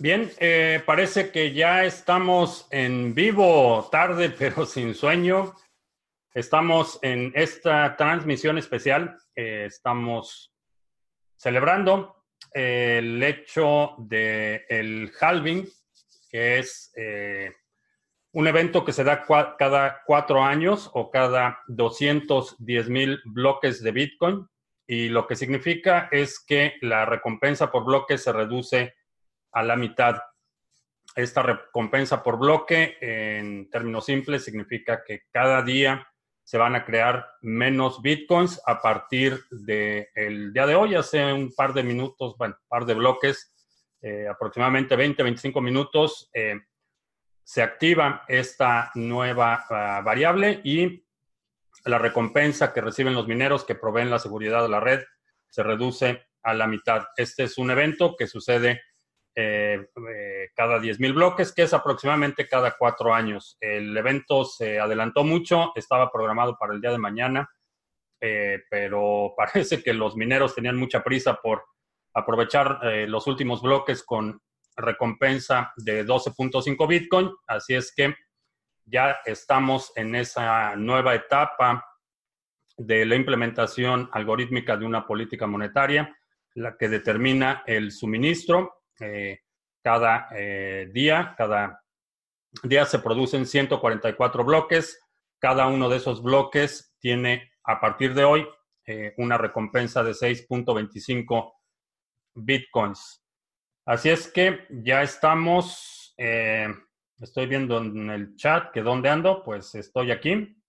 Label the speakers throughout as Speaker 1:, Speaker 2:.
Speaker 1: Bien, eh, parece que ya estamos en vivo, tarde pero sin sueño. Estamos en esta transmisión especial. Estamos celebrando el hecho del el halving, que es eh, un evento que se da cada cuatro años o cada 210 mil bloques de Bitcoin. Y lo que significa es que la recompensa por bloque se reduce a la mitad. Esta recompensa por bloque, en términos simples, significa que cada día se van a crear menos bitcoins a partir del día de hoy, hace un par de minutos, bueno, un par de bloques, eh, aproximadamente 20, 25 minutos, eh, se activa esta nueva uh, variable y la recompensa que reciben los mineros que proveen la seguridad de la red se reduce a la mitad. Este es un evento que sucede eh, eh, cada 10.000 bloques, que es aproximadamente cada cuatro años. El evento se adelantó mucho, estaba programado para el día de mañana, eh, pero parece que los mineros tenían mucha prisa por aprovechar los últimos bloques con recompensa de 12.5 Bitcoin, así es que ya estamos en esa nueva etapa de la implementación algorítmica de una política monetaria, la que determina el suministro eh, cada eh, día. Cada día se producen 144 bloques. Cada uno de esos bloques tiene a partir de hoy eh, una recompensa de 6.25 bitcoins. Así es que ya estamos, estoy viendo en el chat que dónde ando, pues estoy aquí.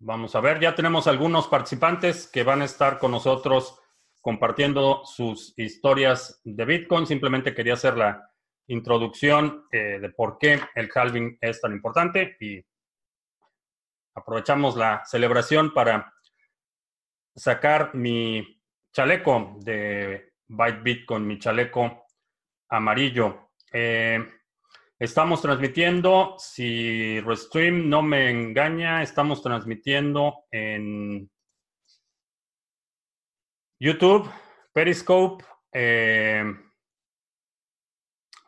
Speaker 1: vamos a ver, ya tenemos algunos participantes que van a estar con nosotros compartiendo sus historias de Bitcoin. Simplemente quería hacer la introducción eh, de por qué el halving es tan importante y aprovechamos la celebración para sacar mi chaleco de Byte Bitcoin, mi chaleco amarillo. Eh, estamos transmitiendo, si Restream no me engaña, estamos transmitiendo en YouTube, Periscope, eh,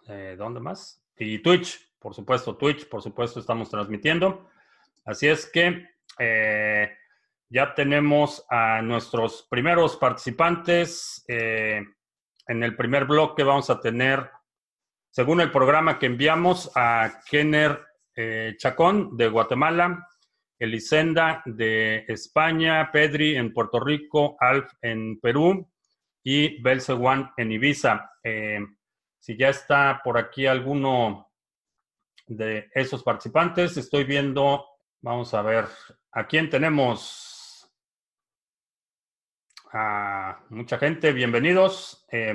Speaker 1: eh, ¿dónde más? Y Twitch, por supuesto, Twitch, por supuesto, estamos transmitiendo. Así es que eh, ya tenemos a nuestros primeros participantes. en el primer bloque vamos a tener, según el programa que enviamos, a Kenner Chacón de Guatemala, Elisenda de España, Pedri en Puerto Rico, Alf en Perú y Belsewan en Ibiza. Eh, si ya está por aquí alguno de esos participantes, estoy viendo, vamos a ver, ¿a quién tenemos? A mucha gente, bienvenidos. Eh,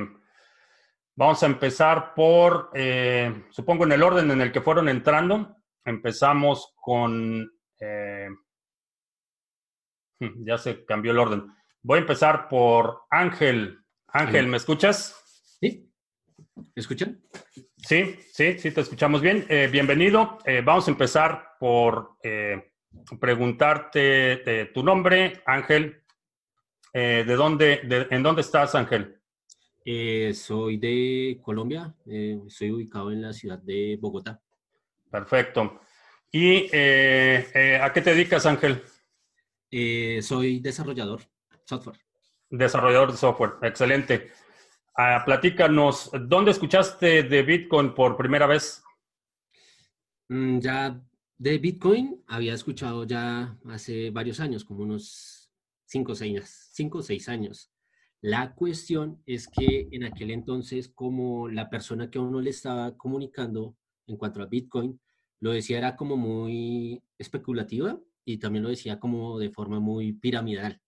Speaker 1: vamos a empezar por, eh, supongo en el orden en el que fueron entrando. Empezamos con eh, hmm, ya se cambió el orden. Voy a empezar por Ángel. Ángel, ¿me escuchas?
Speaker 2: Sí. ¿Me escuchan?
Speaker 1: Sí, sí, sí, te escuchamos bien. Eh, bienvenido. Eh, vamos a empezar por preguntarte tu nombre, Ángel. ¿De dónde, en dónde estás, Ángel?
Speaker 2: soy de Colombia. estoy ubicado en la ciudad de Bogotá.
Speaker 1: Perfecto. ¿Y eh, eh, a qué te dedicas, Ángel?
Speaker 2: Eh, soy desarrollador software.
Speaker 1: Desarrollador de software, excelente. Ah, platícanos, ¿dónde escuchaste de Bitcoin por primera vez?
Speaker 2: Mm, ya de Bitcoin había escuchado ya hace varios años, como unos cinco o seis, cinco, seis años. La cuestión es que en aquel entonces, como la persona que a uno le estaba comunicando en cuanto a Bitcoin, lo decía era como muy especulativa y también lo decía como de forma muy piramidal.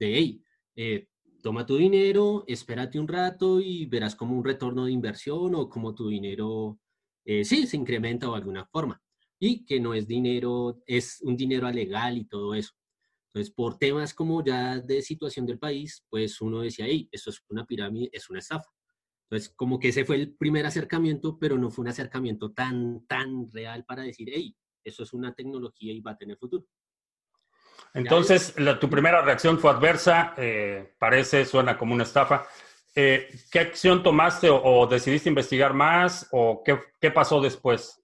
Speaker 2: De, hey, eh, toma tu dinero, espérate un rato y verás como un retorno de inversión o como tu dinero, eh, sí, se incrementa o alguna forma. Y que no es dinero, es un dinero legal y todo eso. Entonces, por temas como ya de situación del país, pues uno decía, hey, esto es una pirámide, es una estafa. Entonces, como que ese fue el primer acercamiento, pero no fue un acercamiento tan, tan real para decir, hey, eso es una tecnología y va a tener futuro.
Speaker 1: Entonces, tu primera reacción fue adversa, eh, parece, suena como una estafa. eh, ¿qué acción tomaste o, decidiste investigar más o qué, pasó después?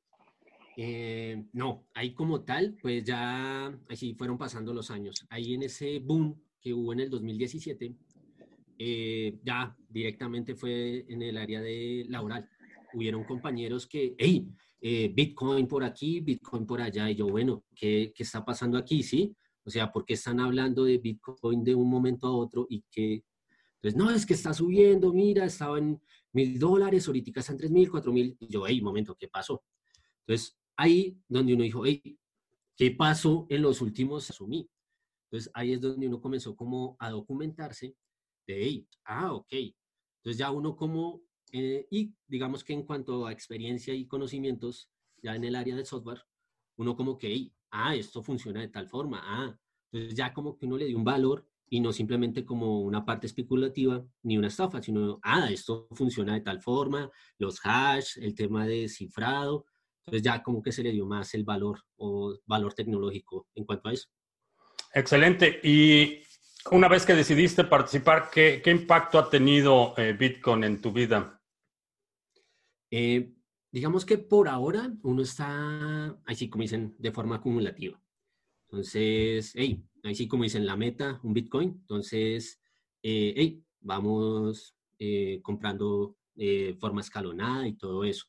Speaker 2: Eh, no, ahí como tal, pues ya así fueron pasando los años. Ahí en ese boom que hubo en el 2017, eh, ya directamente fue en el área de laboral. Hubieron compañeros que, hey, Bitcoin por aquí, Bitcoin por allá, y yo, bueno, ¿qué, ¿qué está pasando aquí? ¿Sí? O sea, ¿por qué están hablando de Bitcoin de un momento a otro y que entonces, no, es que está subiendo, mira, estaba en mil dólares, ahorita están tres mil, cuatro mil. Y yo, hey, momento, ¿qué pasó? Entonces, ahí donde uno dijo, hey, ¿qué pasó en los últimos? Asumí. Entonces, ahí es donde uno comenzó como a documentarse de, hey, ah, ok. Entonces, ya uno como, eh, y digamos que en cuanto a experiencia y conocimientos, ya en el área de software, uno como que, ah, esto funciona de tal forma, ah. Entonces, ya como que uno le dio un valor y no simplemente como una parte especulativa ni una estafa, sino, ah, esto funciona de tal forma, los hash, el tema de cifrado, entonces ya como que se le dio más el valor o valor tecnológico en cuanto a eso.
Speaker 1: Excelente. Y una vez que decidiste participar, ¿qué, qué impacto ha tenido eh, Bitcoin en tu vida?
Speaker 2: Eh, digamos que por ahora uno está, así como dicen, de forma acumulativa. Entonces, hey, ahí sí como dicen, la meta, un Bitcoin. Entonces, eh, hey, vamos eh, comprando eh, forma escalonada y todo eso.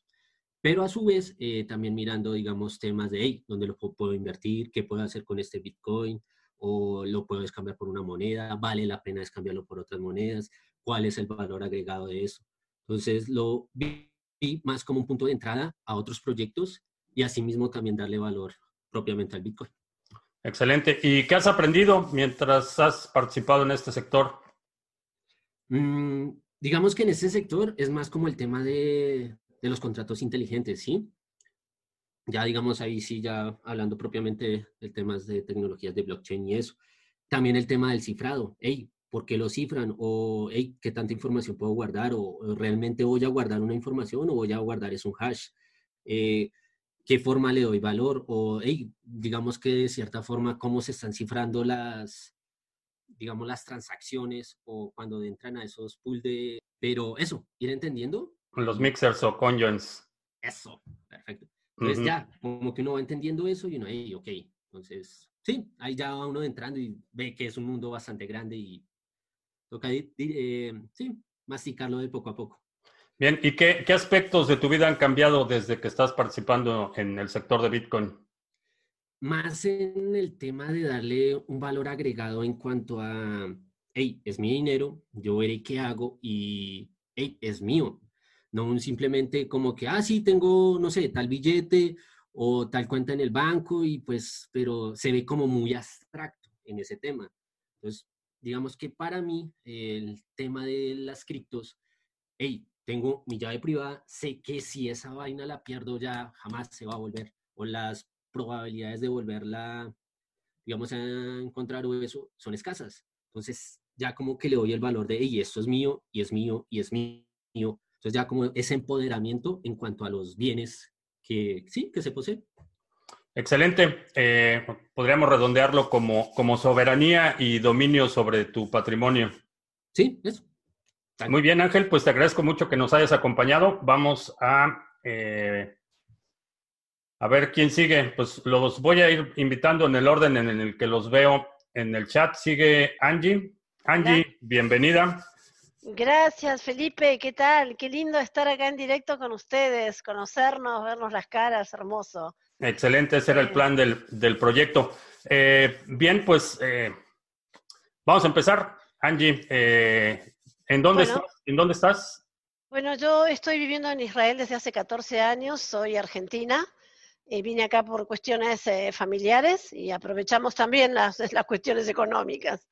Speaker 2: Pero a su vez, eh, también mirando, digamos, temas de, hey, ¿dónde lo puedo invertir? ¿Qué puedo hacer con este Bitcoin? ¿O lo puedo descambiar por una moneda? ¿Vale la pena descambiarlo por otras monedas? ¿Cuál es el valor agregado de eso? Entonces, lo vi más como un punto de entrada a otros proyectos y asimismo también darle valor propiamente al Bitcoin.
Speaker 1: Excelente. ¿Y qué has aprendido mientras has participado en este sector?
Speaker 2: Mm, digamos que en este sector es más como el tema de, los contratos inteligentes, ¿sí? Ya digamos ahí sí, ya hablando propiamente de temas de tecnologías de blockchain y eso. También el tema del cifrado. Hey, ¿por qué lo cifran? O, hey, ¿qué tanta información puedo guardar? O, ¿realmente voy a guardar una información o voy a guardar es un hash? Eh, qué forma le doy valor o, digamos que de cierta forma, cómo se están cifrando las, digamos, las transacciones o cuando entran a esos pools de... Pero eso, ir entendiendo.
Speaker 1: Los mixers o conjoins.
Speaker 2: Eso, perfecto. Entonces ya, como que uno va entendiendo eso y uno, hey, ok, entonces, sí, ahí ya va uno entrando y ve que es un mundo bastante grande y toca, eh, sí, masticarlo de poco a poco.
Speaker 1: Bien, ¿y qué, aspectos de tu vida han cambiado desde que estás participando en el sector de Bitcoin?
Speaker 2: Más en el tema de darle un valor agregado en cuanto a, hey, es mi dinero, yo veré qué hago y, hey, es mío. No simplemente como que, ah, sí, tengo, no sé, tal billete o tal cuenta en el banco y pues, pero se ve como muy abstracto en ese tema. Entonces, digamos que para mí el tema de las criptos, hey, tengo mi llave privada, sé que si esa vaina la pierdo ya jamás se va a volver, o las probabilidades de volverla, digamos, a encontrar o eso son escasas. Entonces, ya como que le doy el valor de, y esto es mío, y es mío, y es mío. Entonces, ya como ese empoderamiento en cuanto a los bienes que sí, que se poseen.
Speaker 1: Excelente. Eh, podríamos redondearlo como, como soberanía y dominio sobre tu patrimonio.
Speaker 2: Sí, eso.
Speaker 1: Muy bien, Ángel, pues te agradezco mucho que nos hayas acompañado. Vamos a, eh, a ver quién sigue. Pues los voy a ir invitando en el orden en el que los veo en el chat. Sigue Angie. Angie, bienvenida.
Speaker 3: Gracias, Felipe. ¿Qué tal? Qué lindo estar acá en directo con ustedes, conocernos, vernos las caras, hermoso.
Speaker 1: Excelente, ese era el plan del, proyecto. Eh, bien, pues eh, vamos a empezar. Angie, ¿En dónde, estás? ¿En dónde estás?
Speaker 3: Bueno, yo estoy viviendo en Israel desde hace 14 años, soy argentina. y vine acá por cuestiones eh, familiares y aprovechamos también las, las cuestiones económicas.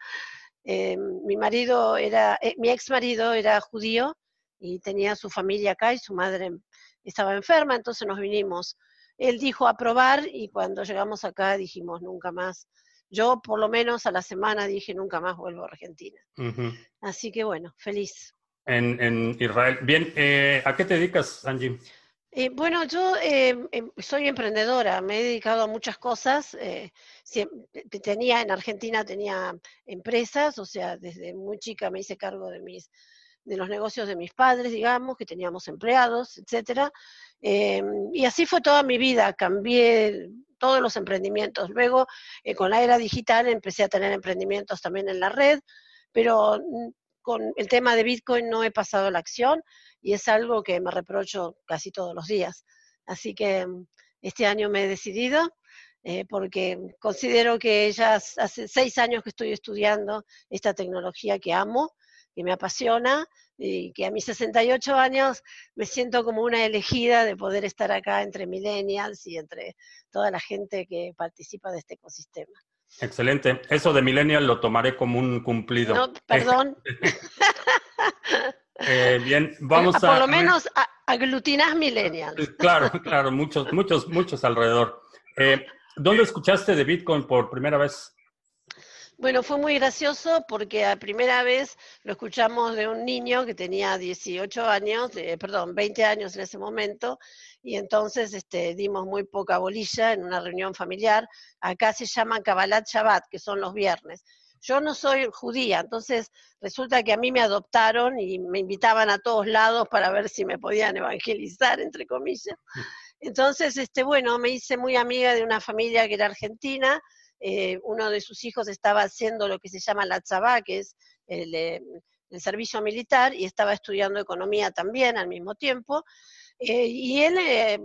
Speaker 3: Eh, mi marido era, eh, mi ex marido era judío y tenía su familia acá y su madre estaba enferma, entonces nos vinimos. Él dijo aprobar y cuando llegamos acá dijimos nunca más yo por lo menos a la semana dije nunca más vuelvo a Argentina. Así que bueno, feliz.
Speaker 1: En, Israel. Bien, eh, ¿a qué te dedicas, Angie?
Speaker 3: Eh, bueno, yo em, em, soy emprendedora, me he dedicado a muchas cosas. Eh, tenía en Argentina tenía empresas, o sea, desde muy chica me hice cargo de mis de los negocios de mis padres, digamos, que teníamos empleados, etcétera. Em, y así fue toda mi vida, cambié todos los emprendimientos. Luego, eh, con la era digital, empecé a tener emprendimientos también en la red, pero mm, con el tema de Bitcoin no he pasado la acción y es algo que me reprocho casi todos los días. Así que mm, este año me he decidido eh, porque considero que ya hace seis años que estoy estudiando esta tecnología que amo, que me apasiona y que a mis 68 años me siento como una elegida de poder estar acá entre millennials y entre toda la gente que participa de este ecosistema.
Speaker 1: Excelente. Eso de millennial lo tomaré como un cumplido. No,
Speaker 3: perdón.
Speaker 1: Eh, bien, vamos a...
Speaker 3: Por lo menos aglutinas millennials.
Speaker 1: Claro, claro, muchos, muchos, muchos alrededor. Eh, ¿Dónde escuchaste de Bitcoin por primera vez?
Speaker 3: Bueno, fue muy gracioso porque a primera vez lo escuchamos de un niño que tenía 18 años, perdón, 20 años en ese momento, y entonces este, dimos muy poca bolilla en una reunión familiar. Acá se llaman Kabbalat Shabbat, que son los viernes. Yo no soy judía, entonces resulta que a mí me adoptaron y me invitaban a todos lados para ver si me podían evangelizar, entre comillas. Entonces, este, bueno, me hice muy amiga de una familia que era argentina, eh, uno de sus hijos estaba haciendo lo que se llama la tzabá, que es eh, el, servicio militar, y estaba estudiando economía también al mismo tiempo. Eh, y él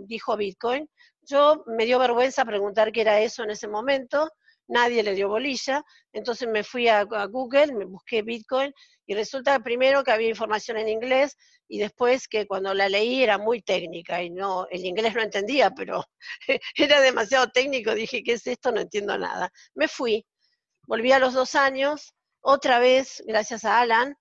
Speaker 3: dijo Bitcoin. Yo me dio vergüenza preguntar qué era eso en ese momento, nadie le dio bolilla, entonces me fui a, Google, me busqué Bitcoin y resulta primero que había información en inglés y después que cuando la leí era muy técnica y no, el inglés no entendía, pero era demasiado técnico, dije, ¿qué es esto? No entiendo nada. Me fui, volví a los dos años, otra vez, gracias a Alan,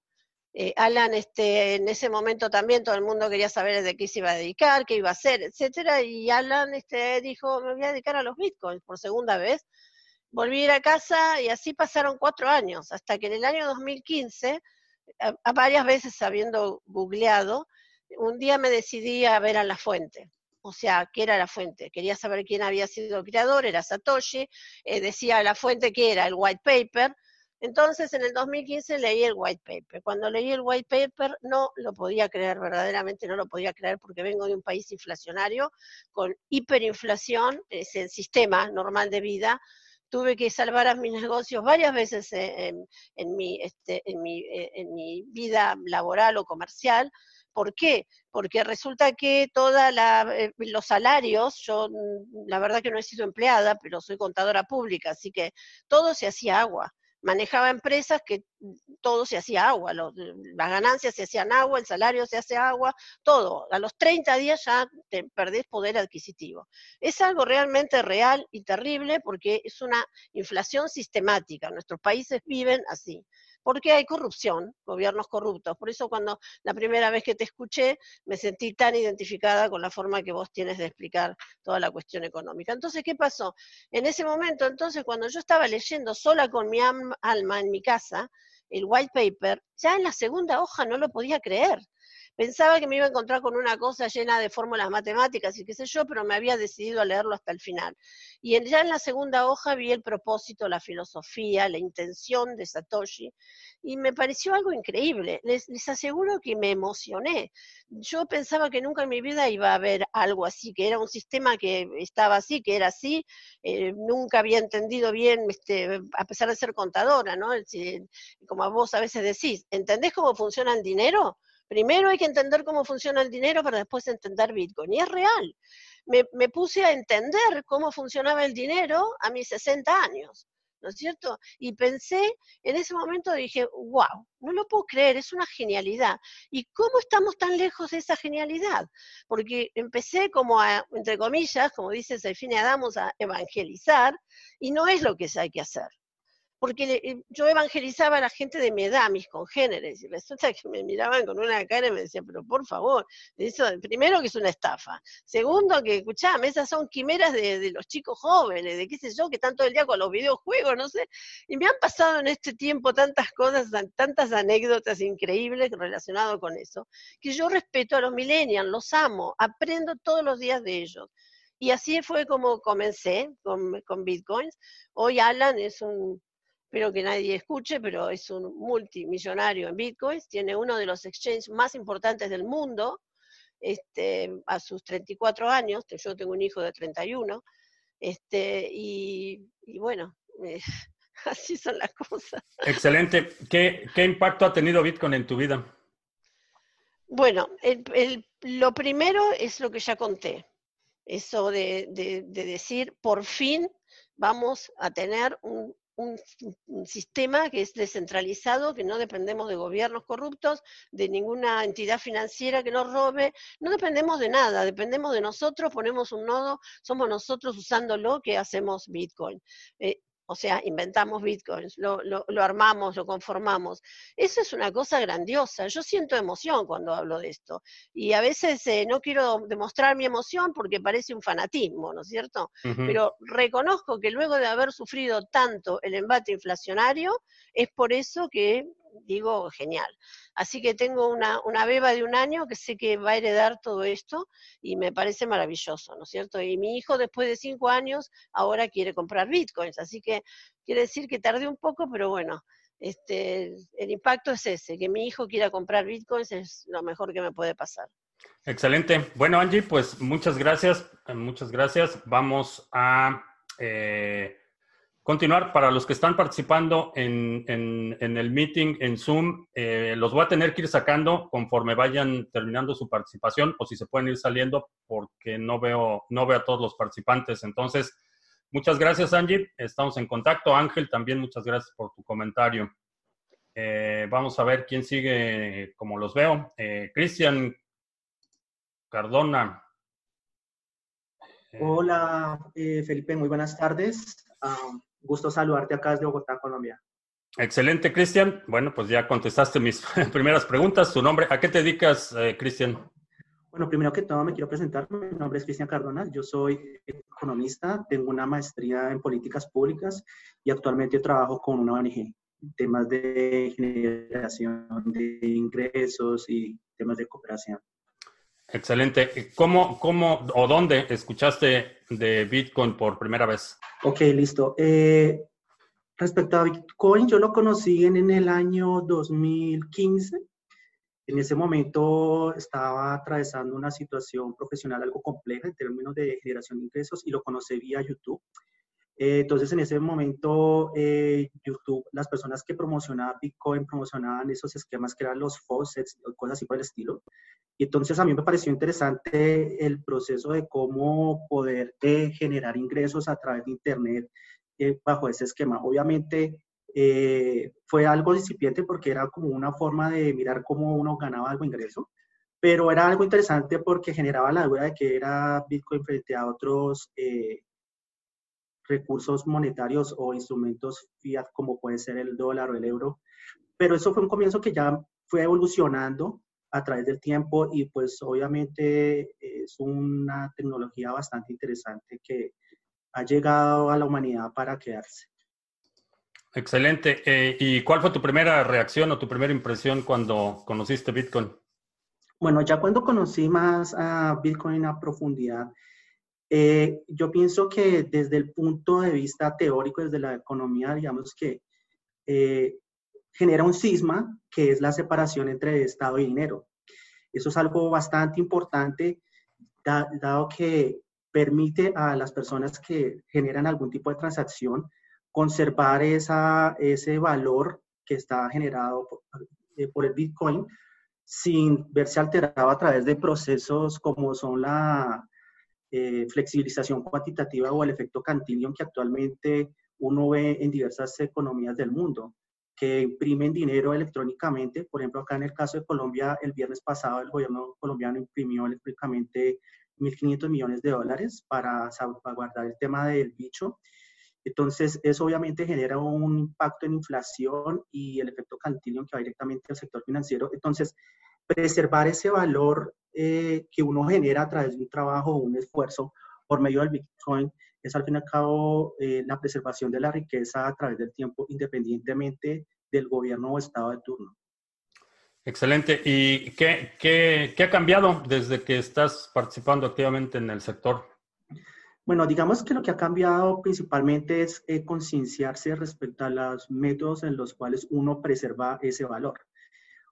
Speaker 3: eh, Alan, este, en ese momento también todo el mundo quería saber de qué se iba a dedicar, qué iba a hacer, etcétera, y Alan este, dijo, me voy a dedicar a los bitcoins por segunda vez, volví a ir a casa y así pasaron cuatro años, hasta que en el año 2015, a, varias veces habiendo googleado, un día me decidí a ver a la fuente. O sea, ¿qué era la fuente? Quería saber quién había sido el creador, era Satoshi, eh, decía la fuente que era el white paper. Entonces, en el 2015 leí el white paper. Cuando leí el white paper no lo podía creer, verdaderamente no lo podía creer porque vengo de un país inflacionario, con hiperinflación, es el sistema normal de vida, tuve que salvar a mis negocios varias veces en, mi, este, en, mi, eh, en mi vida laboral o comercial. ¿Por qué? Porque resulta que todos eh, los salarios, yo mm, la verdad que no he sido empleada, pero soy contadora pública, así que todo se hacía agua manejaba empresas que todo se hacía agua, las ganancias se hacían agua, el salario se hace agua, todo. A los 30 días ya te perdés poder adquisitivo. Es algo realmente real y terrible porque es una inflación sistemática. Nuestros países viven así porque hay corrupción, gobiernos corruptos. Por eso cuando la primera vez que te escuché me sentí tan identificada con la forma que vos tienes de explicar toda la cuestión económica. Entonces, ¿qué pasó? En ese momento, entonces, cuando yo estaba leyendo sola con mi alma en mi casa, el white paper, ya en la segunda hoja no lo podía creer. Pensaba que me iba a encontrar con una cosa llena de fórmulas matemáticas y qué sé yo, pero me había decidido a leerlo hasta el final. Y ya en la segunda hoja vi el propósito, la filosofía, la intención de Satoshi, y me pareció algo increíble. Les, aseguro que me emocioné. Yo pensaba que nunca en mi vida iba a haber algo así, que era un sistema que estaba así, que era así. Eh, nunca había entendido bien, este, a pesar de ser contadora, ¿no? Como vos a veces decís, ¿entendés cómo funciona el dinero? Primero hay que entender cómo funciona el dinero para después entender Bitcoin. Y es real. Me, puse a entender cómo funcionaba el dinero a mis 60 años. ¿no es cierto? Y pensé, en ese momento dije, wow, no lo puedo creer, es una genialidad. ¿Y cómo estamos tan lejos de esa genialidad? Porque empecé como a, entre comillas, como dice Sefine Adamos, a evangelizar, y no es lo que hay que hacer porque eh, yo evangelizaba a la gente de mi edad, mis congéneres, y resulta que me miraban con una cara y me decían, pero por favor, eso, primero que es una estafa, segundo que, escuchame, esas son quimeras de, los chicos jóvenes, de qué sé yo, que están todo el día con los videojuegos, no sé, y me han pasado en este tiempo tantas cosas, tantas anécdotas increíbles relacionadas con eso, que yo respeto a los millennials, los amo, aprendo todos los días de ellos. Y así fue como comencé con, con Bitcoins. Hoy Alan es un espero que nadie escuche, pero es un multimillonario en bitcoins, tiene uno de los exchanges más importantes del mundo, este, a sus 34 años, yo tengo un hijo de 31, este, y, bueno, eh, así son las cosas.
Speaker 1: Excelente. ¿Qué, impacto ha tenido Bitcoin en tu vida?
Speaker 3: Bueno, lo primero es lo que ya conté, eso de, de decir, por fin vamos a tener un, un, sistema que es descentralizado, que no dependemos de gobiernos corruptos, de ninguna entidad financiera que nos robe, no dependemos de nada, dependemos de nosotros, ponemos un nodo, somos nosotros usándolo que hacemos Bitcoin. Eh, o sea, inventamos bitcoins, lo, lo, armamos, lo conformamos. Eso es una cosa grandiosa. Yo siento emoción cuando hablo de esto. Y a veces eh, no quiero demostrar mi emoción porque parece un fanatismo, ¿no es cierto? Pero reconozco que luego de haber sufrido tanto el embate inflacionario, es por eso que digo, genial. Así que tengo una, una, beba de un año que sé que va a heredar todo esto y me parece maravilloso, ¿no es cierto? Y mi hijo después de cinco años ahora quiere comprar bitcoins, así que quiere decir que tardé un poco, pero bueno, este, el impacto es ese, que mi hijo quiera comprar bitcoins es lo mejor que me puede pasar.
Speaker 1: Excelente. Bueno, Angie, pues muchas gracias, muchas gracias. Vamos a... Eh, continuar. Para los que están participando en, el meeting en Zoom, eh, los voy a tener que ir sacando conforme vayan terminando su participación o si se pueden ir saliendo porque no veo, no veo a todos los participantes. Entonces, muchas gracias Angie. Estamos en contacto. Ángel, también muchas gracias por tu comentario. Eh, vamos a ver quién sigue como los veo. Eh, Cristian Cardona.
Speaker 4: Hola, Felipe, muy buenas tardes. Ah, Gusto saludarte acá desde Bogotá, Colombia.
Speaker 1: Excelente, Cristian. Bueno, pues ya contestaste mis primeras preguntas. ¿Tu nombre? ¿A qué te dedicas, eh, Cristian?
Speaker 4: Bueno, primero que todo me quiero presentar. Mi nombre es Cristian Cardona. Yo soy economista, tengo una maestría en políticas públicas y actualmente trabajo con una ONG temas de generación de ingresos y temas de cooperación.
Speaker 1: Excelente. ¿Cómo, cómo o dónde escuchaste de Bitcoin por primera vez?
Speaker 4: Ok, listo. Eh, respecto a Bitcoin, yo lo conocí en, el año 2015. En ese momento estaba atravesando una situación profesional algo compleja en términos de generación de ingresos y lo conocí vía YouTube. Eh, entonces, en ese momento, eh, YouTube, las personas que promocionaban Bitcoin promocionaban esos esquemas que eran los faucets, cosas así por el estilo. Y entonces a mí me pareció interesante el proceso de cómo poder eh, generar ingresos a través de Internet eh, bajo ese esquema. Obviamente eh, fue algo incipiente porque era como una forma de mirar cómo uno ganaba algo ingreso, pero era algo interesante porque generaba la duda de que era Bitcoin frente a otros recursos monetarios o instrumentos fiat como puede ser el dólar o el euro. Pero eso fue un comienzo que ya fue evolucionando a través del tiempo y pues obviamente es una tecnología bastante interesante que ha llegado a la humanidad para quedarse.
Speaker 1: Excelente. Eh, ¿Y cuál fue tu primera reacción o tu primera impresión cuando conociste Bitcoin?
Speaker 4: Bueno, ya cuando conocí más a Bitcoin a profundidad, eh, yo pienso que desde el punto de vista teórico, desde la economía, digamos que eh, genera un cisma que es la separación entre Estado y dinero. Eso es algo bastante importante, dado que permite a las personas que generan algún tipo de transacción conservar esa, ese valor que está generado por, eh, el Bitcoin sin verse alterado a través de procesos como son la eh, flexibilización cuantitativa o el efecto Cantillon que actualmente uno ve en diversas economías del mundo que imprimen dinero electrónicamente. Por ejemplo, acá en el caso de Colombia, el viernes pasado el gobierno colombiano imprimió electrónicamente 1.500 millones de dólares para salvaguardar el tema del bicho. Entonces, eso obviamente genera un impacto en inflación y el efecto Cantillon que va directamente al sector financiero. Entonces, preservar ese valor eh, que uno genera a través de un trabajo o un esfuerzo por medio del Bitcoin es al fin y al cabo eh, la preservación de la riqueza a través del tiempo, independientemente del gobierno o estado de turno.
Speaker 1: Excelente. ¿Y qué, qué, qué, ha cambiado desde que estás participando activamente en el sector?
Speaker 4: Bueno, digamos que lo que ha cambiado principalmente es eh, concienciarse respecto a los métodos en los cuales uno preserva ese valor.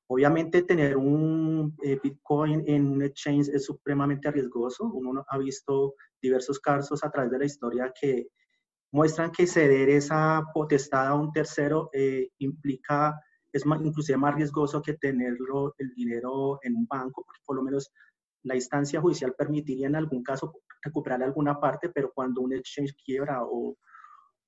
Speaker 4: Obviamente tener un eh, Bitcoin en un exchange es supremamente riesgoso. Uno ha visto diversos casos a través de la historia que muestran que ceder esa potestad a un tercero eh, implica, es más, inclusive más riesgoso que tenerlo el dinero en un banco, porque por lo menos la instancia judicial permitiría en algún caso recuperar alguna parte, pero cuando un exchange quiebra o,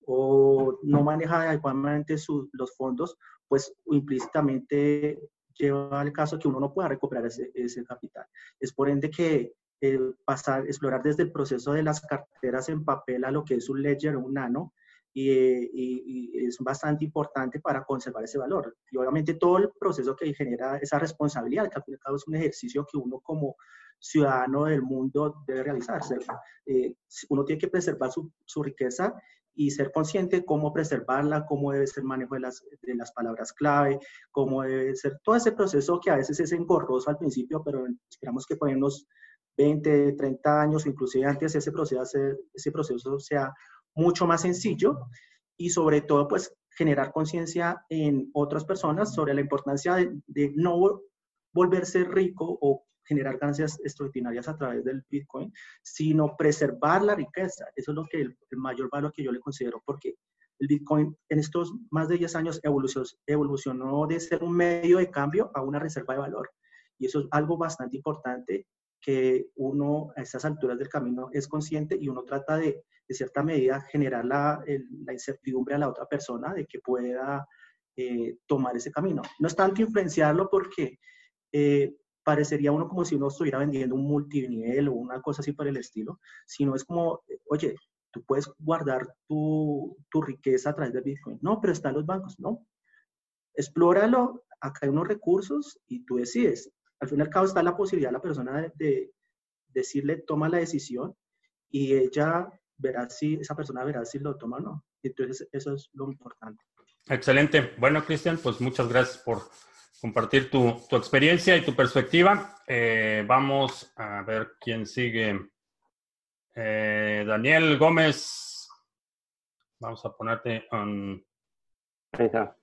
Speaker 4: o no maneja adecuadamente los fondos, pues implícitamente lleva al caso que uno no pueda recuperar ese, ese capital. Es por ende que eh, pasar, explorar desde el proceso de las carteras en papel a lo que es un ledger o un nano, y, y, es bastante importante para conservar ese valor. Y obviamente todo el proceso que genera esa responsabilidad, que al fin y al cabo es un ejercicio que uno como ciudadano del mundo debe realizarse. Eh, uno tiene que preservar su, su riqueza y ser consciente cómo preservarla, cómo debe ser manejo de las, de las palabras clave, cómo debe ser todo ese proceso que a veces es engorroso al principio, pero esperamos que por unos 20, 30 años, inclusive antes ese proceso, ese proceso sea mucho más sencillo y sobre todo pues generar conciencia en otras personas sobre la importancia de, de no volverse rico o generar ganancias extraordinarias a través del Bitcoin, sino preservar la riqueza. Eso es lo que el, mayor valor que yo le considero, porque el Bitcoin en estos más de 10 años evolucionó, evolucionó de ser un medio de cambio a una reserva de valor. Y eso es algo bastante importante que uno a estas alturas del camino es consciente y uno trata de, de cierta medida, generar la, la, incertidumbre a la otra persona de que pueda eh, tomar ese camino. No es tanto influenciarlo porque eh, parecería uno como si uno estuviera vendiendo un multinivel o una cosa así por el estilo, sino es como, oye, tú puedes guardar tu, tu riqueza a través de Bitcoin. No, pero están los bancos, no. Explóralo, acá hay unos recursos y tú decides. Al fin y al cabo está la posibilidad de la persona de, de decirle, toma la decisión y ella verá si, esa persona verá si lo toma o no. Entonces, eso es lo importante.
Speaker 1: Excelente. Bueno, Cristian, pues muchas gracias por compartir tu, experiencia y tu perspectiva. Eh, vamos a ver quién sigue. Eh, Daniel Gómez. Vamos a ponerte en...
Speaker 5: Ahí está.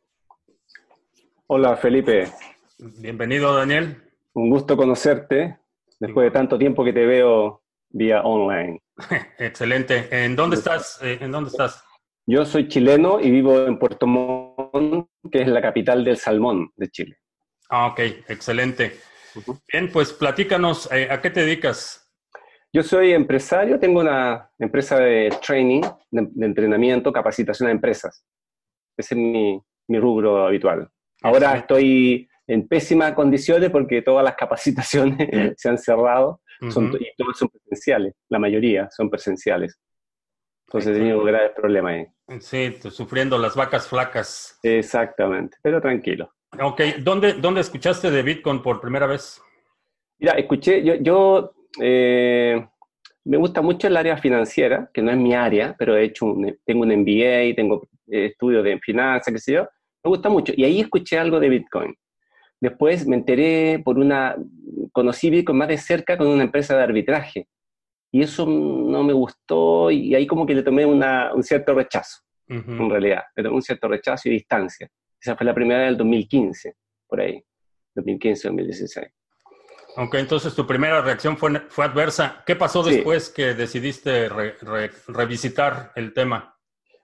Speaker 5: Hola, Felipe.
Speaker 1: Bienvenido, Daniel.
Speaker 5: Un gusto conocerte después de tanto tiempo que te veo vía online.
Speaker 1: Excelente. ¿En dónde estás? Eh, ¿En dónde estás?
Speaker 5: Yo soy chileno y vivo en Puerto Montt, que es la capital del salmón de Chile.
Speaker 1: Ah, ok, excelente. Bien, pues platícanos, eh, ¿a qué te dedicas?
Speaker 5: Yo soy empresario, tengo una empresa de training, de, entrenamiento, capacitación a empresas. Ese es mi, rubro habitual. Ahora estoy en pésimas condiciones porque todas las capacitaciones se han cerrado son, y todas son presenciales, la mayoría son presenciales. Entonces he tenido graves problemas
Speaker 1: ahí. Sí, sufriendo las vacas flacas.
Speaker 5: Exactamente, pero tranquilo.
Speaker 1: Ok, ¿dónde, ¿dónde escuchaste de Bitcoin por primera vez?
Speaker 5: Mira, escuché, yo, yo eh, me gusta mucho el área financiera, que no es mi área, pero he hecho tengo un MBA, tengo eh, estudios de finanzas, qué sé yo, me gusta mucho. Y ahí escuché algo de Bitcoin. Después me enteré por una, conocí Bitcoin más de cerca con una empresa de arbitraje. Y eso no me gustó y ahí como que le tomé una, un cierto rechazo, en realidad. Le tomé un cierto rechazo y distancia. Esa fue la primera del 2015, por ahí, 2015-2016.
Speaker 1: Ok, entonces tu primera reacción fue, fue adversa. ¿Qué pasó después que decidiste revisitar el tema?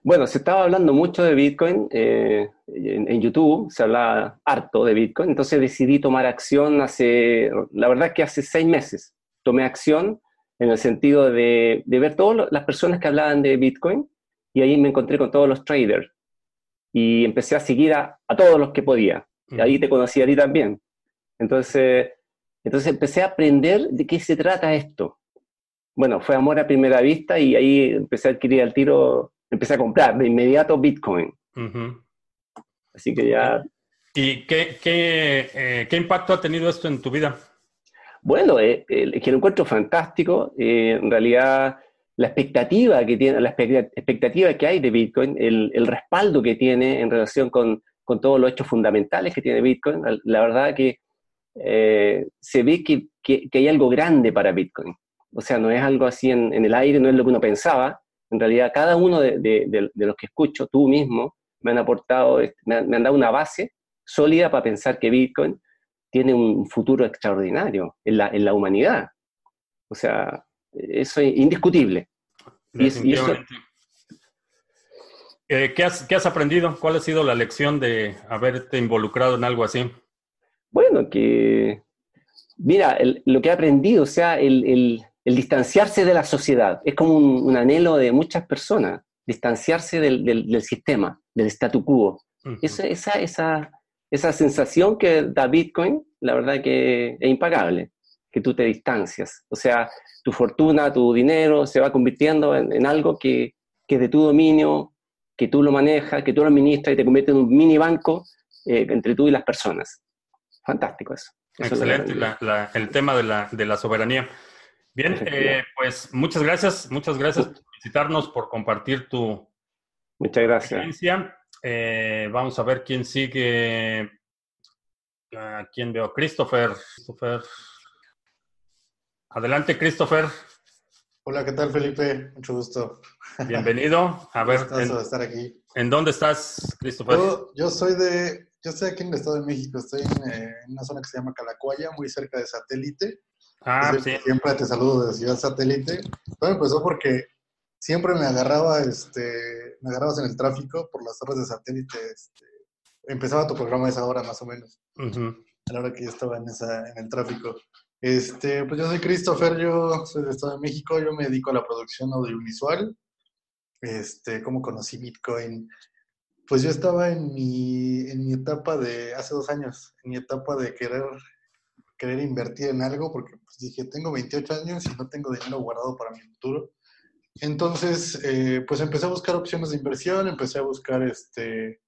Speaker 5: Bueno, se estaba hablando mucho de Bitcoin eh, en, YouTube, se hablaba harto de Bitcoin, entonces decidí tomar acción hace, la verdad que hace seis meses, tomé acción en el sentido de, de ver todas las personas que hablaban de Bitcoin y ahí me encontré con todos los traders y empecé a seguir a, todos los que podía. Y ahí te conocí a ti también. Entonces, entonces empecé a aprender de qué se trata esto. Bueno, fue amor a primera vista y ahí empecé a adquirir al tiro, empecé a comprar de inmediato Bitcoin. Así que ya...
Speaker 1: ¿Y qué, qué, eh, qué, impacto ha tenido esto en tu vida?
Speaker 5: Bueno, eh, eh, que lo encuentro fantástico. en realidad la expectativa que tiene, la expectativa que hay de Bitcoin, el, respaldo que tiene en relación con, con, todos los hechos fundamentales que tiene Bitcoin, la verdad que eh, se ve que, que, hay algo grande para Bitcoin. o sea, no es algo así en, el aire, no es lo que uno pensaba. En realidad, cada uno de, los que escucho, tú mismo, me han aportado, me han, dado una base sólida para pensar que Bitcoin tiene un futuro extraordinario en la, en la humanidad. O sea, eso es indiscutible.
Speaker 1: Eh, ¿qué, has, ¿Qué has aprendido? ¿Cuál ha sido la lección de haberte involucrado en algo así?
Speaker 5: Bueno, que, mira, lo que he aprendido, o sea, el, distanciarse de la sociedad, es como un, anhelo de muchas personas, distanciarse del, sistema, del statu quo. esa, esa, esa, sensación que da Bitcoin, la verdad que es impagable, que tú te distancias. O sea, tu fortuna, tu dinero se va convirtiendo en, algo que, que, es de tu dominio, que tú lo manejas, que tú lo administras y te convierte en un mini banco eh, entre tú y las personas. Fantástico eso.
Speaker 1: Excelente, el tema de la, de la soberanía. Bien, eh, pues muchas gracias, muchas gracias por visitarnos, por compartir tu
Speaker 5: muchas gracias.
Speaker 1: experiencia. Eh, vamos a ver quién sigue. ¿A quién veo? Christopher. Christopher. Adelante, Christopher.
Speaker 6: Hola, ¿qué tal, Felipe? Mucho gusto.
Speaker 1: Bienvenido. A ver,
Speaker 6: en, estar aquí.
Speaker 1: ¿En dónde estás, Christopher?
Speaker 6: Yo, soy de, yo estoy aquí en el Estado de México. Estoy eh, en, una zona que se llama Calacuaya, muy cerca de Satélite.
Speaker 1: Ah, sí.
Speaker 6: Siempre te saludo de Ciudad Satélite. Todo empezó porque siempre me agarraba, este, me agarrabas en el tráfico por las horas de Satélite. Este, empezaba tu programa a esa hora, más o menos. A la hora que yo estaba en, esa, en el tráfico. Este, pues yo soy Christopher, yo soy del Estado de México, yo me dedico a la producción audiovisual. Este, ¿cómo conocí Bitcoin? Pues yo estaba en mi, en mi etapa de, hace dos años, en mi etapa de querer, querer invertir en algo, porque pues dije, tengo 28 años y no tengo dinero guardado para mi futuro. Entonces, eh, pues empecé a buscar opciones de inversión, empecé a buscar, este,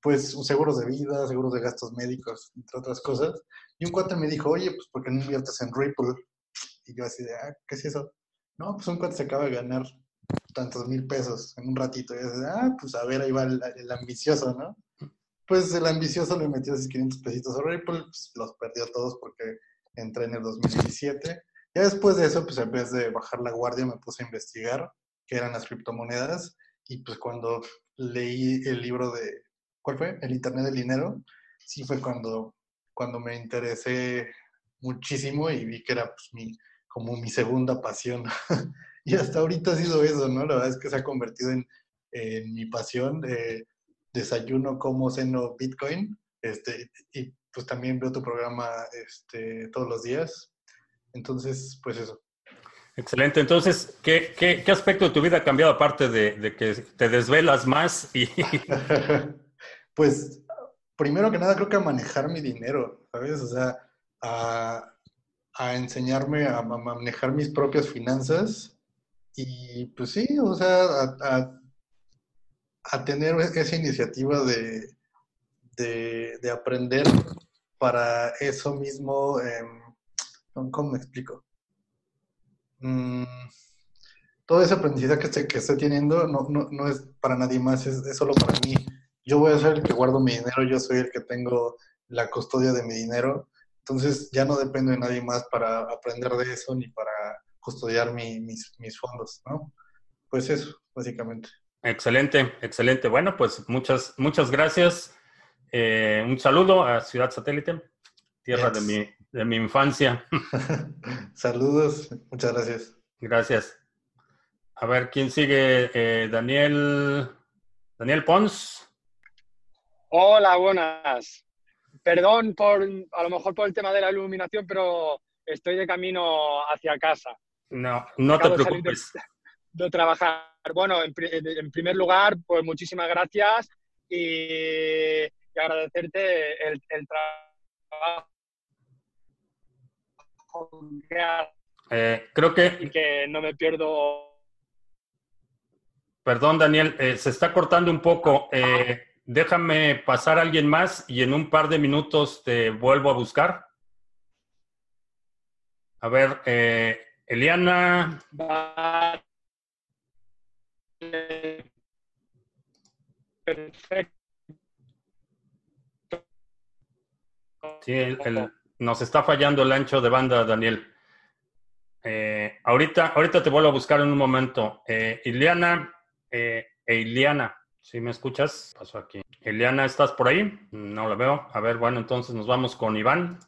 Speaker 6: pues, seguros de vida, seguros de gastos médicos, entre otras cosas. Y un cuate me dijo, oye, pues, ¿por qué no inviertes en Ripple? Y yo así de, ah, ¿qué es eso? No, pues un cuate se acaba de ganar tantos mil pesos en un ratito. Y yo así, ah, pues a ver, ahí va el, ambicioso, ¿no? Pues el ambicioso le metió esos 500 pesitos a Ripple, pues los perdió todos porque entré en el 2017. Ya después de eso, pues en vez de bajar la guardia, me puse a investigar qué eran las criptomonedas. Y pues cuando leí el libro de, ¿cuál fue? El Internet del Dinero, sí fue cuando cuando me interesé muchísimo y vi que era pues, mi, como mi segunda pasión. y hasta ahorita ha sido eso, ¿no? La verdad es que se ha convertido en, mi pasión. de desayuno, como ceno Bitcoin. Este, y pues también veo tu programa este, todos los días. Entonces, pues eso.
Speaker 1: Excelente. Entonces, ¿qué, qué, qué aspecto de tu vida ha cambiado aparte de, de que te desvelas más? Y...
Speaker 6: pues primero que nada creo que a manejar mi dinero, ¿sabes? O sea, a, enseñarme a, manejar mis propias finanzas y pues sí, o sea, a, tener esa iniciativa de, de, aprender para eso mismo, em, ¿cómo me explico? Mm, todo ese aprendizaje que estoy, teniendo no, no, es para nadie más, es solo para mí yo voy a ser el que guardo mi dinero, yo soy el que tengo la custodia de mi dinero, entonces ya no dependo de nadie más para aprender de eso ni para custodiar mis, mis fondos, ¿no? Pues eso, básicamente.
Speaker 1: Excelente, excelente. Bueno, pues muchas, muchas gracias. Eh, un saludo a Ciudad Satélite, tierra de mi, de mi infancia.
Speaker 6: Saludos, muchas gracias.
Speaker 1: Gracias. A ver, ¿quién sigue? Eh, Daniel, Daniel Pons.
Speaker 7: Hola, buenas. Perdón por, a lo mejor por el tema de la iluminación, pero estoy de camino hacia casa.
Speaker 1: No, no te preocupes.
Speaker 7: De, trabajar. Bueno, en, primer lugar, pues muchísimas gracias y, agradecerte el, trabajo
Speaker 1: eh, creo que...
Speaker 7: Y que no me pierdo...
Speaker 1: Perdón, Daniel, eh, se está cortando un poco. Eh, déjame pasar a alguien más y en un par de minutos te vuelvo a buscar. A ver, eh, Eliana.
Speaker 7: Perfecto.
Speaker 1: Sí, nos está fallando el ancho de banda, Daniel. Eh, ahorita, ahorita te vuelvo a buscar en un momento. Eh, Iliana, eh, e ¿sí me escuchas? Paso aquí. Iliana, ¿estás por ahí? No la veo. A ver, bueno, entonces nos vamos con Iván.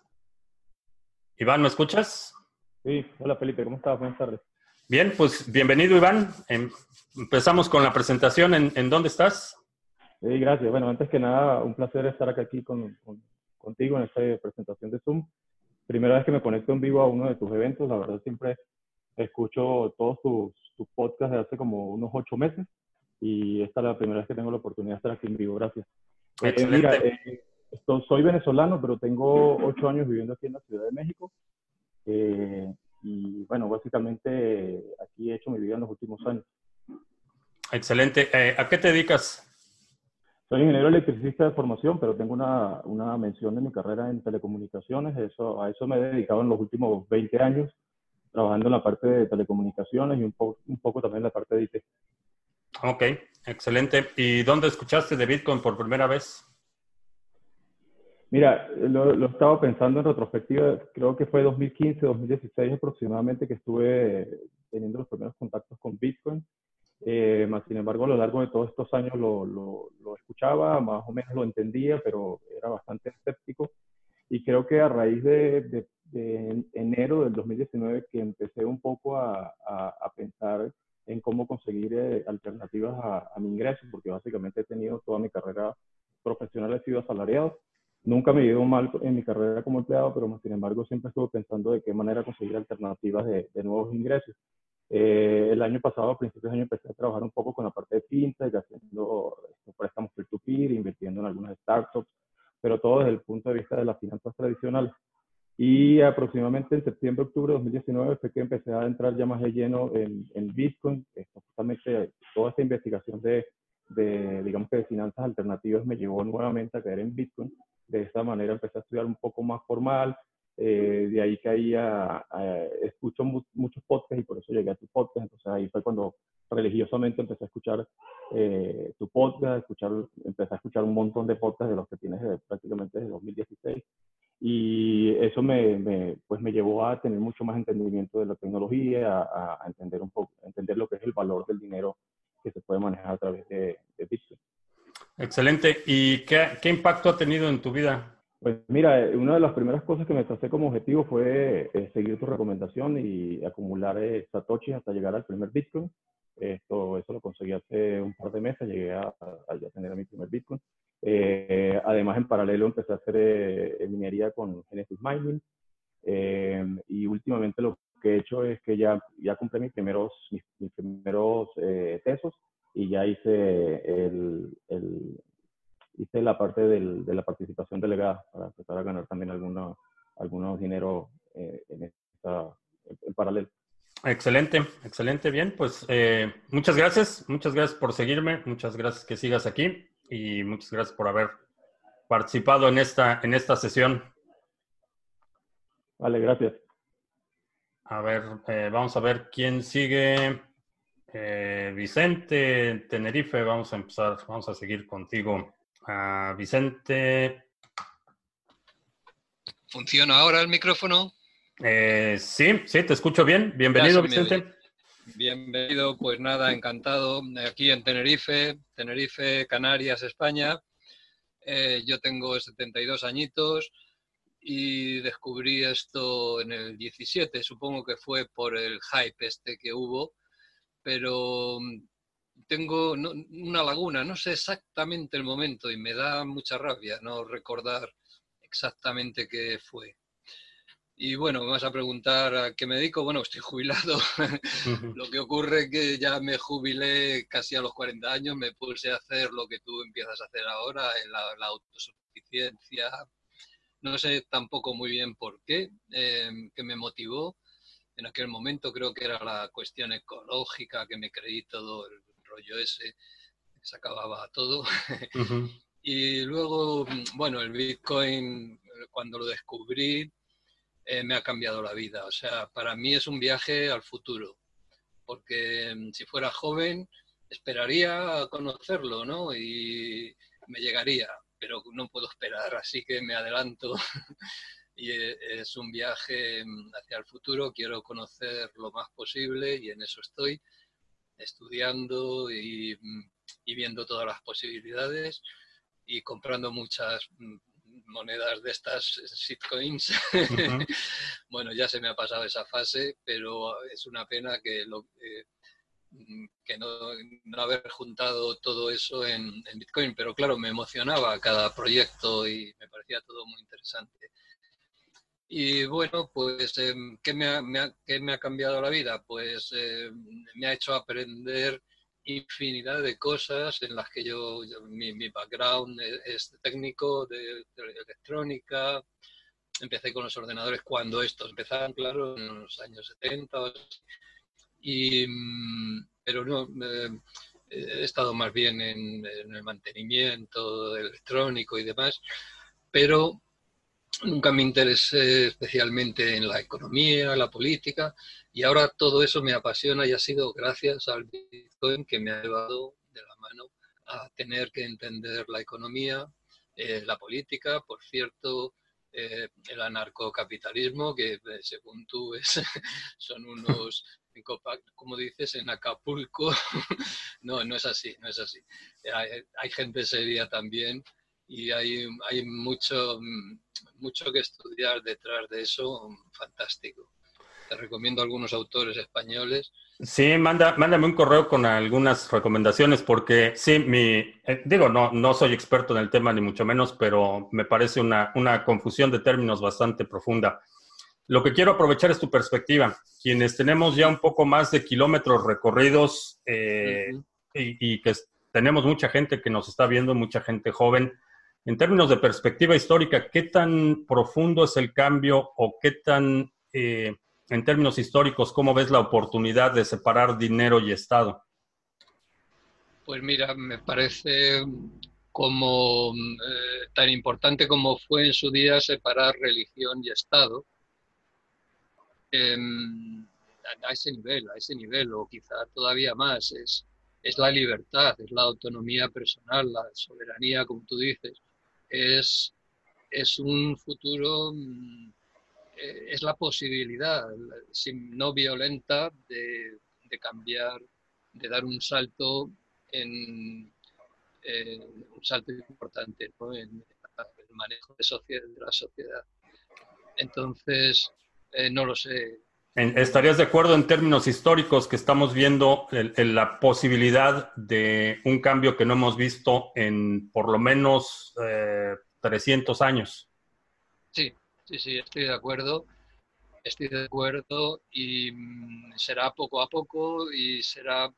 Speaker 1: Iván, ¿me escuchas?
Speaker 8: Sí, hola Felipe, ¿cómo estás? Buenas tardes.
Speaker 1: Bien, pues bienvenido Iván. Em, empezamos con la presentación. ¿En, dónde estás?
Speaker 8: Sí, gracias. Bueno, antes que nada, un placer estar aquí con, contigo en esta presentación de Zoom primera vez que me conecto en vivo a uno de tus eventos. La verdad, siempre escucho todos tus, tus podcasts de hace como unos ocho meses y esta es la primera vez que tengo la oportunidad de estar aquí en vivo. Gracias. Eh, mira, eh, soy venezolano, pero tengo ocho años viviendo aquí en la Ciudad de México. Eh, y bueno, básicamente aquí he hecho mi vida en los últimos años.
Speaker 1: Excelente. ¿A qué te dedicas?
Speaker 8: Soy ingeniero electricista de formación, pero tengo una, una, mención de mi carrera en telecomunicaciones. Eso, a eso me he dedicado en los últimos 20 años, trabajando en la parte de telecomunicaciones y un, un poco también en la parte de IT.
Speaker 1: Ok, excelente. ¿Y dónde escuchaste de Bitcoin por primera vez?
Speaker 8: Mira, lo, lo estaba pensando en retrospectiva, creo que fue 2015, 2016 aproximadamente que estuve teniendo los primeros contactos con Bitcoin. Eh, sin embargo, a lo largo de todos estos años lo, lo, lo, escuchaba, más o menos lo entendía, pero era bastante escéptico. Y creo que a raíz de, de, enero del 2019 que empecé un poco a, a, pensar en cómo conseguir eh, alternativas a, mi ingreso, porque básicamente he tenido toda mi carrera profesional, he sido asalariado. Nunca me he ido mal en mi carrera como empleado, pero sin embargo siempre estuve pensando de qué manera conseguir alternativas de, nuevos ingresos. Eh, el año pasado, a principios de año, empecé a trabajar un poco con la parte de fintech, haciendo préstamos peer-to-peer, invirtiendo en algunas startups, pero todo desde el punto de vista de las finanzas tradicionales. Y aproximadamente en septiembre, octubre de 2019 fue que empecé a entrar ya más de lleno en, en Bitcoin. justamente toda esta investigación de, de, digamos que de finanzas alternativas me llevó nuevamente a caer en Bitcoin. De esta manera empecé a estudiar un poco más formal, eh, de ahí caía, escucho muchos podcasts y por eso llegué a tu podcast. Entonces ahí fue cuando religiosamente empecé a escuchar eh, tu podcast, escuchar, empecé a escuchar un montón de podcasts de los que tienes prácticamente desde 2016. Y eso me, me, pues me llevó a tener mucho más entendimiento de la tecnología, a, entender un poco, entender lo que es el valor del dinero que se puede manejar a través de, de Bitcoin.
Speaker 1: Excelente. ¿Y qué, qué impacto ha tenido en tu vida
Speaker 8: pues mira, eh, una de las primeras cosas que me tracé como objetivo fue eh, seguir tu recomendación y acumular eh, satoshis hasta llegar al primer Bitcoin. Esto, eso lo conseguí hace un par de meses, llegué a, a, tener mi primer Bitcoin. Además, en paralelo empecé a hacer minería con Genesis Mining. y últimamente lo que he hecho es que ya, ya compré mis primeros, mis, primeros tesos y ya hice el, el hice la parte del, de la participación delegada para empezar a ganar también algunos algunos dinero eh, en, esta, en paralelo.
Speaker 1: Excelente, excelente, bien. Pues eh, muchas gracias, muchas gracias por seguirme, muchas gracias que sigas aquí y muchas gracias por haber participado en esta, en esta sesión.
Speaker 8: Vale, gracias.
Speaker 1: A ver, eh, vamos a ver quién sigue. Vicente, Tenerife, vamos a empezar, vamos a seguir contigo. Vicente.
Speaker 9: ¿Funciona ahora el micrófono?
Speaker 1: Eh, sí, sí, te escucho bien. Bienvenido, Vicente.
Speaker 9: Bienvenido, pues nada, encantado. Aquí en Tenerife, Tenerife, Canarias, España. Eh, yo tengo 72 añitos y descubrí esto en el 17, supongo que fue por el hype este que hubo, pero tengo una laguna, no sé exactamente el momento y me da mucha rabia no recordar exactamente qué fue. Y bueno, me vas a preguntar a qué me dedico. Bueno, estoy jubilado. lo que ocurre es que ya me jubilé casi a los 40 años, me puse a hacer lo que tú empiezas a hacer ahora, la, la autosuficiencia. No sé tampoco muy bien por qué, eh, qué me motivó. En aquel momento creo que era la cuestión ecológica, que me creí todo el rollo ese, se acababa todo. y luego, bueno, el Bitcoin, cuando lo descubrí, eh, me ha cambiado la vida. O sea, para mí es un viaje al futuro, porque mm, si fuera joven, esperaría conocerlo, ¿no? Y me llegaría, pero no puedo esperar, así que me adelanto. y eh, es un viaje mm, hacia el futuro, quiero conocer lo más posible y en eso estoy, estudiando y, mm, viendo todas las posibilidades y comprando muchas monedas de estas shitcoins. bueno, ya se me ha pasado esa fase, pero es una pena que, lo, eh, que no, haber juntado todo eso en, en, Bitcoin, pero claro, me emocionaba cada proyecto y me parecía todo muy interesante. Y bueno, pues, em, ¿qué me, ha, me ha, cambiado la vida? Pues em, me ha hecho aprender infinidad de cosas en las que yo, mi, background e, es, técnico, de, electrónica. Empecé con los ordenadores cuando estos empezaron, claro, en los años 70. Y, mm, pero no, he estado más bien en, en el mantenimiento electrónico y demás. Pero nunca me interesé especialmente en la economía, la política, y ahora todo eso me apasiona y ha sido gracias al Bitcoin que me ha llevado de la mano a tener que entender la economía, eh, la política, por cierto, eh, el anarcocapitalismo, que eh, según tú es, son unos, como dices, en Acapulco. no, no es así, no es así. hay gente seria también y hay, hay mucho, mucho que estudiar detrás de eso, fantástico. Te recomiendo algunos autores españoles.
Speaker 1: Sí, manda, mándame un correo con algunas recomendaciones porque sí, mi, eh, digo, no, no soy experto en el tema ni mucho menos, pero me parece una, una confusión de términos bastante profunda. Lo que quiero aprovechar es tu perspectiva. Quienes tenemos ya un poco más de kilómetros recorridos eh, y, y, que tenemos mucha gente que nos está viendo, mucha gente joven, en términos de perspectiva histórica, ¿qué tan profundo es el cambio o qué tan, eh, en términos históricos, cómo ves la oportunidad de separar dinero y Estado?
Speaker 9: Pues mira, me parece como eh, tan importante como fue en su día separar religión y Estado. Em, a ese nivel, a ese nivel, o quizá todavía más, es, es la libertad, es la autonomía personal, la soberanía, como tú dices es, es un futuro, mm, eh, es la posibilidad, no violenta, de, cambiar, de dar un salto en un salto importante en el manejo de, de la sociedad. Entonces, eh, no lo sé,
Speaker 1: ¿Estarías de acuerdo en términos históricos que estamos viendo la posibilidad de un cambio que no hemos visto en por lo menos 300 eh, años?
Speaker 9: Sí, sí, sí, estoy de acuerdo. Estoy de acuerdo y mm, será poco a poco y será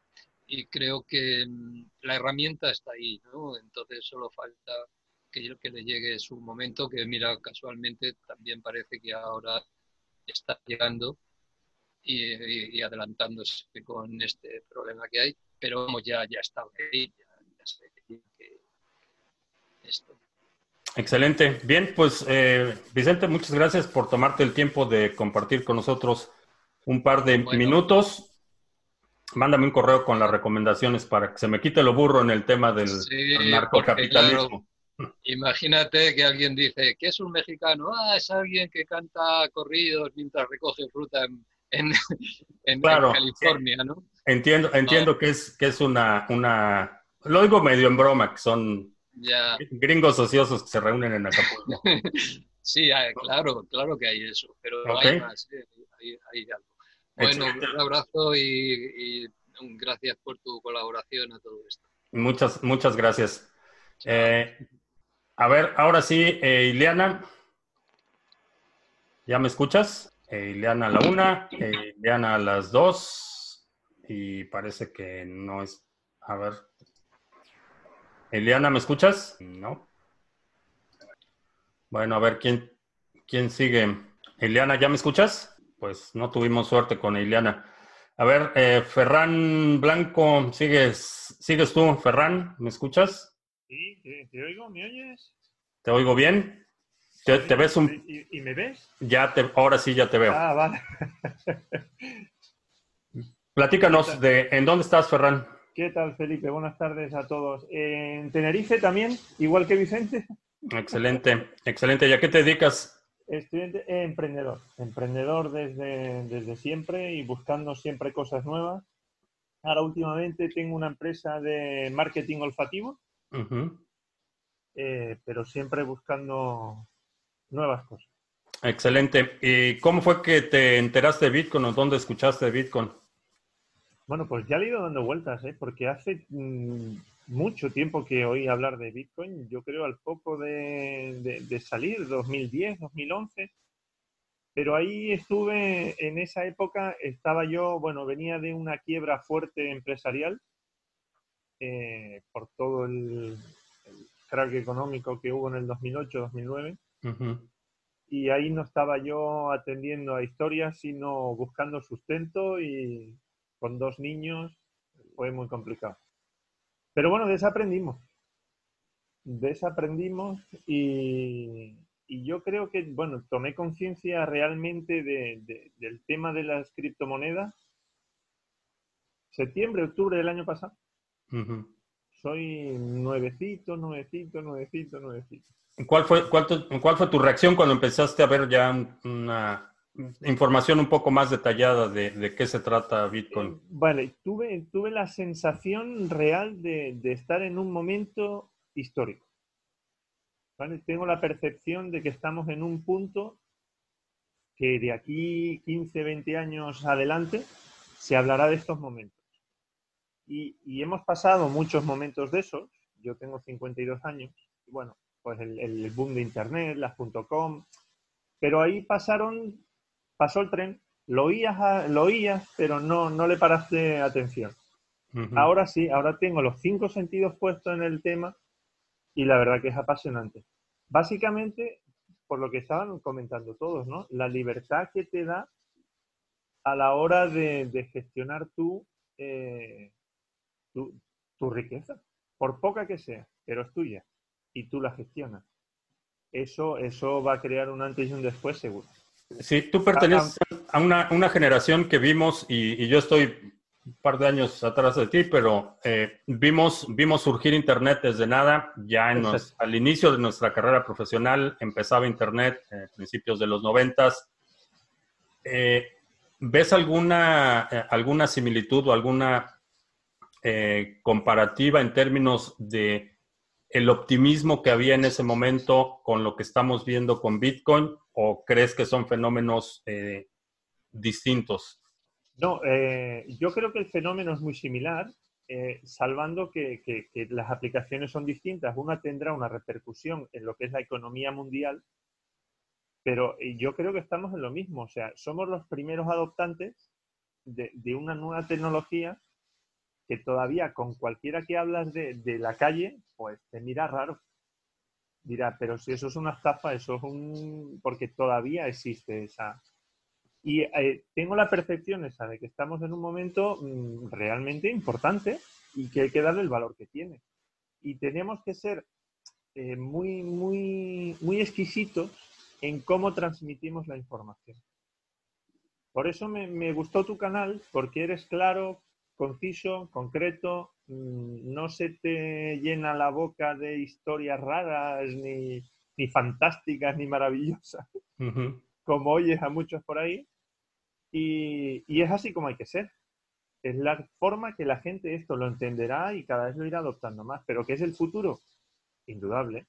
Speaker 9: y creo que mm, la herramienta está ahí, ¿no? Entonces solo falta que, que le llegue su momento, que mira, casualmente también parece que ahora está llegando y, adelantándose con este problema que hay, pero como ya, ya está ahí, ya,
Speaker 1: esto. Excelente. Bien, pues eh, Vicente, muchas gracias por tomarte el tiempo de compartir con nosotros un par de minutos. Mándame un correo con las recomendaciones para que se me quite lo burro en el tema del narcocapitalismo.
Speaker 9: imagínate que alguien dice que es un mexicano, ah, es alguien que canta corridos mientras recoge fruta en, en, California, ¿no?
Speaker 1: Entiendo, entiendo que es, que es una, una, lo digo medio en broma, que son gringos ociosos que se reúnen en Acapulco.
Speaker 9: sí, ah, claro, claro que hay eso, pero hay más, ¿eh? hay, algo. Bueno, un abrazo y, gracias por tu colaboración a todo esto.
Speaker 1: Muchas, muchas gracias. Eh, a ver, ahora sí, eh, Ileana, ¿ya me escuchas? Ileana a la una, Ileana a las dos, y parece que no es. A ver. Eliana, ¿me escuchas? No. Bueno, a ver, ¿quién, quién sigue? Eliana, ¿ya me escuchas? Pues no tuvimos suerte con Eliana. A ver, eh, Ferran Blanco, ¿sigues, ¿sigues tú, Ferran? ¿Me escuchas?
Speaker 10: Sí, te oigo, ¿me oyes?
Speaker 1: ¿Te oigo bien? ¿Te, ves un...
Speaker 10: ¿Y, me ves?
Speaker 1: Ya te, ahora sí ya te veo.
Speaker 10: Ah, vale.
Speaker 1: Platícanos de en dónde estás, Ferran.
Speaker 10: ¿Qué tal, Felipe? Buenas tardes a todos. ¿En Tenerife también, igual que Vicente?
Speaker 1: Excelente, excelente. ¿Y a qué te dedicas?
Speaker 10: Estudiante, eh, emprendedor. Emprendedor desde, desde siempre y buscando siempre cosas nuevas. Ahora últimamente tengo una empresa de marketing olfativo, eh, pero siempre buscando nuevas cosas.
Speaker 1: Excelente. ¿Y cómo fue que te enteraste de Bitcoin o dónde escuchaste de Bitcoin?
Speaker 10: Bueno, pues ya le he ido dando vueltas, ¿eh? porque hace mm, mucho tiempo que oí hablar de Bitcoin, yo creo al poco de, de- de salir, 2010, 2011, pero ahí estuve, en esa época estaba yo, bueno, venía de una quiebra fuerte empresarial eh, por todo el, el crack económico que hubo en el 2008, 2009
Speaker 1: Ujú.
Speaker 10: y ahí no estaba yo atendiendo a historias, sino buscando sustento y con dos niños fue muy complicado. Pero bueno, desaprendimos. Desaprendimos y, y yo creo que, bueno, tomé conciencia realmente de- de- del tema de las criptomonedas septiembre, octubre del año pasado. Soy nuevecito, nuevecito, nuevecito, nuevecito.
Speaker 1: ¿Cuál fue, cuál, tu- cuál fue tu reacción cuando empezaste a ver ya un- una información un poco más detallada de, de qué se trata Bitcoin?
Speaker 10: Vale, tuve, tuve la sensación real de, de estar en un momento histórico. ¿Vale? Tengo la percepción de que estamos en un punto que de aquí 15, 20 años adelante se hablará de estos momentos. Y, y hemos pasado muchos momentos de esos. Yo tengo 52 años. Y bueno, pues el, el boom de Internet, las .com. Pero ahí pasaron, pasó el tren. Lo oías, a- lo oías pero no, no le paraste atención. Ahora sí, ahora tengo los cinco sentidos puestos en el tema y la verdad que es apasionante. Básicamente, por lo que estaban comentando todos, ¿no? La libertad que te da a la hora de, de gestionar tú, eh, tu, tu riqueza, por poca que sea, pero es tuya y tú la gestionas. Eso, eso va a crear un antes y un después seguro.
Speaker 1: Sí, tú perteneces a una, una generación que vimos, y, y yo estoy un par de años atrás de ti, pero eh, vimos, vimos surgir Internet desde nada, ya en nos- al inicio de nuestra carrera profesional empezaba Internet, eh, principios de los noventas. Eh, ¿Ves alguna, eh, alguna similitud o alguna eh, comparativa en términos de el optimismo que había en ese momento con lo que estamos viendo con Bitcoin o crees que son fenómenos eh, distintos?
Speaker 10: No, eh, yo creo que el fenómeno es muy similar, eh, salvando que, las aplicaciones son distintas. Una tendrá una repercusión en lo que es la economía mundial, pero eh, yo creo que estamos en lo mismo. O sea, somos los primeros adoptantes de una nueva tecnología que todavía con cualquiera que hablas de, de la calle, pues te mira raro. Dirá, pero si eso es una estafa, eso es un... porque todavía existe esa, y eh, tengo la percepción esa de que estamos en un momento mm, realmente importante y que hay que darle el valor que tiene. Y tenemos que ser eh, muy, muy, muy exquisitos en cómo transmitimos la información. Por eso me, me gustó tu canal, porque eres claro, conciso, concreto, mm, no se te llena la boca de historias raras, ni, ni fantásticas, ni maravillosas como oyes a muchos por ahí, y, y es así como hay que ser. Es la forma que la gente esto lo entenderá y cada vez lo irá adoptando más. Pero ¿qué es el futuro? Indudable.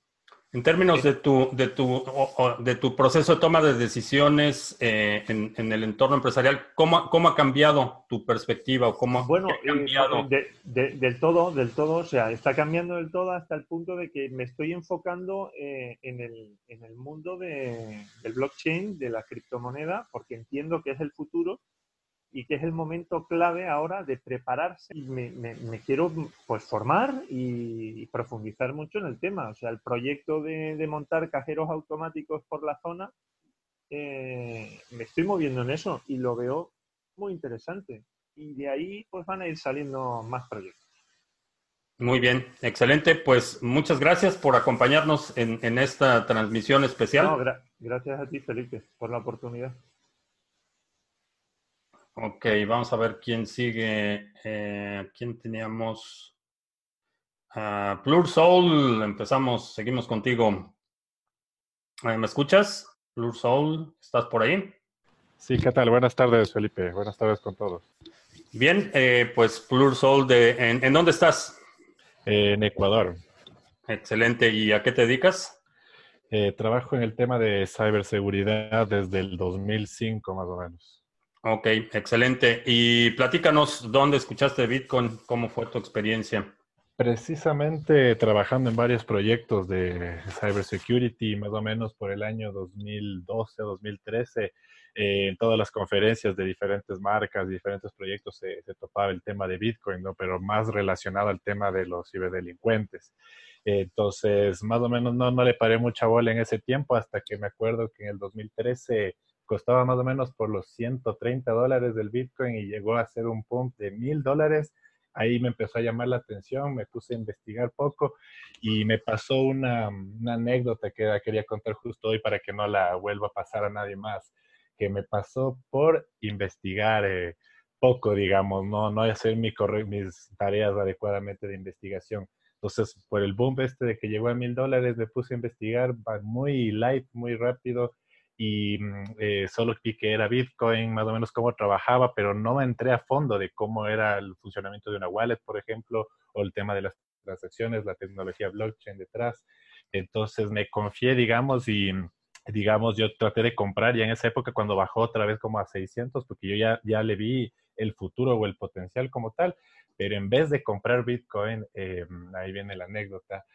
Speaker 1: En términos de tu, de tu, de tu proceso de toma de decisiones eh, en, en el entorno empresarial, ¿cómo, ¿cómo ha cambiado tu perspectiva o cómo
Speaker 10: Bueno,
Speaker 1: ha
Speaker 10: eh,
Speaker 1: cambiado?
Speaker 10: de- de- del todo, del todo, o sea, está cambiando del todo hasta el punto de que me estoy enfocando eh, en, el, en el mundo de- del blockchain, de la criptomoneda, porque entiendo que es el futuro y que es el momento clave ahora de prepararse. Y me, me- me quiero pues formar y, y profundizar mucho en el tema. O sea, el proyecto de, de montar cajeros automáticos por la zona, eh, me estoy moviendo en eso y lo veo muy interesante. Y de ahí pues van a ir saliendo más proyectos.
Speaker 1: Muy bien, excelente. Pues muchas gracias por acompañarnos en, en esta transmisión especial.
Speaker 10: No, gra- gracias a ti, Felipe, por la oportunidad.
Speaker 1: Ok, vamos a ver quién sigue. Eh, ¿Quién teníamos? Ah, Plur Soul, empezamos, seguimos contigo. Eh, ¿Me escuchas? Plur Soul, ¿estás por ahí?
Speaker 11: Sí, ¿qué tal? Buenas tardes, Felipe. Buenas tardes con todos.
Speaker 1: Bien, eh, pues Plur Soul, de, ¿en, dónde estás?
Speaker 11: en Ecuador.
Speaker 1: Excelente. ¿Y a qué te dedicas?
Speaker 11: Eh, trabajo en el tema de ciberseguridad desde el 2005 más o menos.
Speaker 1: Ok, excelente. Y platícanos dónde escuchaste Bitcoin, cómo fue tu experiencia.
Speaker 11: Precisamente trabajando en varios proyectos de cybersecurity, más o menos por el año 2012, 2013, eh, en todas las conferencias de diferentes marcas, diferentes proyectos se, topaba el tema de Bitcoin, ¿no? pero más relacionado al tema de los ciberdelincuentes. entonces, más o menos no, no le paré mucha bola en ese tiempo hasta que me acuerdo que en el 2013 costaba más o menos por los 130 dólares del Bitcoin y llegó a ser un pump de mil dólares ahí me empezó a llamar la atención, me puse a investigar poco y me pasó una, anécdota que quería contar justo hoy para que no la vuelva a pasar a nadie más, que me pasó por investigar eh, poco, digamos, no, no hacer mi mis tareas adecuadamente de investigación. Entonces, por el boom este de que llegó a mil dólares, me puse a investigar muy light, muy rápido y mm, eh, solo vi que era Bitcoin, más o menos cómo trabajaba, pero no entré a fondo de cómo era el funcionamiento de una wallet, por ejemplo, o el tema de las transacciones, la tecnología blockchain detrás. Entonces me confié, digamos, y digamos, yo traté de comprar ya en esa época cuando bajó otra vez como a 600, porque yo ya, ya le vi el futuro o el potencial como tal, pero en vez de comprar Bitcoin, eh, ahí viene la anécdota,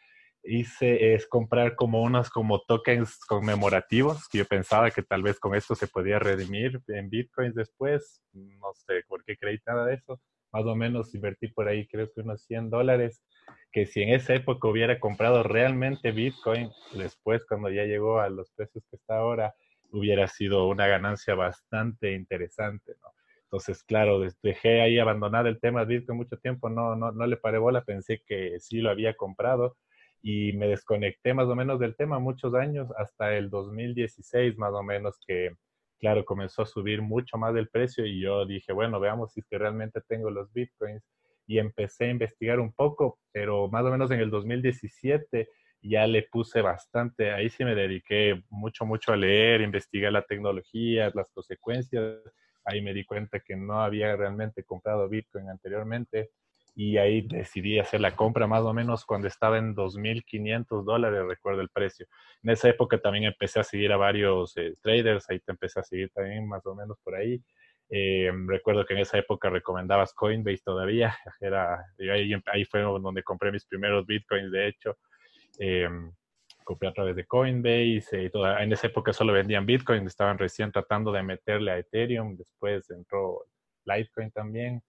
Speaker 11: hice es comprar como unos como tokens conmemorativos que yo pensaba que tal vez con esto se podía redimir en bitcoins después. No sé por qué creí nada de eso. Más o menos invertí por ahí creo que unos 100 dólares, que si en esa época hubiera comprado realmente bitcoin, después cuando ya llegó a los precios que está ahora, hubiera sido una ganancia bastante interesante, ¿no? Entonces, claro, dejé ahí abandonado el tema de Bitcoin mucho tiempo, no, no, no le paré bola, pensé que sí lo había comprado, y me desconecté más o menos del tema muchos años, hasta el 2016 más o menos que, claro, comenzó a subir mucho más el precio y yo dije, bueno, veamos si es que realmente tengo los bitcoins y empecé a investigar un poco, pero más o menos en el 2017 ya le puse bastante, ahí sí me dediqué mucho, mucho a leer, investigar la tecnología, las consecuencias, ahí me di cuenta que no había realmente comprado bitcoin anteriormente y ahí decidí hacer la compra más o menos cuando estaba en 2.500 dólares, recuerdo el precio. En esa época también empecé a seguir a varios eh, traders, ahí te empecé a seguir también más o menos por ahí. Eh, recuerdo que en esa época recomendabas Coinbase todavía, era, ahí, ahí fue donde compré mis primeros bitcoins, de hecho. Eh, compré a través de Coinbase, y en esa época solo vendían Bitcoin, estaban recién tratando de meterle a Ethereum, después entró Litecoin también.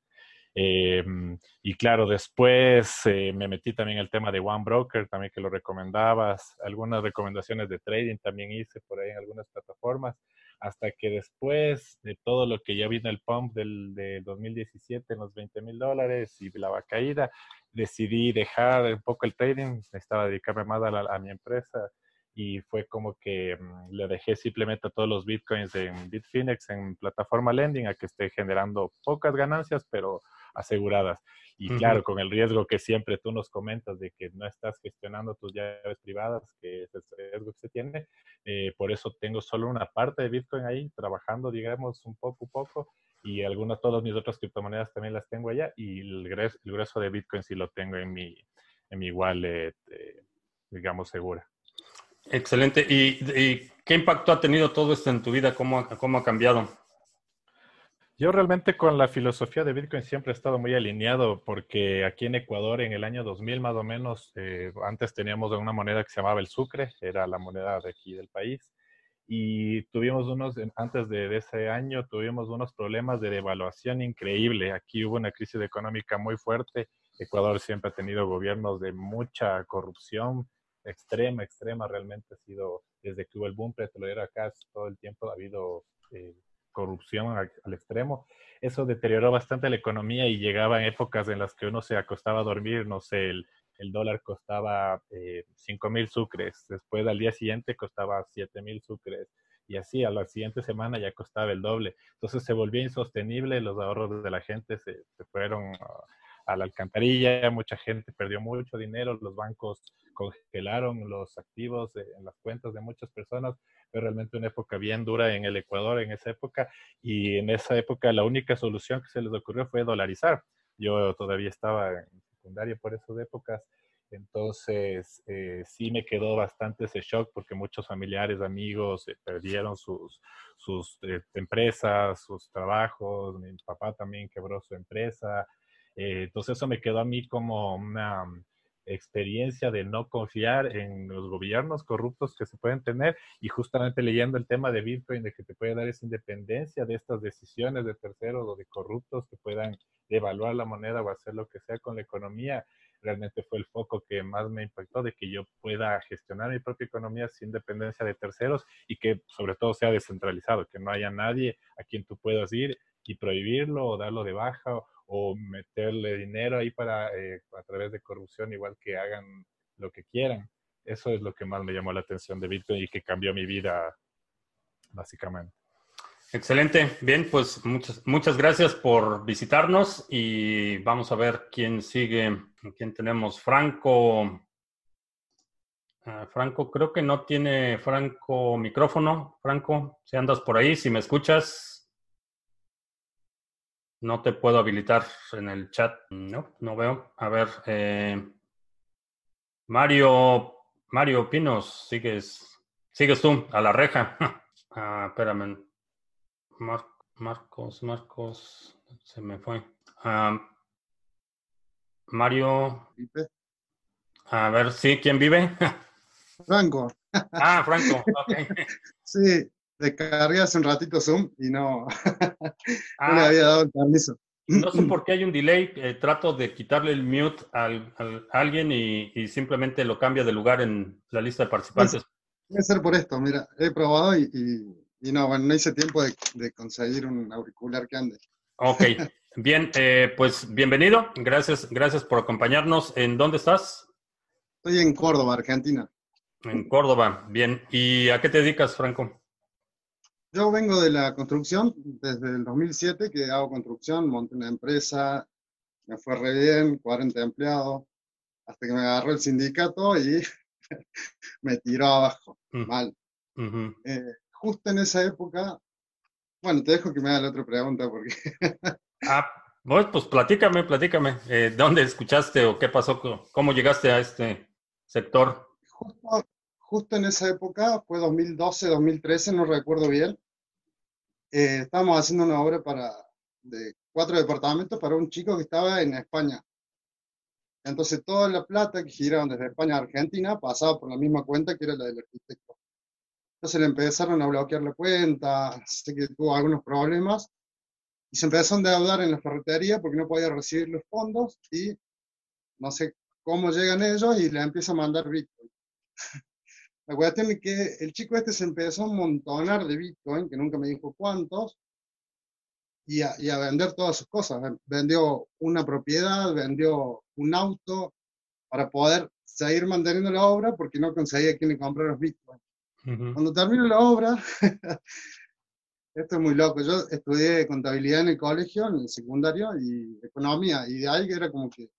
Speaker 11: Em, y claro, después eh, me metí también el tema de One Broker, también que lo recomendabas. Algunas recomendaciones de trading también hice por ahí en algunas plataformas. Hasta que después de todo lo que ya vino el pump del, 2017 en los 20 mil dólares y la caída, decidí dejar un poco el trading. Estaba dedicarme más a, a mi empresa y fue como que mm, le dejé simplemente a todos los bitcoins en Bitfinex, en plataforma lending, a que esté generando pocas ganancias, pero aseguradas. Y claro, con el riesgo que siempre tú nos comentas de que no estás gestionando tus llaves privadas, que es el riesgo que se tiene, eh, por eso tengo solo una parte de Bitcoin ahí, trabajando, digamos, un poco, poco, y algunas, todas mis otras criptomonedas también las tengo allá, y el grueso, el grueso de Bitcoin sí lo tengo en mi, en mi wallet, eh, digamos, segura.
Speaker 1: Excelente. ¿Y, qué impacto ha tenido todo esto en tu vida? ¿Cómo, cómo ha cambiado?
Speaker 11: Yo realmente con la filosofía de Bitcoin siempre he estado muy alineado porque aquí en Ecuador en el año 2000 más o menos, eh, antes teníamos una moneda que se llamaba el sucre, era la moneda de aquí del país, y tuvimos unos, antes de, ese año, tuvimos unos problemas de devaluación increíble. Aquí hubo una crisis económica muy fuerte. Ecuador siempre ha tenido gobiernos de mucha corrupción, extrema, extrema, realmente ha sido, desde que hubo el boom petrolero acá, todo el tiempo ha habido... Eh, corrupción al, extremo, eso deterioró bastante la economía y llegaba en épocas en las que uno se acostaba a dormir, no sé, el, dólar costaba eh, 5 mil sucres, después al día siguiente costaba 7 mil sucres y así a la siguiente semana ya costaba el doble. Entonces se volvió insostenible, los ahorros de la gente se, fueron a la alcantarilla, mucha gente perdió mucho dinero, los bancos congelaron los activos en las cuentas de muchas personas. Fue realmente una época bien dura en el Ecuador en esa época y en esa época la única solución que se les ocurrió fue dolarizar. Yo todavía estaba en secundaria por esas épocas entonces, eh, sí me quedó bastante ese shock porque muchos familiares, amigos eh, perdieron sus, sus eh, empresas, sus trabajos. Mi papá también quebró su empresa. entonces, eso me quedó a mí como una experiencia de no confiar en los gobiernos corruptos que se pueden tener y justamente leyendo el tema de Bitcoin, de que te puede dar esa independencia de estas decisiones de terceros o de corruptos que puedan devaluar la moneda o hacer lo que sea con la economía realmente fue el foco que más me impactó de que yo pueda gestionar mi propia economía sin dependencia de terceros y que sobre todo sea descentralizado, que no haya nadie a quien tú puedas ir y prohibirlo o darlo de baja o, meterle dinero ahí para eh, a través de corrupción igual que hagan lo que quieran. Eso es lo que más me llamó la atención de Bitcoin y que cambió mi vida básicamente.
Speaker 1: Excelente. Bien, pues muchas, muchas gracias por visitarnos y vamos a ver quién sigue. ¿Quién tenemos? Franco. Ah, Franco, creo que no tiene Franco micrófono. Franco, si andas por ahí, si me escuchas, no te puedo habilitar en el chat. No, no veo. A ver, eh, Mario, Mario Pinos, sigues, sigues tú a la reja. ah, espérame. Marcos, Marcos, se me fue. Mario. A ver, sí, ¿quién vive?
Speaker 12: Franco.
Speaker 1: ah, Franco, ok.
Speaker 12: sí, descargué hace un ratito Zoom y no, no le ah. había dado el permiso.
Speaker 1: No sé por qué hay un delay. Eh, trato de quitarle el mute a alguien y, simplemente lo cambia de lugar en la lista de participantes.
Speaker 12: Debe ser por esto, mira, he probado y y no, bueno, no hice tiempo de, conseguir un auricular que ande.
Speaker 1: Ok, bien, eh, pues bienvenido. Gracias, gracias por acompañarnos. ¿En dónde estás?
Speaker 12: Estoy en Córdoba, Argentina.
Speaker 1: En Córdoba, bien. ¿Y a qué te dedicas, Franco?
Speaker 12: Yo vengo de la construcción desde el 2007 que hago construcción, monté una empresa, me fue re bien, 40 empleados, hasta que me agarró el sindicato y me tiró abajo, mm. mal justo en esa época, bueno, te dejo que me haga la otra pregunta porque...
Speaker 1: ah, pues platícame, platícame. Eh, ¿Dónde escuchaste o qué pasó? ¿Cómo llegaste a este sector?
Speaker 12: Justo, en esa época, fue 2012, 2013, no recuerdo bien. Eh, estábamos haciendo una obra para, de cuatro departamentos para un chico que estaba en España. Entonces toda la plata que giraban desde España a Argentina pasaba por la misma cuenta que era la del arquitecto. Entonces le empezaron a bloquear la cuenta, sé que tuvo algunos problemas, y se empezó a endeudar en la ferretería porque no podía recibir los fondos y no sé cómo llegan ellos y le empieza a mandar Bitcoin. Cuestión es que el chico este se empezó a montonar de Bitcoin, que nunca me dijo cuántos, y a, y a, vender todas sus cosas. Vendió una propiedad, vendió un auto para poder seguir manteniendo la obra porque no conseguía quien le comprara los Bitcoin. Cuando termino la obra, esto es muy loco, yo estudié contabilidad en el colegio, en el secundario, y economía, y de ahí que era como que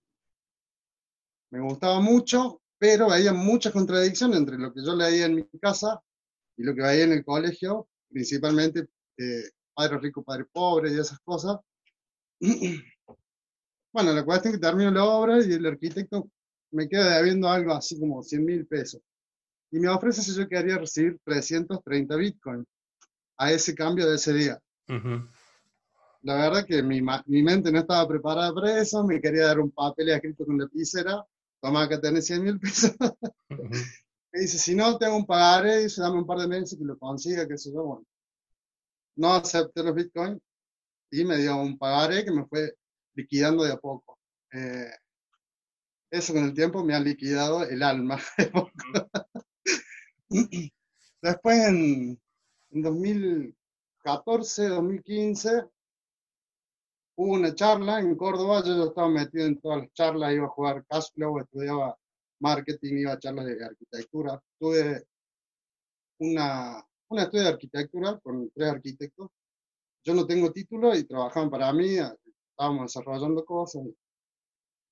Speaker 12: me gustaba mucho, pero había muchas contradicciones entre lo que yo leía en mi casa y lo que veía en el colegio, principalmente eh, padre rico, padre pobre y esas cosas. bueno, la cuestión es que termino la obra y el arquitecto me queda debiendo algo así como 100 mil pesos y me ofrece si yo quería recibir 330 Bitcoin a ese cambio de ese día. La verdad que mi, mi, mente no estaba preparada para eso, me quería dar un papel escrito con lapicera, toma acá tenés 100 mil pesos. me dice, si no, tengo un pagaré, dice, dame un par de meses que lo consiga, qué sé yo, bueno. No acepté los Bitcoin y me dio un pagaré que me fue liquidando de a poco. Eh, eso con el tiempo me ha liquidado el alma. Después, en, 2014, 2015, hubo una charla en Córdoba, yo estaba metido en todas las charlas, iba a jugar Cashflow, estudiaba marketing, iba a charlas de arquitectura. Tuve una, una estudio de arquitectura con tres arquitectos. Yo no tengo título y trabajaban para mí, estábamos desarrollando cosas.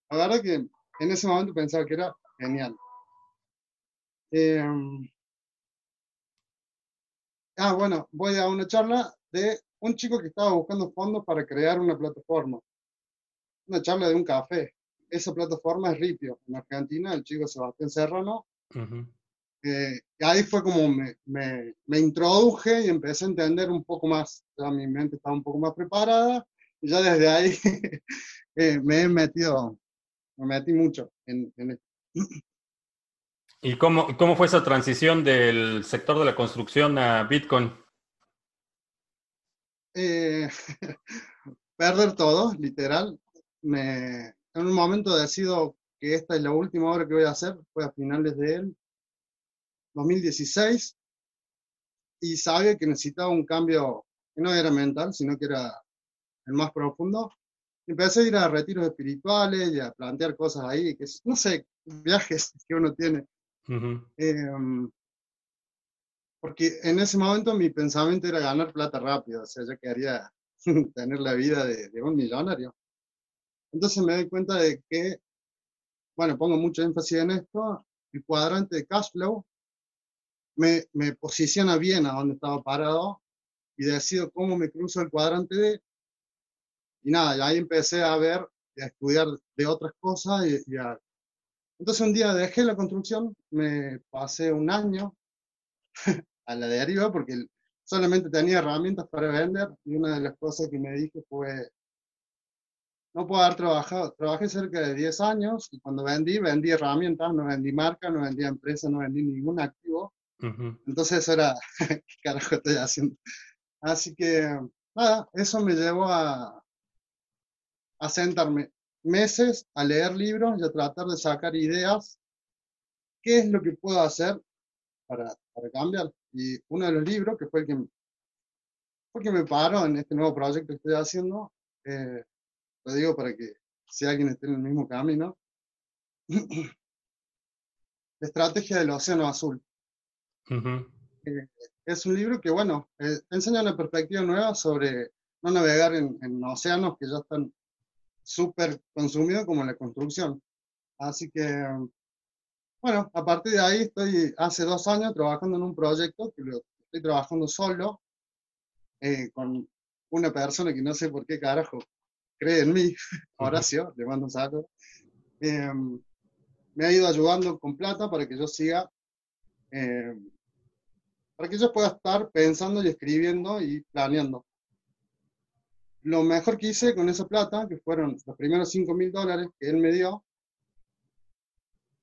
Speaker 12: La verdad que en ese momento pensaba que era genial. Em, ah, bueno, voy a una charla de un chico que estaba buscando fondos para crear una plataforma. Una charla de un café. Esa plataforma es Ripio, en Argentina, el chico Sebastián Serrano. Eh, y ahí fue como me, me, me, introduje y empecé a entender un poco más. Ya mi mente estaba un poco más preparada y ya desde ahí eh, me he metido, me metí mucho en, en esto.
Speaker 1: ¿Y cómo, cómo fue esa transición del sector de la construcción a Bitcoin?
Speaker 12: Eh, perder todo, literal. Me, en un momento decido que esta es la última obra que voy a hacer, fue a finales de él, 2016, y sabía que necesitaba un cambio que no era mental, sino que era el más profundo. Empecé a ir a retiros espirituales y a plantear cosas ahí, que no sé, viajes que uno tiene. Em, porque en ese momento mi pensamiento era ganar plata rápido, o sea, yo quería tener la vida de, de, un millonario. Entonces me doy cuenta de que, bueno, pongo mucho énfasis en esto, el cuadrante de cash flow me, me posiciona bien a donde estaba parado y decido cómo me cruzo el cuadrante de... Y nada, y ahí empecé a ver y a estudiar de otras cosas y, y a... Entonces un día dejé la construcción, me pasé un año a la deriva porque solamente tenía herramientas para vender y una de las cosas que me dije fue, no puedo haber trabajado, trabajé cerca de 10 años y cuando vendí, vendí herramientas, no vendí marca, no vendí empresa, no vendí ningún activo. Entonces eso era, ¿qué carajo estoy haciendo? Así que, nada, eso me llevó a, a sentarme meses a leer libros y a tratar de sacar ideas. ¿Qué es lo que puedo hacer para, para cambiar? Y uno de los libros, que fue el que, fue el que me paró en este nuevo proyecto que estoy haciendo, eh, lo digo para que si alguien esté en el mismo camino, la estrategia del océano azul. Eh, es un libro que, bueno, eh, enseña una perspectiva nueva sobre no navegar en, en océanos que ya están súper consumidos como la construcción. Así que, bueno, a partir de ahí estoy hace dos años trabajando en un proyecto que lo estoy trabajando solo, eh, con una persona que no sé por qué carajo cree en mí, Horacio, le mando un saludo. Eh, me ha ido ayudando con plata para que yo siga, eh, para que yo pueda estar pensando y escribiendo y planeando. Lo mejor que hice con esa plata, que fueron los primeros 5 mil dólares que él me dio,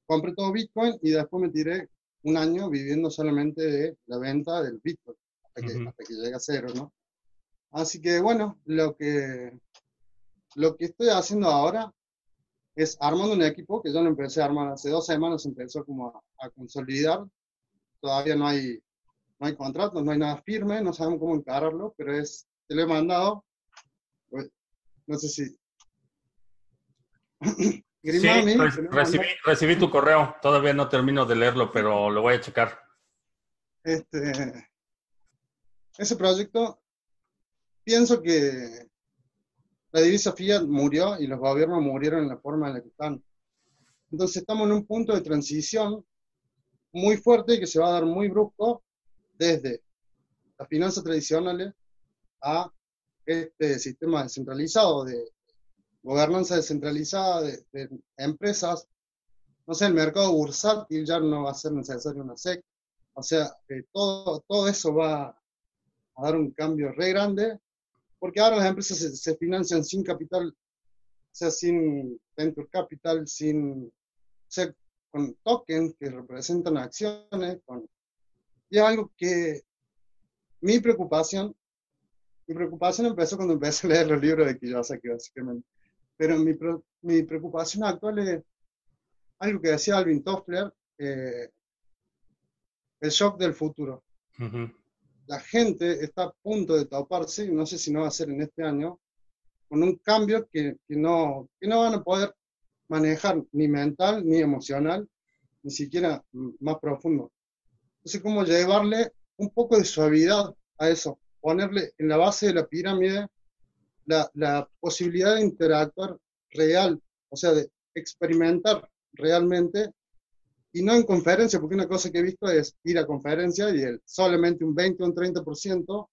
Speaker 12: compré todo Bitcoin y después me tiré un año viviendo solamente de la venta del Bitcoin, hasta que, uh -huh. hasta que llegue a cero, ¿no? Así que bueno, lo que, lo que estoy haciendo ahora es armando un equipo que yo lo empecé a armar hace dos semanas, empezó como a, a consolidar. Todavía no hay, no hay contratos, no hay nada firme, no sabemos cómo encararlo, pero es, te lo he mandado. No sé si.
Speaker 1: Sí, re recibí, recibí, tu correo, todavía no termino de leerlo, pero lo voy a checar.
Speaker 12: Este, ese proyecto, pienso que la divisa fiat murió y los gobiernos murieron en la forma en la que están. Entonces estamos en un punto de transición muy fuerte que se va a dar muy brusco desde las finanzas tradicionales a este sistema descentralizado de gobernanza descentralizada de, de, empresas, no sé, el mercado bursátil ya no va a ser necesario una SEC, o sea, eh, todo, todo eso va a dar un cambio re grande, porque ahora las empresas se, se financian sin capital, o sea, sin venture capital, sin, o sea, con tokens que representan acciones, con, y es algo que mi preocupación, mi preocupación empezó cuando empecé a leer los libros de Kiyosaki, básicamente pero mi, mi preocupación actual es algo que decía Alvin Toffler, eh, el shock del futuro. Uh -huh. La gente está a punto de toparse, no sé si no va a ser en este año, con un cambio que, que, no, que no van a poder manejar ni mental ni emocional, ni siquiera más profundo. Entonces, ¿cómo llevarle un poco de suavidad a eso? Ponerle en la base de la pirámide la, la, posibilidad de interactuar real, o sea, de experimentar realmente y no en conferencia, porque una cosa que he visto es ir a conferencia y el, solamente un 20 o un 30%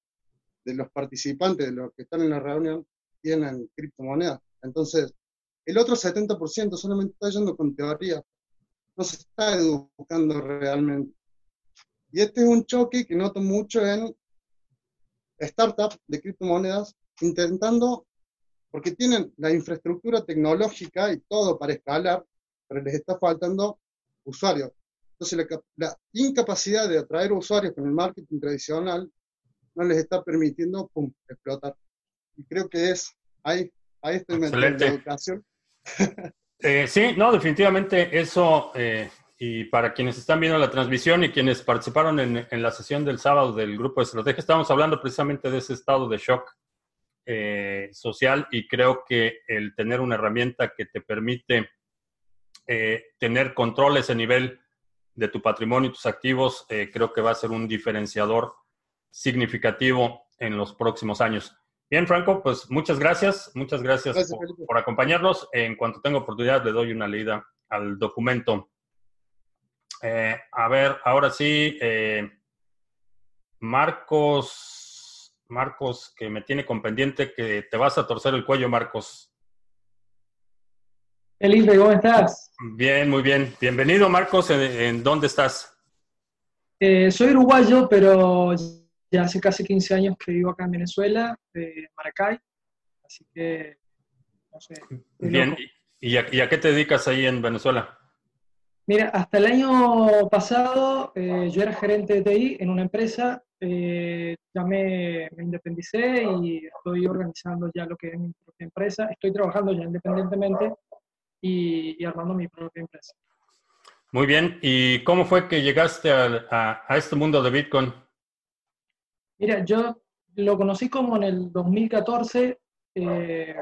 Speaker 12: de los participantes, de los que están en la reunión, tienen criptomonedas. Entonces, el otro 70% solamente está yendo con teoría, no se está educando realmente. Y este es un choque que noto mucho en startups de criptomonedas intentando, porque tienen la infraestructura tecnológica y todo para escalar, pero les está faltando usuarios. Entonces, la, incapacidad de atraer usuarios con el marketing tradicional no les está permitiendo pum, explotar. Y creo que es ahí, ahí estoy metiendo la educación.
Speaker 1: Eh, sí, no, definitivamente eso, eh, y para quienes están viendo la transmisión y quienes participaron en, en, la sesión del sábado del grupo de estrategia, estamos hablando precisamente de ese estado de shock eh, social y creo que el tener una herramienta que te permite eh, tener control a ese nivel de tu patrimonio y tus activos, eh, creo que va a ser un diferenciador significativo en los próximos años. Bien, Franco, pues muchas gracias, muchas gracias, por, acompañarnos. En cuanto tenga oportunidad, le doy una leída al documento. A ver, ahora sí, Marcos, Marcos, que me tiene con pendiente que te vas a torcer el cuello, Marcos.
Speaker 13: Felipe, ¿cómo estás?
Speaker 1: Bien, muy bien. Bienvenido, Marcos. ¿En, dónde estás?
Speaker 13: Eh, soy uruguayo, pero ya hace casi 15 años que vivo acá en Venezuela, de Maracay. Así que, no sé.
Speaker 1: Bien, ¿Y a, qué te dedicas ahí en Venezuela?
Speaker 13: Mira, hasta el año pasado eh, yo era gerente de TI en una empresa, eh, ya me, me, independicé y estoy organizando ya lo que es mi propia empresa. Estoy trabajando ya independientemente y, armando mi propia empresa.
Speaker 1: Muy bien. ¿Y cómo fue que llegaste a, a, este mundo de Bitcoin?
Speaker 13: Mira, yo lo conocí como en el 2014. Eh,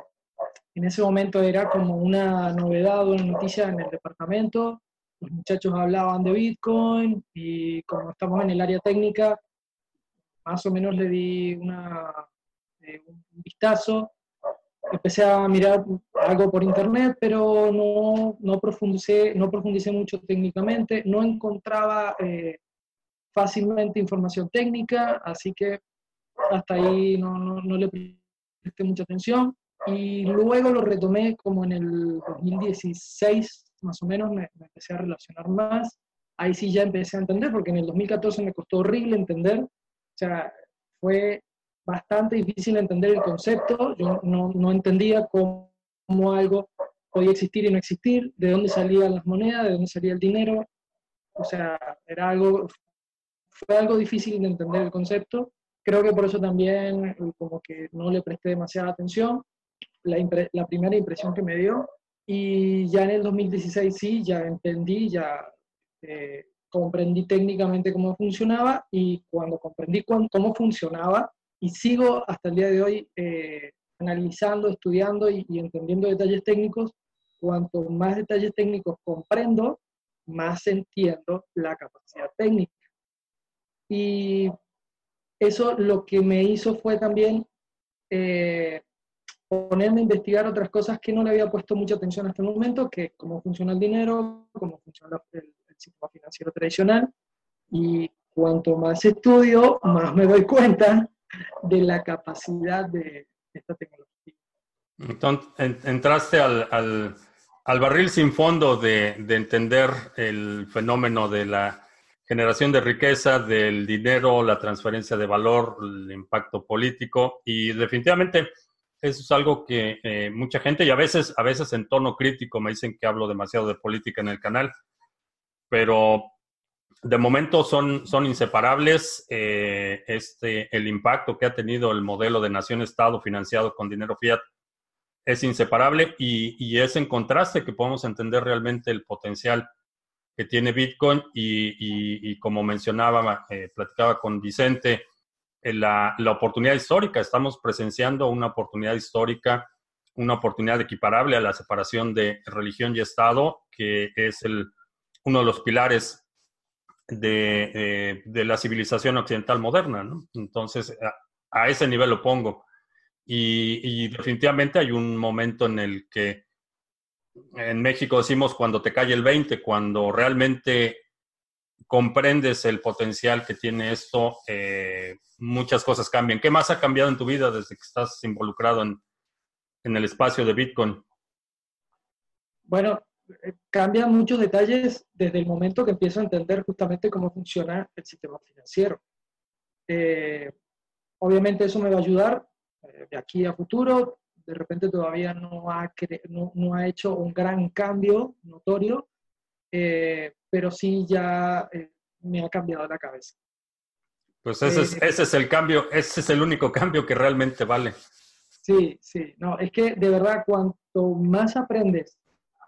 Speaker 13: en ese momento era como una novedad, una noticia en el departamento. Los muchachos hablaban de Bitcoin y como estamos en el área técnica, más o menos le di una, eh, un vistazo empecé a mirar algo por internet, pero no, no, profundicé, no profundicé mucho técnicamente, no encontraba eh, fácilmente información técnica, así que hasta ahí no, no, no, le presté mucha atención. Y luego lo retomé como en el 2016, más o menos, me, me empecé a relacionar más. Ahí sí ya empecé a entender, porque en el 2014 me costó horrible entender. O sea, fue bastante difícil entender el concepto. Yo no, no entendía cómo, algo podía existir y no existir, de dónde salían las monedas, de dónde salía el dinero. O sea, era algo, fue algo difícil de entender el concepto. Creo que por eso también como que no le presté demasiada atención. La, la primera impresión que me dio. Y ya en el 2016 sí, ya entendí, ya eh, comprendí técnicamente cómo funcionaba y cuando comprendí cómo funcionaba, y sigo hasta el día de hoy eh, analizando, estudiando y, entendiendo detalles técnicos. Cuanto más detalles técnicos comprendo, más entiendo la capacidad técnica. Y eso lo que me hizo fue también eh, ponerme a investigar otras cosas que no le había puesto mucha atención hasta el momento, que cómo funciona el dinero, cómo funciona el, el sistema financiero tradicional. Y cuanto más estudio, más me doy cuenta de la capacidad de esta tecnología.
Speaker 1: Entonces, entraste al, barril sin fondo de, entender el fenómeno de la generación de riqueza, del dinero, la transferencia de valor, el impacto político y definitivamente eso es algo que eh, mucha gente y a veces, a veces en tono crítico me dicen que hablo demasiado de política en el canal, pero de momento son, son inseparables. Eh, este, el impacto que ha tenido el modelo de nación-estado financiado con dinero fiat es inseparable y, es en contraste que podemos entender realmente el potencial que tiene Bitcoin y, como mencionaba, eh, platicaba con Vicente, la, oportunidad histórica. Estamos presenciando una oportunidad histórica, una oportunidad equiparable a la separación de religión y Estado, que es el, uno de los pilares eh, de, la civilización occidental moderna. Entonces, a, ese nivel lo pongo. Y, definitivamente hay un momento en el que en México decimos cuando te cae el 20, cuando realmente comprendes el potencial que tiene esto, eh, muchas cosas cambian. ¿Qué más ha cambiado en tu vida desde que estás involucrado en, el espacio de Bitcoin?
Speaker 13: Bueno, eh, cambian muchos detalles desde el momento que empiezo a entender justamente cómo funciona el sistema financiero. Eh, obviamente eso me va a ayudar de aquí a futuro. De repente todavía no ha hecho un gran cambio notorio, pero sí ya eh, me ha cambiado la cabeza.
Speaker 1: Pues ese, es, eh, ese es el cambio, ese es el único cambio que realmente vale.
Speaker 13: Sí, sí, no, es que de verdad cuanto más aprendes,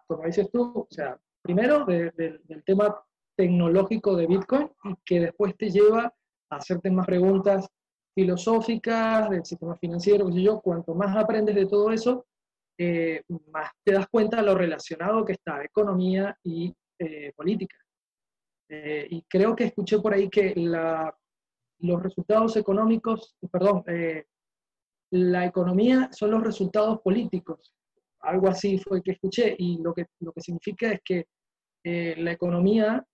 Speaker 13: como dices tú, o sea, primero del tema tecnológico de Bitcoin y que después te lleva a hacerte más preguntas filosóficas del sistema financiero, qué yo, cuanto más aprendes de todo eso, eh, más te das cuenta de lo relacionado que está economía y eh, política. Eh, y creo que escuché por ahí que la, los resultados económicos, perdón, eh, la economía son los resultados políticos. Algo así fue que escuché y lo que, lo que significa es que la economía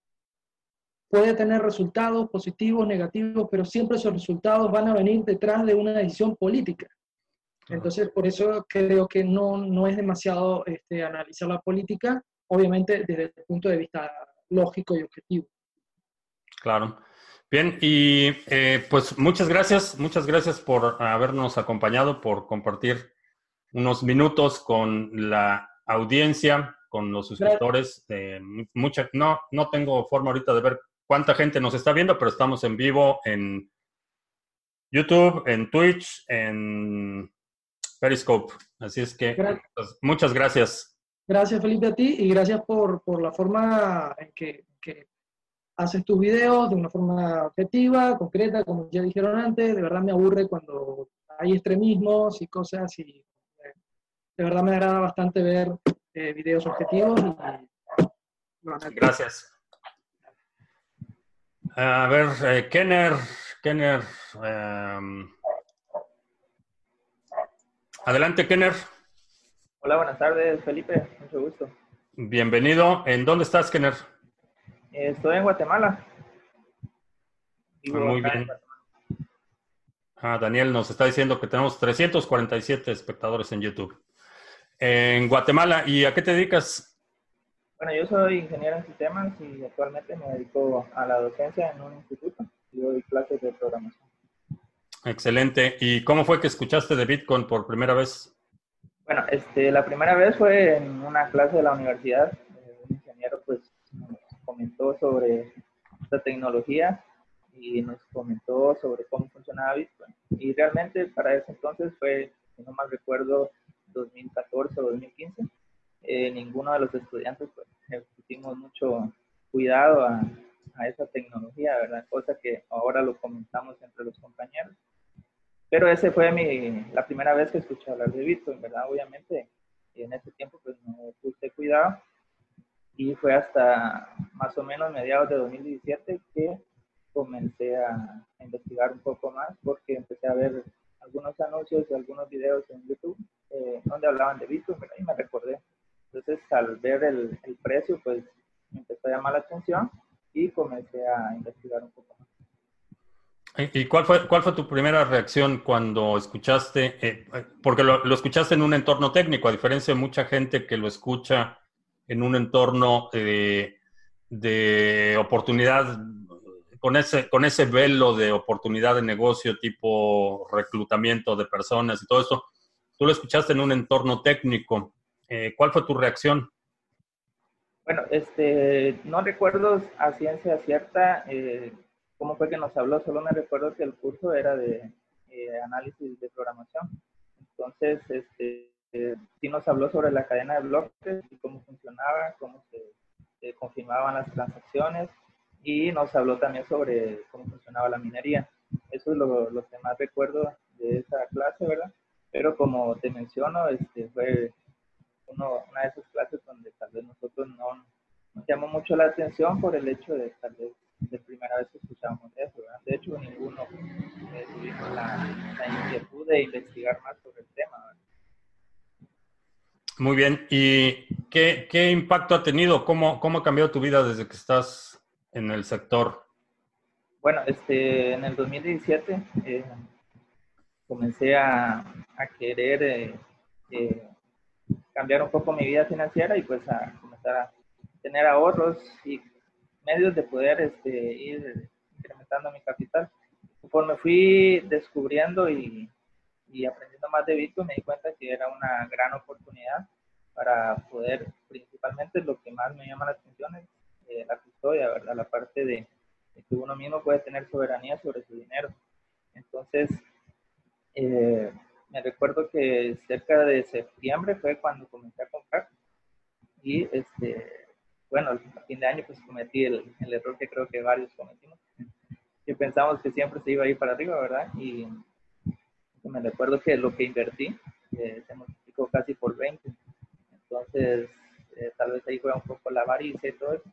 Speaker 13: puede tener resultados positivos, negativos, pero siempre esos resultados van a venir detrás de una decisión política. Entonces, por eso creo que no, no es demasiado este, analizar la política, obviamente desde el punto de vista lógico y objetivo.
Speaker 1: Claro. Bien, y eh, pues muchas gracias, muchas gracias por habernos acompañado, por compartir unos minutos con la audiencia, con los suscriptores. mucha, no, no tengo forma ahorita de ver cuánta gente nos está viendo, pero estamos en vivo en YouTube, en Twitch, en Periscope. Así es que pues, muchas gracias.
Speaker 13: Gracias Felipe a ti y gracias por, por la forma en que, que, haces tus videos de una forma objetiva, concreta, como ya dijeron antes. De verdad me aburre cuando hay extremismos y cosas y eh, de verdad me agrada bastante ver eh, videos objetivos.
Speaker 1: gracias. A ver, eh, Kenner, Kenner. Em, adelante, Kenner.
Speaker 14: Hola, buenas tardes, Felipe. Mucho gusto.
Speaker 1: Bienvenido. ¿En dónde estás, Kenner?
Speaker 14: estoy en Guatemala.
Speaker 1: Muy bien. Ah, Daniel nos está diciendo que tenemos 347 espectadores en YouTube. En Guatemala, ¿y a qué te dedicas?
Speaker 14: Bueno, yo soy ingeniero en sistemas y actualmente me dedico a la docencia en un instituto y doy clases de programación.
Speaker 1: Excelente. ¿Y cómo fue que escuchaste de Bitcoin por primera vez?
Speaker 14: Bueno, este, la primera vez fue en una clase de la universidad. Un ingeniero pues nos comentó sobre esta tecnología y nos comentó sobre cómo funcionaba Bitcoin. Y realmente para ese entonces fue, si no mal recuerdo, 2014 o 2015. Eh, ninguno de los estudiantes pues pusimos mucho cuidado a, a esa tecnología, ¿verdad? Cosa que ahora lo comentamos entre los compañeros. Pero ese fue mi, la primera vez que escuché hablar de Bitcoin, ¿verdad? Obviamente, y en ese tiempo pues no puse cuidado y fue hasta más o menos mediados de 2017 que comencé a, investigar un poco más porque empecé a ver algunos anuncios y algunos videos en YouTube eh, donde hablaban de Bitcoin ¿verdad? y me recordé. Entonces al ver el, el precio pues me empezó a llamar la atención y comencé a investigar un poco más.
Speaker 1: ¿Y cuál fue, cuál fue tu primera reacción cuando escuchaste, eh, porque lo, escuchaste en un entorno técnico, a diferencia de mucha gente que lo escucha en un entorno eh, de oportunidad, con ese, con ese velo de oportunidad de negocio tipo reclutamiento de personas y todo eso, tú lo escuchaste en un entorno técnico. Eh, ¿Cuál fue tu reacción?
Speaker 14: Bueno, este, no recuerdo a ciencia cierta cómo fue que nos habló, solo me recuerdo que el curso era de eh, análisis de programación. Entonces, este, eh, sí nos habló sobre la cadena de bloques y cómo funcionaba, cómo se confirmaban las transacciones y nos habló también sobre cómo funcionaba la minería. Eso es lo, lo, que más recuerdo de esa clase, ¿verdad? Pero como te menciono, este, fue uno, una de esas clases donde tal vez nosotros no nos llamó mucho la atención por el hecho de tal vez de primera vez que escuchamos eso. De hecho, ninguno eh, tuvimos la, inquietud de investigar más sobre el tema.
Speaker 1: Muy bien. Y ¿qué, ¿qué, impacto ha tenido? ¿Cómo, ¿Cómo ha cambiado tu vida desde que estás en el sector?
Speaker 14: Bueno, este, en el 2017 eh, comencé a, a querer eh, eh, cambiar un poco mi vida financiera y pues a comenzar a tener ahorros y medios de poder este, ir incrementando mi capital. Conforme fui descubriendo y, y aprendiendo más de Bitcoin, me di cuenta que era una gran oportunidad para poder, principalmente lo que más me llama la atención es eh, la custodia, ¿verdad? La parte de, que uno mismo puede tener soberanía sobre su dinero. Entonces, eh, me recuerdo que cerca de septiembre fue cuando comencé a comprar y este bueno, a fin de año pues cometí el, el, error que creo que varios cometimos, que pensamos que siempre se iba a ir para arriba, ¿verdad? Y me recuerdo que lo que invertí eh, se multiplicó casi por 20. Entonces, eh, tal vez ahí fue un poco la avaricia y todo eso.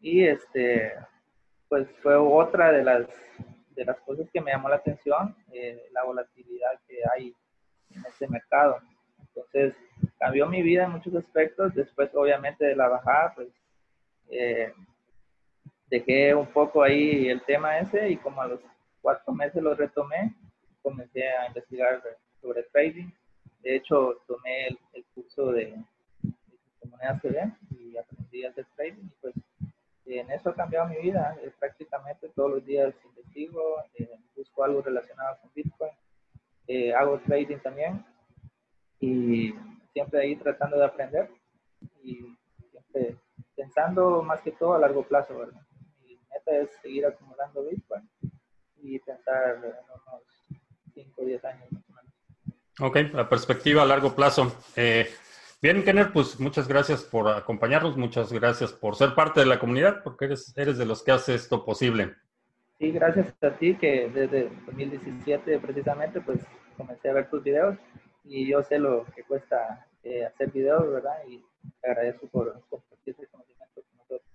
Speaker 14: Y este, pues fue otra de las, de las cosas que me llamó la atención, eh, la volatilidad que hay en este mercado. Entonces, cambió mi vida en muchos aspectos. Después, obviamente, de la bajada, pues eh, dejé un poco ahí el tema ese y como a los cuatro meses lo retomé, comencé a investigar sobre trading. De hecho, tomé el, curso de, de monedas y aprendí a hacer trading y pues en eso ha cambiado mi vida. Eh, prácticamente todos los días investigo, eh, busco algo relacionado con Bitcoin, hago trading también y siempre ahí tratando de aprender y siempre pensando más que todo a largo plazo, ¿verdad? Mi meta es seguir acumulando Bitcoin y pensar en unos 5 o 10 años más o menos.
Speaker 1: Ok, la perspectiva a largo plazo. Eh, bien, Kenner, pues muchas gracias por acompañarnos, muchas gracias por ser parte de la comunidad, porque eres, eres de los que hace esto posible.
Speaker 14: Sí, gracias a ti que desde 2017 precisamente pues comencé a ver tus videos y yo sé lo que cuesta eh, hacer videos, ¿verdad? Y agradezco por compartir ese conocimiento con nosotros.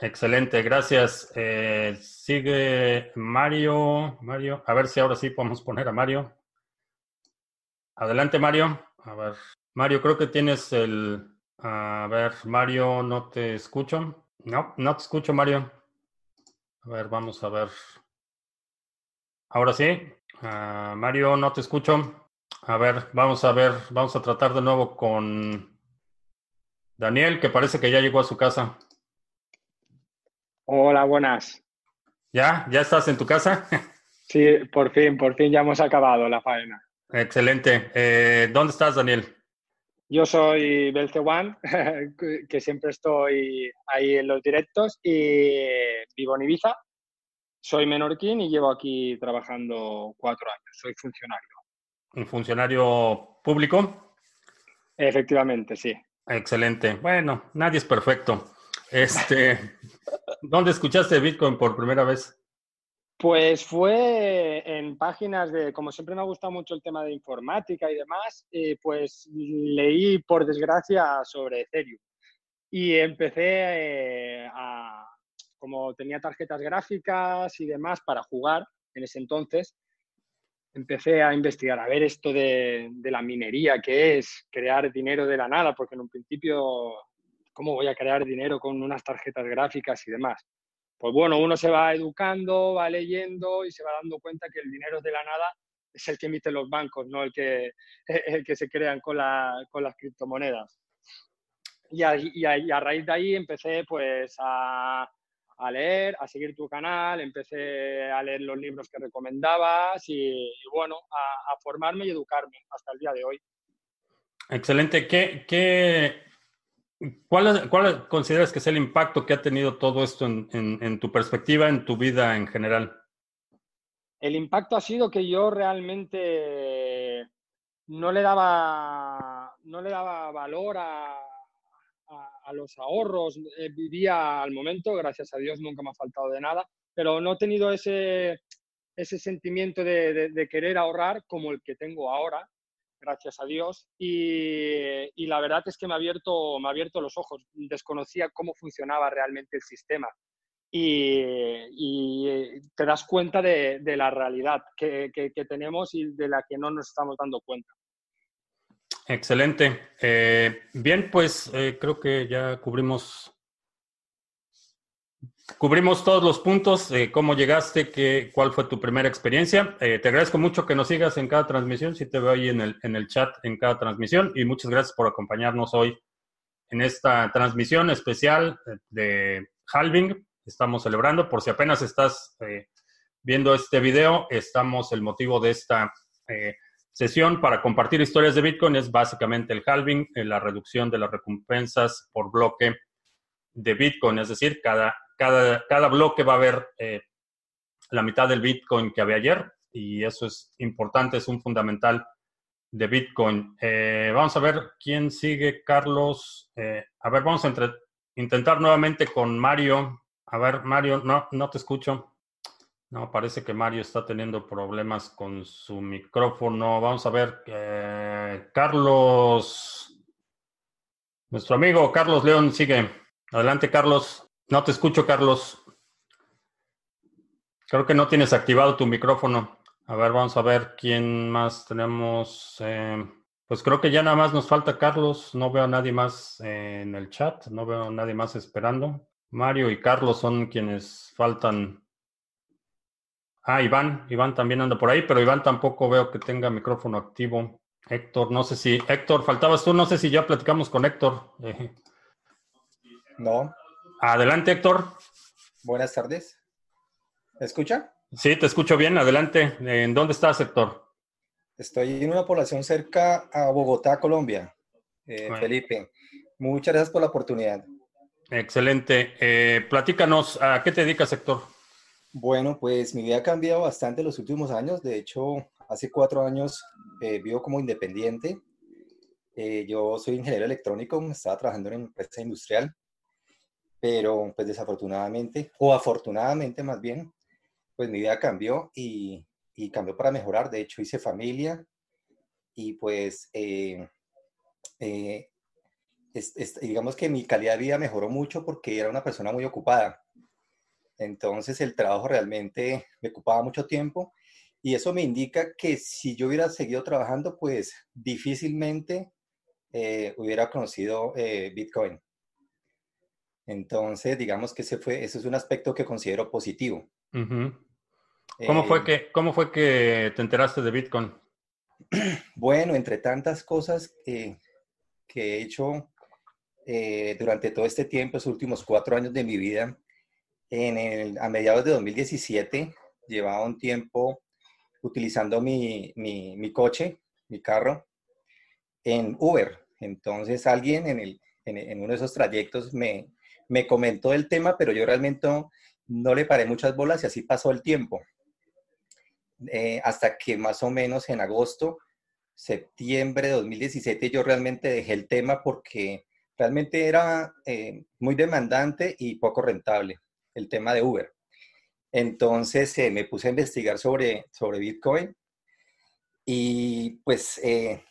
Speaker 1: Excelente, gracias. Eh, sigue Mario. Mario, a ver si ahora sí podemos poner a Mario. Adelante, Mario. A ver, Mario, creo que tienes el. A ver, Mario, no te escucho. No, no te escucho, Mario. A ver, vamos a ver. Ahora sí. Uh, Mario, no te escucho. A ver, vamos a ver, vamos a tratar de nuevo con Daniel, que parece que ya llegó a su casa.
Speaker 15: Hola, buenas.
Speaker 1: ¿Ya? ¿Ya estás en tu casa?
Speaker 15: Sí, por fin, por fin ya hemos acabado la faena.
Speaker 1: Excelente. Eh, ¿Dónde estás, Daniel?
Speaker 15: Yo soy Belcewan, que siempre estoy ahí en los directos y vivo en Ibiza. Soy menorquín y llevo aquí trabajando cuatro años. Soy funcionario
Speaker 1: un funcionario público.
Speaker 15: Efectivamente, sí.
Speaker 1: Excelente. Bueno, nadie es perfecto. Este, ¿Dónde escuchaste Bitcoin por primera vez?
Speaker 15: Pues fue en páginas de, como siempre me ha gustado mucho el tema de informática y demás, eh, pues leí por desgracia sobre Ethereum. Y empecé eh, a, como tenía tarjetas gráficas y demás para jugar en ese entonces, empecé a investigar, a ver esto de, la minería, que es crear dinero de la nada, porque en un principio, ¿cómo voy a crear dinero con unas tarjetas gráficas y demás? Pues bueno, uno se va educando, va leyendo y se va dando cuenta que el dinero de la nada es el que emiten los bancos, no el que, el que se crean con, con las criptomonedas. Y y a raíz de ahí empecé pues a, a leer, a seguir tu canal, empecé a leer los libros que recomendabas y, bueno, a, formarme y educarme hasta el día de hoy.
Speaker 1: Excelente. ¿Qué, qué, cuál, ¿Cuál consideras que es el impacto que ha tenido todo esto en, en, tu perspectiva, en tu vida en general?
Speaker 15: El impacto ha sido que yo realmente no le daba, no le daba valor a, a, los ahorros, eh, vivía al momento, gracias a Dios nunca me ha faltado de nada, pero no he tenido ese, ese sentimiento de, querer ahorrar como el que tengo ahora, gracias a Dios. Y, la verdad es que me ha, abierto, me ha abierto los ojos. Desconocía cómo funcionaba realmente el sistema. Y, te das cuenta de, la realidad que, que, tenemos y de la que no nos estamos dando cuenta.
Speaker 1: Excelente. Eh, bien, pues eh, creo que ya cubrimos cubrimos todos los puntos, eh, cómo llegaste, qué, cuál fue tu primera experiencia. te agradezco mucho que nos sigas en cada transmisión, si te veo ahí en el, en el chat en cada transmisión y muchas gracias por acompañarnos hoy en esta transmisión especial de Halving. Estamos celebrando, por si apenas estás viendo este video, estamos el motivo de esta sesión para compartir historias de Bitcoin es básicamente el halving, eh, la reducción de las recompensas por bloque de Bitcoin, es decir, cada, cada, cada bloque va a haber eh, la mitad del Bitcoin que había ayer y eso es importante, es un fundamental de Bitcoin. Eh, vamos a ver quién sigue, Carlos. a ver, vamos a intentar nuevamente con Mario. A ver, Mario, no, no te escucho. No, parece que Mario está teniendo problemas con su micrófono. Vamos a ver. Eh, Carlos, nuestro amigo Carlos León sigue. Adelante, Carlos. No te escucho, Carlos. Creo que no tienes activado tu micrófono. A ver, vamos a ver quién más tenemos. Eh, pues creo que ya nada más nos falta Carlos. No veo a nadie más en el chat. No veo a nadie más esperando. Mario y Carlos son quienes faltan Ah, Iván, Iván también anda por ahí, pero Iván tampoco veo que tenga micrófono activo. Héctor, no sé si, Héctor, faltabas tú, no sé si ya platicamos con Héctor.
Speaker 16: No.
Speaker 1: Adelante, Héctor.
Speaker 16: Buenas tardes. ¿Me escucha?
Speaker 1: Sí, te escucho bien, adelante. ¿En dónde estás, Héctor?
Speaker 16: Estoy en una población cerca a Bogotá, Colombia. Eh, Felipe, muchas gracias por la oportunidad.
Speaker 1: Excelente. Eh, platícanos, ¿a qué te dedicas, Héctor?
Speaker 16: Bueno, pues mi vida ha cambiado bastante en los últimos años. De hecho, hace cuatro años eh, vivo como independiente. Eh, yo soy ingeniero electrónico, estaba trabajando en una empresa industrial, pero pues desafortunadamente, o afortunadamente más bien, pues mi vida cambió y, cambió para mejorar. De hecho, hice familia y pues eh, digamos que mi calidad de vida mejoró mucho porque era una persona muy ocupada entonces el trabajo realmente me ocupaba mucho tiempo y eso me indica que si yo hubiera seguido trabajando, pues difícilmente eh, hubiera conocido eh, Bitcoin. Entonces, digamos que ese, fue, ese es un aspecto que considero positivo.
Speaker 1: ¿Cómo, fue eh, que, ¿Cómo fue que te enteraste de Bitcoin?
Speaker 16: Bueno, entre tantas cosas que he hecho durante todo este tiempo, los últimos cuatro años de mi vida, en el, a mediados de 2017 llevaba un tiempo utilizando mi, mi, coche, mi carro, en Uber. Entonces alguien en, el, en, uno de esos trayectos me, me comentó el tema, pero yo realmente no, le paré muchas bolas y así pasó el tiempo. Eh, hasta que más o menos en agosto, septiembre de 2017, yo realmente dejé el tema porque realmente era eh, muy demandante y poco rentable el tema de Uber. Entonces eh, me puse a investigar sobre, sobre Bitcoin y pues eh,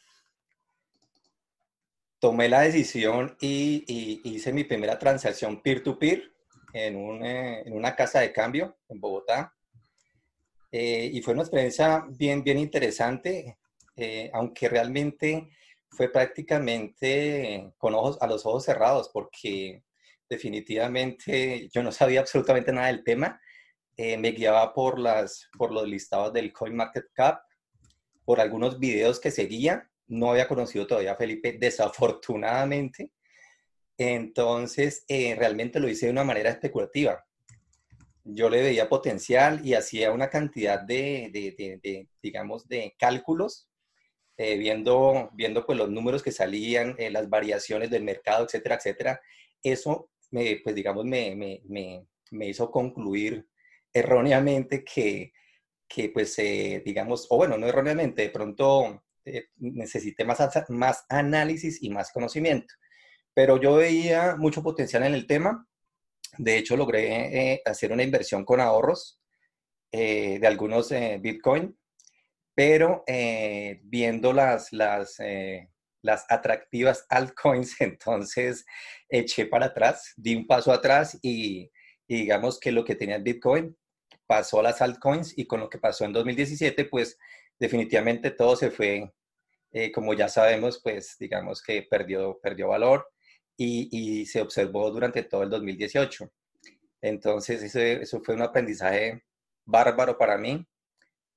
Speaker 16: tomé la decisión y, hice mi primera transacción peer-to-peer en, eh, en, una casa de cambio en Bogotá. y fue una experiencia bien, bien interesante, aunque realmente fue prácticamente con ojos, a los ojos cerrados, porque definitivamente yo no sabía absolutamente nada del tema. Eh, me guiaba por, las, por los listados del CoinMarketCap, por algunos videos que seguía. No había conocido todavía a Felipe, desafortunadamente. Entonces, eh, realmente lo hice de una manera especulativa. Yo le veía potencial y hacía una cantidad de, de, de, digamos, de cálculos, eh, viendo, viendo pues los números que salían, las variaciones del mercado, etcétera, etcétera. Eso me, pues digamos, me, me, me, hizo concluir erróneamente que, que pues, eh, digamos, o bueno, no erróneamente, de pronto eh, necesité más, más análisis y más conocimiento. Pero yo veía mucho potencial en el tema. De hecho, logré eh, hacer una inversión con ahorros de algunos Bitcoin, pero viendo las, las, las atractivas altcoins, entonces eché para atrás, di un paso atrás y, digamos que lo que tenía el Bitcoin pasó a las altcoins y con lo que pasó en 2017, pues definitivamente todo se fue eh, como ya sabemos, pues digamos que perdió, perdió valor y, y se observó durante todo el 2018. Entonces, eso, eso fue un aprendizaje bárbaro para mí.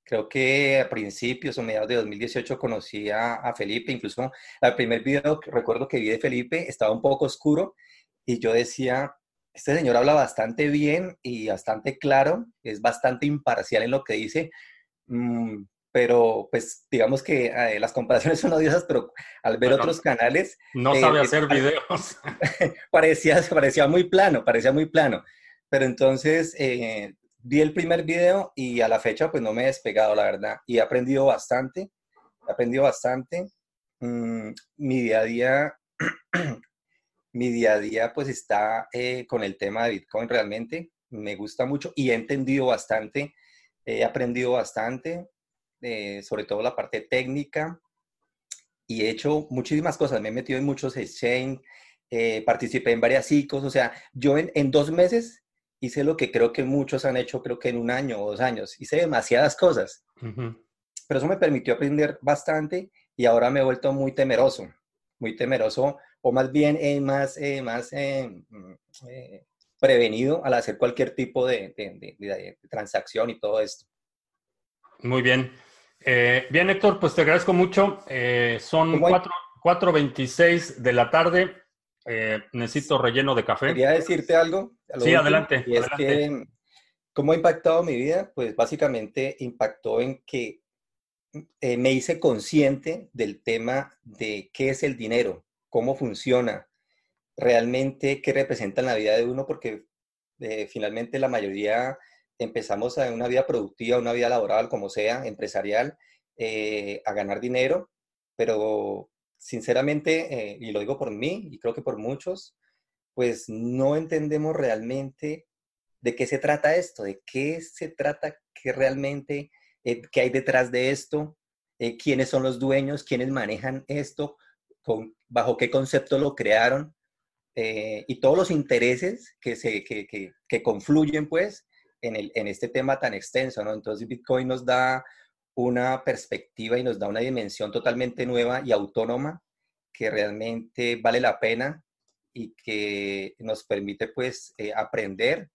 Speaker 16: Creo que a principios o mediados de 2018 conocí a, a Felipe, incluso el primer video que recuerdo que vi de Felipe estaba un poco oscuro y yo decía, este señor habla bastante bien y bastante claro, es bastante imparcial en lo que dice, mm, pero pues digamos que eh, las comparaciones son odiosas, pero al ver otros canales...
Speaker 1: No
Speaker 16: eh,
Speaker 1: sabe
Speaker 16: eh,
Speaker 1: hacer videos.
Speaker 16: parecía, parecía muy plano, parecía muy plano. Pero entonces vi el primer video y a la fecha pues no me he despegado, la verdad. Y he aprendido bastante, he aprendido bastante. Mm, mi día a día mi día a día pues está eh, con el tema de Bitcoin realmente. Me gusta mucho y he entendido bastante, he aprendido bastante, eh, sobre todo la parte técnica y he hecho muchísimas cosas. Me he metido en muchos exchange, eh, participé en varias ICOs, o sea, yo en, en, dos meses hice lo que creo que muchos han hecho, creo que en un año o dos años. Hice demasiadas cosas, uh -huh. pero eso me permitió aprender bastante y ahora me he vuelto muy temeroso, muy temeroso o más bien eh, más, eh, más eh, eh, prevenido al hacer cualquier tipo de, de, de, de, transacción y todo esto.
Speaker 1: Muy bien. Bien, Héctor, pues te agradezco mucho. son 4.26 de la tarde. Necesito relleno de café.
Speaker 16: Quería decirte algo.
Speaker 1: Sí, último, adelante.
Speaker 16: Y es
Speaker 1: adelante.
Speaker 16: que, ¿cómo ha impactado mi vida? Pues básicamente impactó en que me hice consciente del tema de qué es el dinero cómo funciona, realmente qué representa en la vida de uno, porque eh, finalmente la mayoría empezamos a una vida productiva, una vida laboral, como sea, empresarial, eh, a ganar dinero, pero sinceramente, eh, y lo digo por mí y creo que por muchos, pues no entendemos realmente de qué se trata esto, de qué se trata, qué realmente, eh, qué hay detrás de esto, eh, quiénes son los dueños, quiénes manejan esto, bajo qué concepto lo crearon eh, y todos los intereses que, se, que, que, que confluyen pues en, el, en, este tema tan extenso, ¿no? Entonces Bitcoin nos da una perspectiva y nos da una dimensión totalmente nueva y autónoma que realmente vale la pena y que nos permite pues eh, aprender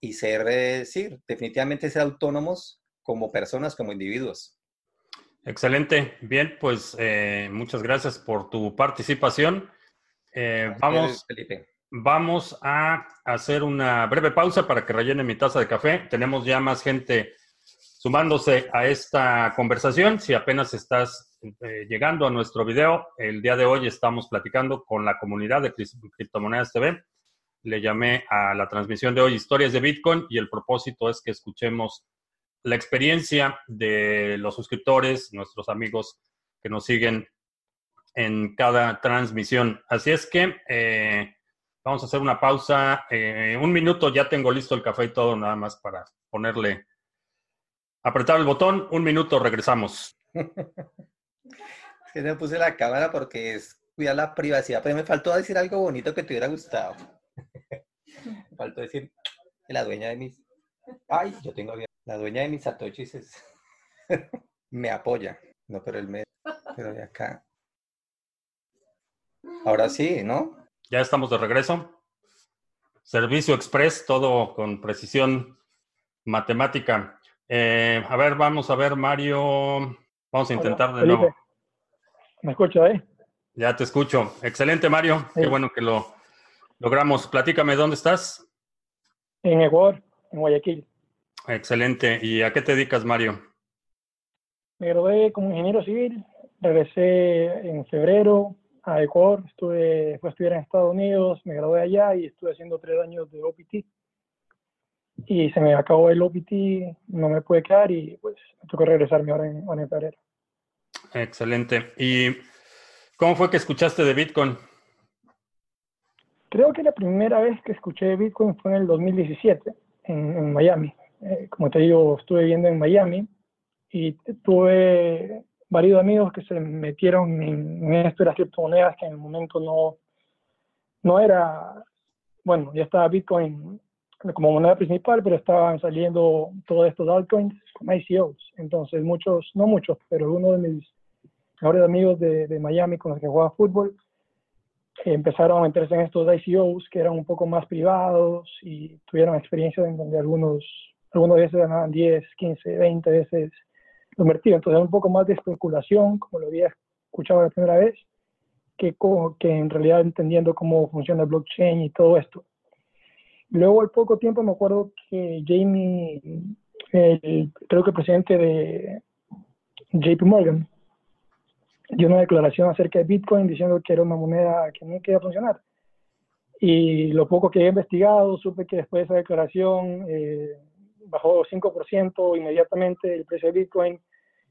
Speaker 16: y ser, eh, sí, definitivamente ser autónomos como personas, como individuos.
Speaker 1: Excelente. Bien, pues eh, muchas gracias por tu participación. Eh, vamos,
Speaker 16: Felipe.
Speaker 1: vamos a hacer una breve pausa para que rellene mi taza de café. Tenemos ya más gente sumándose a esta conversación. Si apenas estás eh, llegando a nuestro video, el día de hoy estamos platicando con la comunidad de Criptomonedas TV. Le llamé a la transmisión de hoy Historias de Bitcoin y el propósito es que escuchemos la experiencia de los suscriptores, nuestros amigos que nos siguen en cada transmisión. Así es que eh, vamos a hacer una pausa. Eh, un minuto, ya tengo listo el café y todo, nada más para ponerle, apretar el botón. Un minuto, regresamos.
Speaker 16: que me puse la cámara porque es cuidar la privacidad, pero me faltó decir algo bonito que te hubiera gustado. me faltó decir que la dueña de mis... Ay, yo tengo la dueña de mis satoshis es... me apoya. No, pero el me... Pero de acá. Ahora sí, ¿no?
Speaker 1: Ya estamos de regreso. Servicio Express, todo con precisión matemática. Eh, a ver, vamos a ver, Mario. Vamos a intentar
Speaker 17: Hola,
Speaker 1: de nuevo.
Speaker 17: ¿Me escucho ahí?
Speaker 1: Ya te escucho. Excelente, Mario.
Speaker 17: Sí.
Speaker 1: Qué bueno que lo logramos. Platícame, ¿dónde estás?
Speaker 17: En Ecuador, en Guayaquil.
Speaker 1: Excelente. ¿Y a qué te dedicas, Mario?
Speaker 17: Me gradué como ingeniero civil, regresé en febrero a Ecuador, estuve, a estudiar en Estados Unidos, me gradué allá y estuve haciendo tres años de OPT. Y se me acabó el OPT, no me pude quedar y pues me tocó regresarme ahora en, ahora en febrero.
Speaker 1: Excelente. ¿Y cómo fue que escuchaste de Bitcoin?
Speaker 17: Creo que la primera vez que escuché Bitcoin fue en el 2017, en, en Miami. Eh, como te digo, estuve viviendo en Miami y tuve varios amigos que se metieron en, en esto de las criptomonedas que en el momento no, no era, bueno, ya estaba Bitcoin como moneda principal, pero estaban saliendo todos estos altcoins como ICOs. Entonces muchos, no muchos, pero uno de mis mejores amigos de, de Miami con los que jugaba fútbol empezaron a meterse en estos ICOs que eran un poco más privados y tuvieron experiencias en donde algunos, algunos veces ganaban 10, 15, 20 veces lo invertido. Entonces era un poco más de especulación, como lo había escuchado la primera vez, que, que en realidad entendiendo cómo funciona el blockchain y todo esto. Luego al poco tiempo me acuerdo que Jamie, el, creo que el presidente de JP Morgan, dio una declaración acerca de Bitcoin diciendo que era una moneda que no iba a funcionar. Y lo poco que he investigado, supe que después de esa declaración eh, bajó 5% inmediatamente el precio de Bitcoin.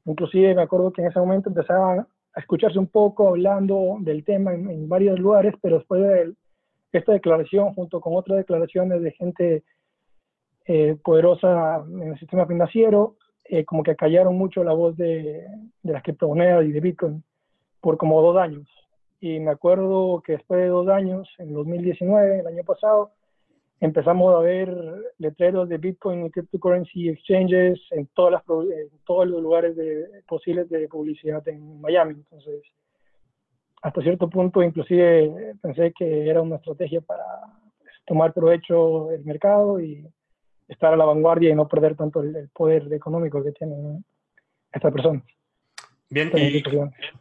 Speaker 17: Inclusive me acuerdo que en ese momento empezaban a escucharse un poco hablando del tema en, varios lugares, pero después de esta declaración, junto con otras declaraciones de gente eh, poderosa en el sistema financiero, eh, como que callaron mucho la voz de, de las criptomonedas y de Bitcoin por como dos años. Y me acuerdo que después de dos años, en 2019, el año pasado, empezamos a ver letreros de Bitcoin y cryptocurrency exchanges en, todas las, en todos los lugares posibles de publicidad en Miami. Entonces, hasta cierto punto, inclusive pensé que era una estrategia para pues, tomar provecho del mercado y estar a la vanguardia y no perder tanto el, poder económico que tienen estas personas.
Speaker 1: Bien, ¿y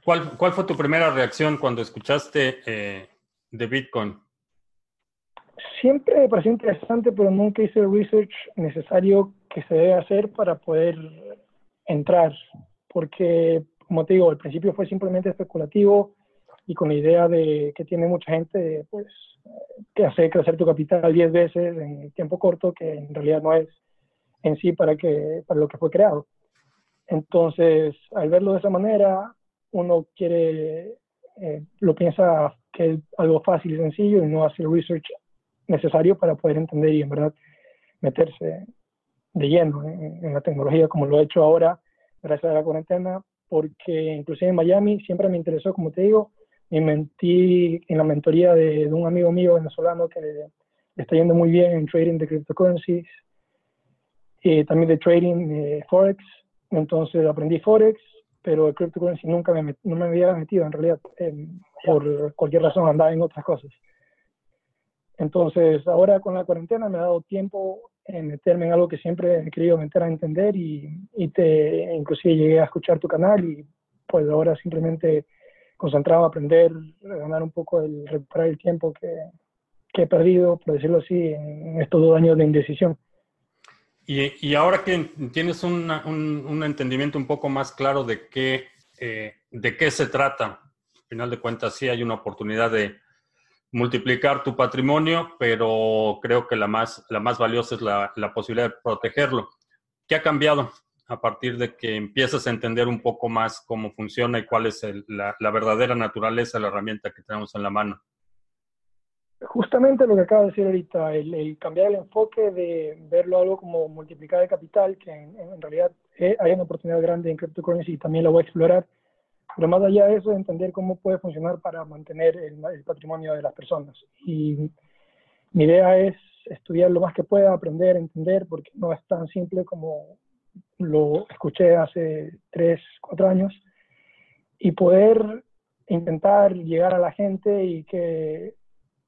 Speaker 1: cuál, cuál fue tu primera reacción cuando escuchaste eh, de Bitcoin?
Speaker 17: Siempre me pareció interesante, pero nunca hice el research necesario que se debe hacer para poder entrar, porque, como te digo, al principio fue simplemente especulativo y con la idea de que tiene mucha gente, pues, que hace crecer tu capital 10 veces en tiempo corto, que en realidad no es en sí para, que, para lo que fue creado. Entonces, al verlo de esa manera, uno quiere, eh, lo piensa que es algo fácil y sencillo y no hace el research necesario para poder entender y en verdad meterse de lleno en, la tecnología como lo he hecho ahora gracias a la cuarentena, porque inclusive en Miami siempre me interesó, como te digo, me mentí en la mentoría de, un amigo mío venezolano que le, está yendo muy bien en trading de cryptocurrencies y también de trading de Forex entonces aprendí Forex, pero el cryptocurrency nunca me, no me había metido en realidad, por cualquier razón andaba en otras cosas. Entonces ahora con la cuarentena me ha dado tiempo en meterme en algo que siempre he querido meter a entender y, y te inclusive llegué a escuchar tu canal y pues ahora simplemente concentrado a aprender, ganar un poco, el, recuperar el tiempo que, he perdido, por decirlo así, en estos dos años de indecisión.
Speaker 1: Y, ahora que tienes un, un, entendimiento un poco más claro de qué, eh, de qué se trata, al final de cuentas sí hay una oportunidad de multiplicar tu patrimonio, pero creo que la más, la más valiosa es la, la posibilidad de protegerlo. ¿Qué ha cambiado a partir de que empiezas a entender un poco más cómo funciona y cuál es la, la verdadera naturaleza de la herramienta que tenemos en la mano?
Speaker 17: justamente lo que acabo de decir ahorita, el, cambiar el enfoque de verlo algo como multiplicar el capital, que en, realidad eh, hay una oportunidad grande en cryptocurrency y también lo voy a explorar, pero más allá de eso, entender cómo puede funcionar para mantener el, patrimonio de las personas. Y mi idea es estudiar lo más que pueda, aprender, entender, porque no es tan simple como lo escuché hace tres, cuatro años, y poder intentar llegar a la gente y que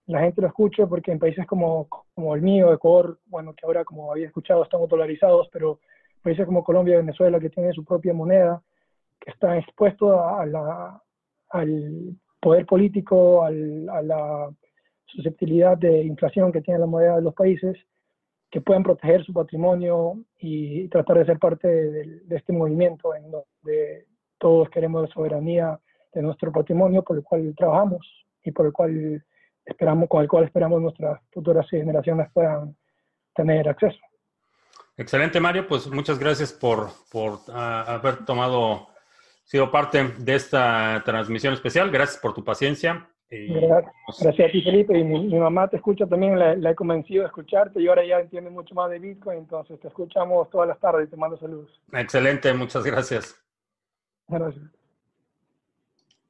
Speaker 17: la gente lo escuche, porque en países como, como el mío, Ecuador, bueno, que ahora como había escuchado estamos dolarizados, pero países como Colombia Venezuela que tienen su propia moneda, que están expuestos a, la, al poder político, al, a la susceptibilidad de inflación que tiene la moneda de los países, que puedan proteger su patrimonio y tratar de ser parte de, este movimiento en donde todos queremos soberanía de nuestro patrimonio por el cual trabajamos y por el cual esperamos, con el cual esperamos nuestras futuras generaciones puedan tener acceso.
Speaker 1: Excelente, Mario. Pues muchas gracias por, por ah, haber tomado, sido parte de esta transmisión especial. Gracias por tu paciencia.
Speaker 17: Gracias, a ti, Felipe. Y mi, mamá te escucha también, la, he convencido de escucharte y ahora ya entiende mucho más de Bitcoin. Entonces te escuchamos todas las tardes y te mando saludos.
Speaker 1: Excelente, muchas gracias.
Speaker 17: Gracias.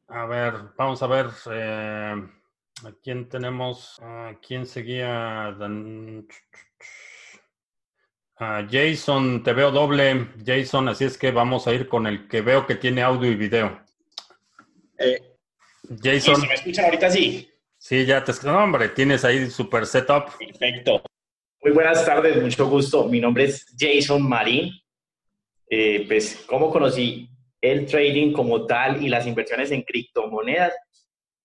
Speaker 1: A ver, vamos a ver. Eh... ¿A quién tenemos? ¿A quién seguía? A Jason, te veo doble, Jason, así es que vamos a ir con el que veo que tiene audio y video.
Speaker 18: Eh,
Speaker 1: Jason.
Speaker 18: ¿Me escuchan ahorita sí?
Speaker 1: Sí, ya te escucho. hombre, tienes ahí super setup.
Speaker 18: Perfecto. Muy buenas tardes, mucho gusto. Mi nombre es Jason Marín. Eh, pues, ¿cómo conocí el trading como tal y las inversiones en criptomonedas?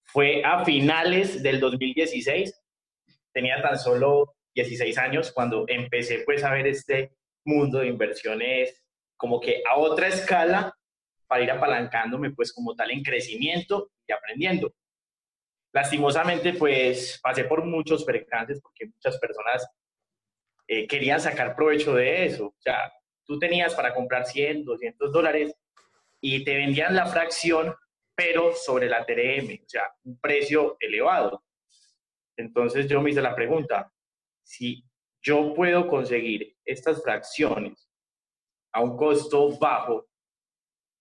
Speaker 18: Fue a finales del 2016. Tenía tan solo 16 años cuando empecé pues a ver este mundo de inversiones como que a otra escala para ir apalancándome pues como tal en crecimiento y aprendiendo. Lastimosamente pues pasé por muchos percances porque muchas personas eh, querían sacar provecho de eso. O sea, tú tenías para comprar 100, 200 dólares y te vendían la fracción pero sobre la TRM, o sea, un precio elevado. Entonces yo me hice la pregunta, si yo puedo conseguir estas fracciones a un costo bajo,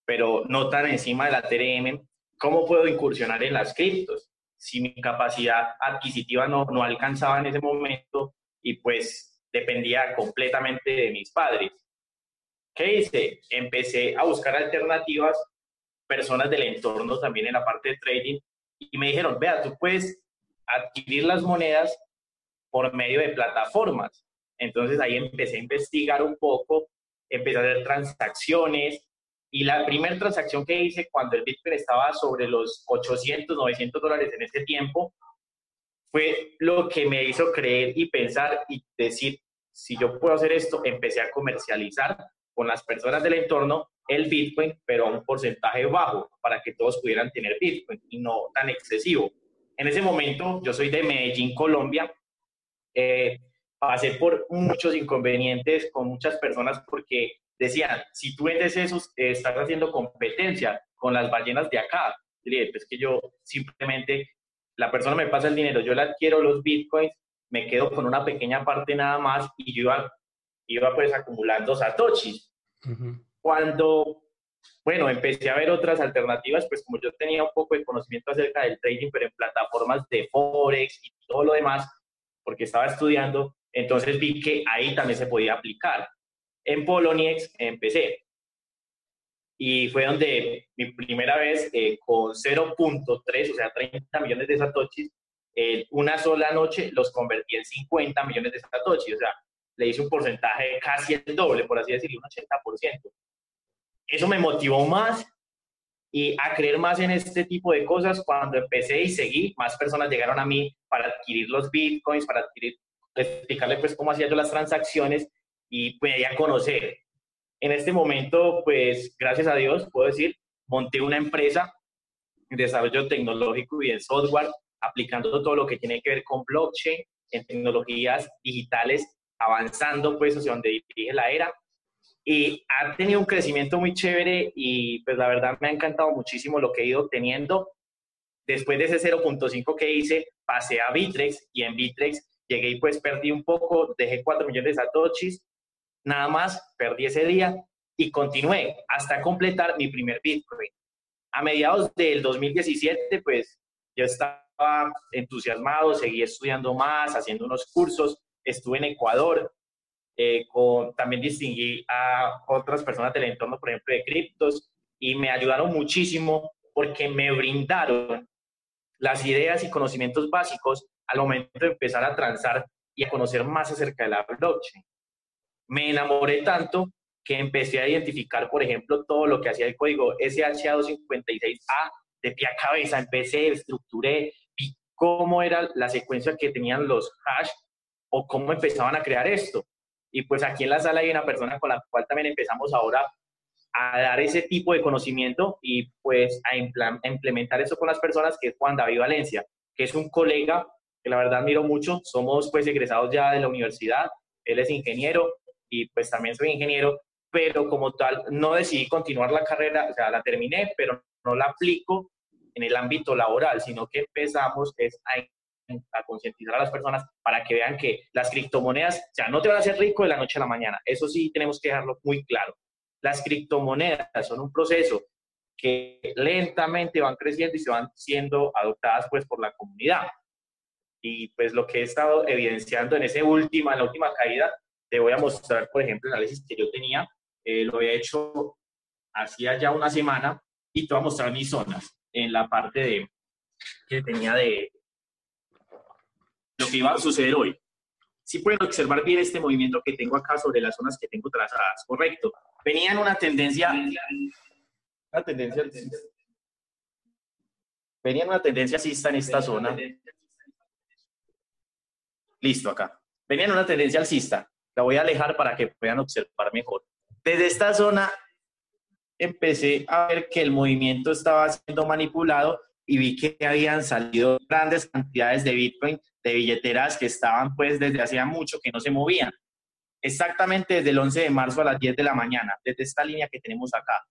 Speaker 18: pero no tan encima de la TRM, ¿cómo puedo incursionar en las criptos? Si mi capacidad adquisitiva no, no alcanzaba en ese momento y pues dependía completamente de mis padres. ¿Qué hice? Empecé a buscar alternativas, personas del entorno también en la parte de trading, y me dijeron, vea, tú puedes adquirir las monedas por medio de plataformas. Entonces ahí empecé a investigar un poco, empecé a hacer transacciones, y la primera transacción que hice cuando el Bitcoin estaba sobre los 800, 900 dólares en ese tiempo, fue lo que me hizo creer y pensar y decir, si yo puedo hacer esto, empecé a comercializar con las personas del entorno el Bitcoin, pero a un porcentaje bajo, para que todos pudieran tener Bitcoin y no tan excesivo. En ese momento, yo soy de Medellín, Colombia. Eh, pasé por muchos inconvenientes con muchas personas porque decían, si tú vendes eso, estás haciendo competencia con las ballenas de acá. Y dije, pues que yo simplemente, la persona me pasa el dinero, yo le adquiero los bitcoins, me quedo con una pequeña parte nada más y yo iba, iba pues acumulando satoshis. Cuando, bueno, empecé a ver otras alternativas, pues como yo tenía un poco de conocimiento acerca del trading, pero en plataformas de Forex y todo lo demás, porque estaba estudiando, entonces vi que ahí también se podía aplicar. En Poloniex empecé. Y fue donde mi primera vez eh, con 0.3, o sea, 30 millones de satoshis, en una sola noche los convertí en 50 millones de satoshis. O sea, le hice un porcentaje casi el doble, por así decirlo, un 80%. Eso me motivó más y a creer más en este tipo de cosas. Cuando empecé y seguí, más personas llegaron a mí para adquirir los bitcoins, para adquirir, explicarle pues cómo hacía yo las transacciones y pues a conocer. En este momento, pues gracias a Dios, puedo decir, monté una empresa de desarrollo tecnológico y de software, aplicando todo lo que tiene que ver con blockchain, en tecnologías digitales, avanzando pues hacia donde dirige la era. Y ha tenido un crecimiento muy chévere y pues la verdad me ha encantado muchísimo lo que he ido teniendo. Después de ese 0.5 que hice, pasé a Bitrex y en Bitrex llegué y pues perdí un poco, dejé 4 millones de satoshis nada más, perdí ese día y continué hasta completar mi primer Bitcoin. A mediados del 2017, pues yo estaba entusiasmado, seguí estudiando más, haciendo unos cursos, estuve en Ecuador, eh, con, también distinguí a otras personas del entorno, por ejemplo, de criptos, y me ayudaron muchísimo porque me brindaron las ideas y conocimientos básicos al momento de empezar a transar y a conocer más acerca de la blockchain me enamoré tanto que empecé a identificar, por ejemplo, todo lo que hacía el código SHA-256A de pie a cabeza. Empecé, estructuré, vi cómo era la secuencia que tenían los hash o cómo empezaban a crear esto. Y pues aquí en la sala hay una persona con la cual también empezamos ahora a dar ese tipo de conocimiento y pues a implementar eso con las personas, que es Juan David Valencia, que es un colega que la verdad admiro mucho. Somos pues egresados ya de la universidad, él es ingeniero, y pues también soy ingeniero, pero como tal no decidí continuar la carrera, o sea, la terminé, pero no la aplico en el ámbito laboral, sino que empezamos es a, a concientizar a las personas para que vean que las criptomonedas, o sea, no te van a hacer rico de la noche a la mañana, eso sí tenemos que dejarlo muy claro. Las criptomonedas son un proceso que lentamente van creciendo y se van siendo adoptadas pues por la comunidad. Y pues lo que he estado evidenciando en ese última, en la última caída te voy a mostrar, por ejemplo, el análisis que yo tenía. Eh, lo había hecho hacía ya una semana y te voy a mostrar mis zonas. en la parte de que tenía de lo que iba a suceder hoy. Si pueden observar bien este movimiento que tengo acá sobre las zonas que tengo trazadas, correcto. Venía en una tendencia, una tendencia, venía en una tendencia alcista en esta zona. Listo, acá. Venía en una tendencia alcista. La voy a alejar para que puedan observar mejor. Desde esta zona empecé a ver que el movimiento estaba siendo manipulado y vi que habían salido grandes cantidades de Bitcoin de billeteras que estaban pues desde hacía mucho que no se movían. Exactamente desde el 11 de marzo a las 10 de la mañana, desde esta línea que tenemos acá.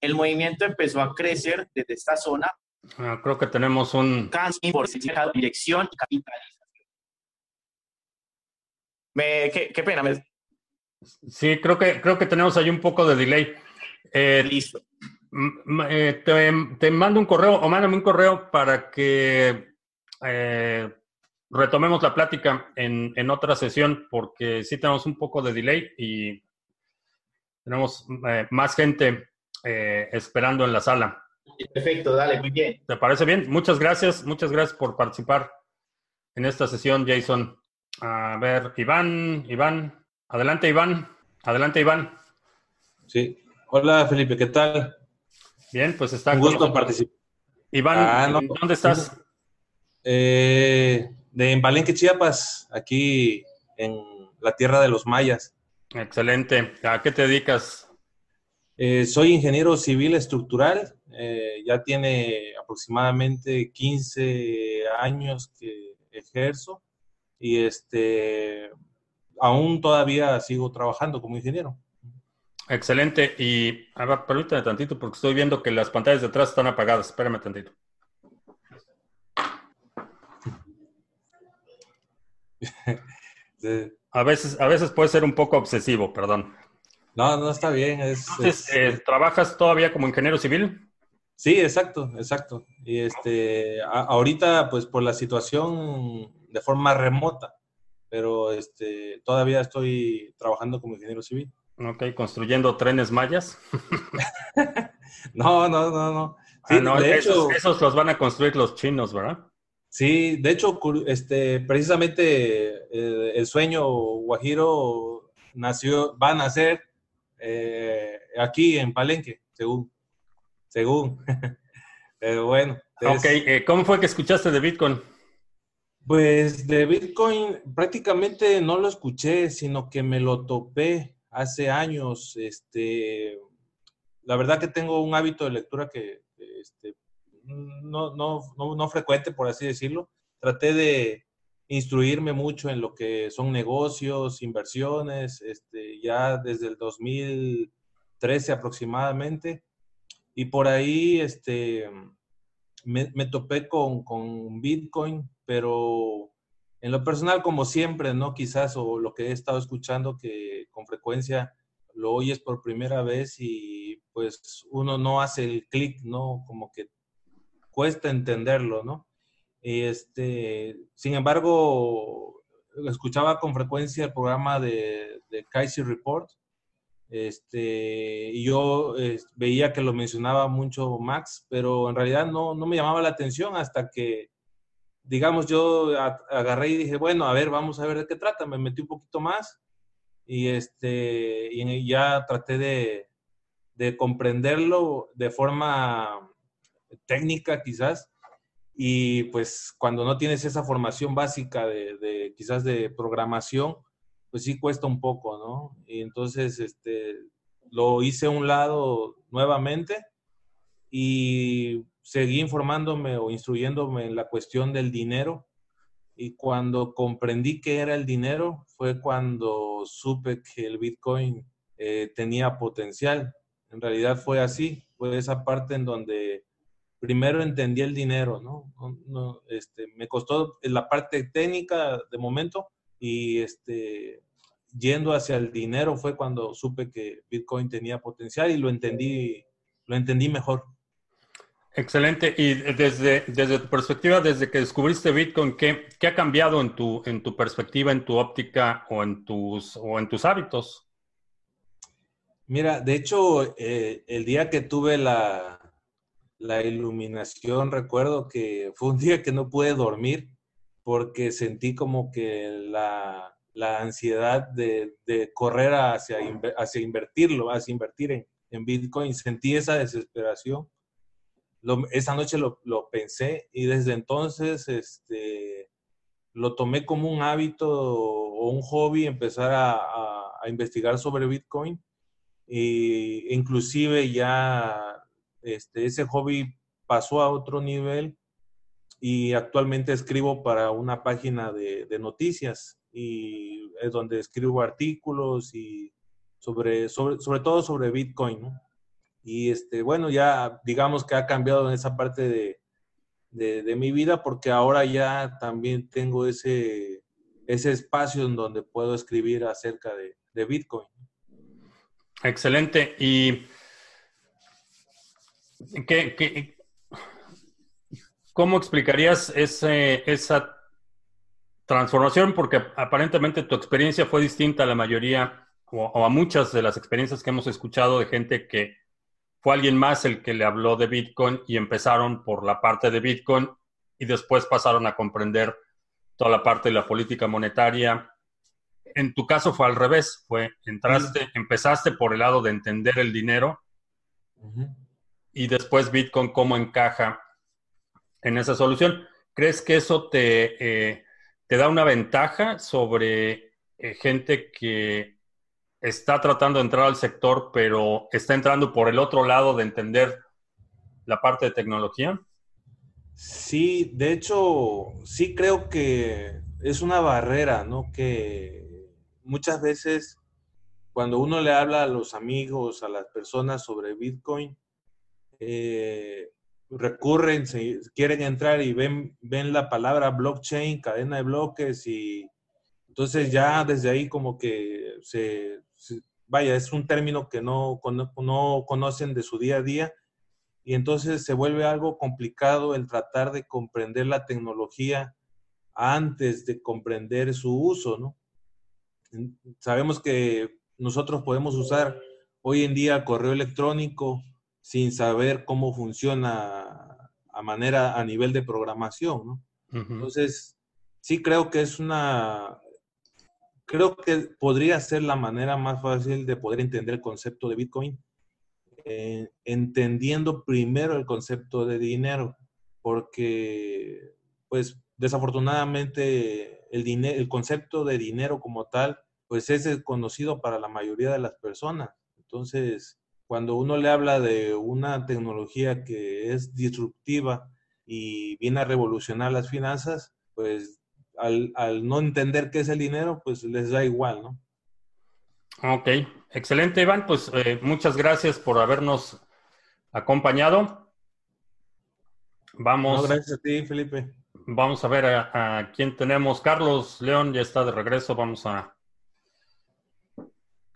Speaker 18: El movimiento empezó a crecer desde esta zona.
Speaker 1: Ah, creo que tenemos un...
Speaker 18: Por dirección y capitalización. Me, qué, qué, pena. Me...
Speaker 1: Sí, creo que, creo que tenemos ahí un poco de delay.
Speaker 18: Eh, Listo.
Speaker 1: Eh, te, te, mando un correo o mándame un correo para que eh, retomemos la plática en, en, otra sesión porque sí tenemos un poco de delay y tenemos eh, más gente eh, esperando en la sala.
Speaker 18: Perfecto, dale, muy bien.
Speaker 1: ¿Te parece bien? Muchas gracias, muchas gracias por participar en esta sesión, Jason. A ver, Iván, Iván, adelante Iván, adelante Iván.
Speaker 19: Sí, hola Felipe, ¿qué tal?
Speaker 1: Bien, pues está.
Speaker 19: Un gusto participar.
Speaker 1: Iván, ah, no, ¿dónde estás?
Speaker 19: Eh, de en Palenque, Chiapas, aquí en la tierra de los mayas.
Speaker 1: Excelente. ¿A qué te dedicas?
Speaker 19: Eh, soy ingeniero civil estructural. Eh, ya tiene aproximadamente 15 años que ejerzo y este aún todavía sigo trabajando como ingeniero.
Speaker 1: Excelente. Y a ver, permítame tantito porque estoy viendo que las pantallas de atrás están apagadas. Espérame tantito. A veces, a veces puede ser un poco obsesivo, perdón.
Speaker 19: No, no está bien. Es,
Speaker 1: Entonces, eh, ¿trabajas todavía como ingeniero civil?
Speaker 19: Sí, exacto, exacto. Y este, ahorita, pues por la situación de forma remota, pero este, todavía estoy trabajando como ingeniero civil.
Speaker 1: Ok, construyendo trenes mayas.
Speaker 19: no, no, no, no.
Speaker 1: Ah, no esos, esos los van a construir los chinos, ¿verdad?
Speaker 19: Sí, de hecho, este, precisamente eh, el sueño Guajiro nació, va a nacer eh, aquí en Palenque, según. Según. Pero bueno.
Speaker 1: ok, eh, ¿cómo fue que escuchaste de Bitcoin?
Speaker 19: Pues de Bitcoin prácticamente no lo escuché, sino que me lo topé hace años. Este, la verdad que tengo un hábito de lectura que este, no, no, no, no frecuente, por así decirlo. Traté de instruirme mucho en lo que son negocios, inversiones, este, ya desde el 2013 aproximadamente. Y por ahí este, me, topé con, Bitcoin, pero en lo personal, como siempre, ¿no? Quizás, o lo que he estado escuchando, que con frecuencia lo oyes por primera vez y pues uno no hace el clic, ¿no? Como que cuesta entenderlo, ¿no? Este, sin embargo, escuchaba con frecuencia el programa de, de Casey Report, este, y yo veía que lo mencionaba mucho Max, pero en realidad no, no me llamaba la atención hasta que, digamos, yo agarré y dije, bueno, a ver, vamos a ver de qué trata. Me metí un poquito más y, este, y ya traté de, de comprenderlo de forma técnica quizás, y pues cuando no tienes esa formación básica de, quizás de programación, pues sí cuesta un poco, ¿no? Y entonces este, lo hice a un lado nuevamente y seguí informándome o instruyéndome en la cuestión del dinero. Y cuando comprendí qué era el dinero, fue cuando supe que el Bitcoin eh, tenía potencial. En realidad fue así, fue esa parte en donde primero entendí el dinero, ¿no? no, este, me costó la parte técnica de momento y este, yendo hacia el dinero fue cuando supe que Bitcoin tenía potencial y lo entendí, lo entendí mejor.
Speaker 1: Excelente. Y desde, desde tu perspectiva, desde que descubriste Bitcoin, ¿qué, qué ha cambiado en tu, en tu perspectiva, en tu óptica o en tus, o en tus hábitos?
Speaker 19: Mira, de hecho, eh, el día que tuve la, la iluminación, recuerdo que fue un día que no pude dormir porque sentí como que la, la ansiedad de, de, correr hacia, hacia invertirlo, hacia invertir en, en Bitcoin. Sentí esa desesperación. Esa noche lo, lo, pensé y desde entonces este, lo tomé como un hábito o un hobby empezar a investigar sobre Bitcoin. E inclusive ya este, ese hobby pasó a otro nivel y actualmente escribo para una página de, noticias y es donde escribo artículos y sobre, sobre, sobre todo sobre Bitcoin, Y este, bueno, ya digamos que ha cambiado en esa parte de, de, mi vida porque ahora ya también tengo ese, ese espacio en donde puedo escribir acerca de, de Bitcoin.
Speaker 1: Excelente. Y ¿Qué, cómo explicarías esa transformación? Porque aparentemente tu experiencia fue distinta a la mayoría o, a muchas de las experiencias que hemos escuchado de gente que fue alguien más el que le habló de Bitcoin y empezaron por la parte de Bitcoin y después pasaron a comprender toda la parte de la política monetaria. En tu caso fue al revés, fue entraste, empezaste por el lado de entender el dinero y después Bitcoin cómo encaja en esa solución. ¿Crees que eso te, eh, te da una ventaja sobre eh, gente que está tratando de entrar al sector, pero está entrando por el otro lado de entender la parte de tecnología?
Speaker 19: Sí, de hecho, sí creo que es una barrera, ¿no? Que muchas veces cuando uno le habla a los amigos, a las personas sobre Bitcoin, eh, recurren, quieren entrar y ven, ven la palabra blockchain, cadena de bloques y entonces ya desde ahí como que se, vaya, es un término que no, no conocen de su día a día y entonces se vuelve algo complicado el tratar de comprender la tecnología antes de comprender su uso, ¿no? Sabemos que nosotros podemos usar hoy en día correo electrónico, sin saber cómo funciona a manera, a nivel de programación, ¿no? Entonces, sí creo que es una, creo que podría ser la manera más fácil de poder entender el concepto de Bitcoin, eh, entendiendo primero el concepto de dinero, porque, pues, desafortunadamente, el, el concepto de dinero como tal, pues es conocido para la mayoría de las personas. Entonces, cuando uno le habla de una tecnología que es disruptiva y viene a revolucionar las finanzas, pues al, no entender qué es el dinero, pues les da igual, ¿no?
Speaker 1: Ok, excelente, Iván. Pues eh, muchas gracias por habernos acompañado. Vamos.
Speaker 19: gracias a ti, Felipe.
Speaker 1: Vamos a ver a, a quién tenemos. Carlos León ya está de regreso. Vamos a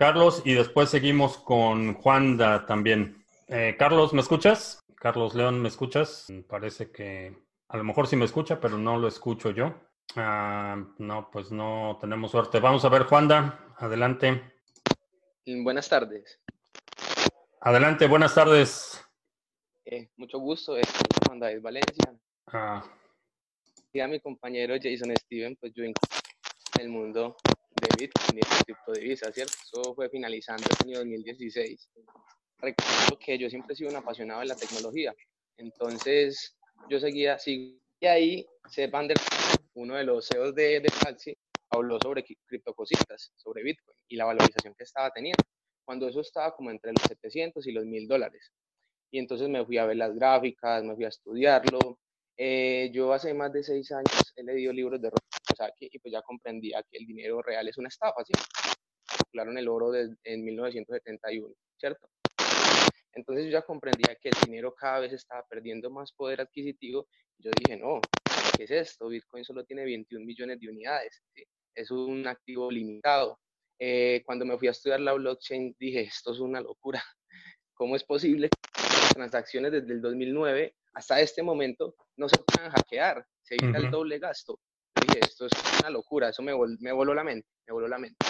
Speaker 1: Carlos, y después seguimos con Juanda también. Eh, Carlos, ¿me escuchas? Carlos León, ¿me escuchas? Parece que a lo mejor sí me escucha, pero no lo escucho yo. Ah, no, pues no tenemos suerte. Vamos a ver, Juanda, adelante.
Speaker 20: Buenas tardes.
Speaker 1: Adelante, buenas tardes.
Speaker 20: Eh, mucho gusto, eh, Juan David Valencia. Ah. Y a mi compañero Jason Steven, pues yo en el mundo de Bitcoin y de criptodivisas, ¿cierto? Eso fue finalizando el año 2016. Recuerdo que yo siempre he sido un apasionado de la tecnología, entonces yo seguía así. Y ahí, Seth Van uno de los CEOs de, de habló sobre criptocositas, sobre Bitcoin y la valorización que estaba teniendo, cuando eso estaba como entre los 700 y los 1000 dólares. Y entonces me fui a ver las gráficas, me fui a estudiarlo. Eh, yo hace más de seis años he leído libros de y pues ya comprendía que el dinero real es una estafa, ¿sí? Calcularon el oro en 1971, ¿cierto? Entonces yo ya comprendía que el dinero cada vez estaba perdiendo más poder adquisitivo. Yo dije, no, ¿qué es esto? Bitcoin solo tiene 21 millones de unidades, es un activo limitado. Eh, cuando me fui a estudiar la blockchain, dije, esto es una locura. ¿Cómo es posible que las transacciones desde el 2009 hasta este momento no se puedan hackear? Se evita el doble gasto dije, esto es una locura, eso me, me voló la mente, me voló la mente.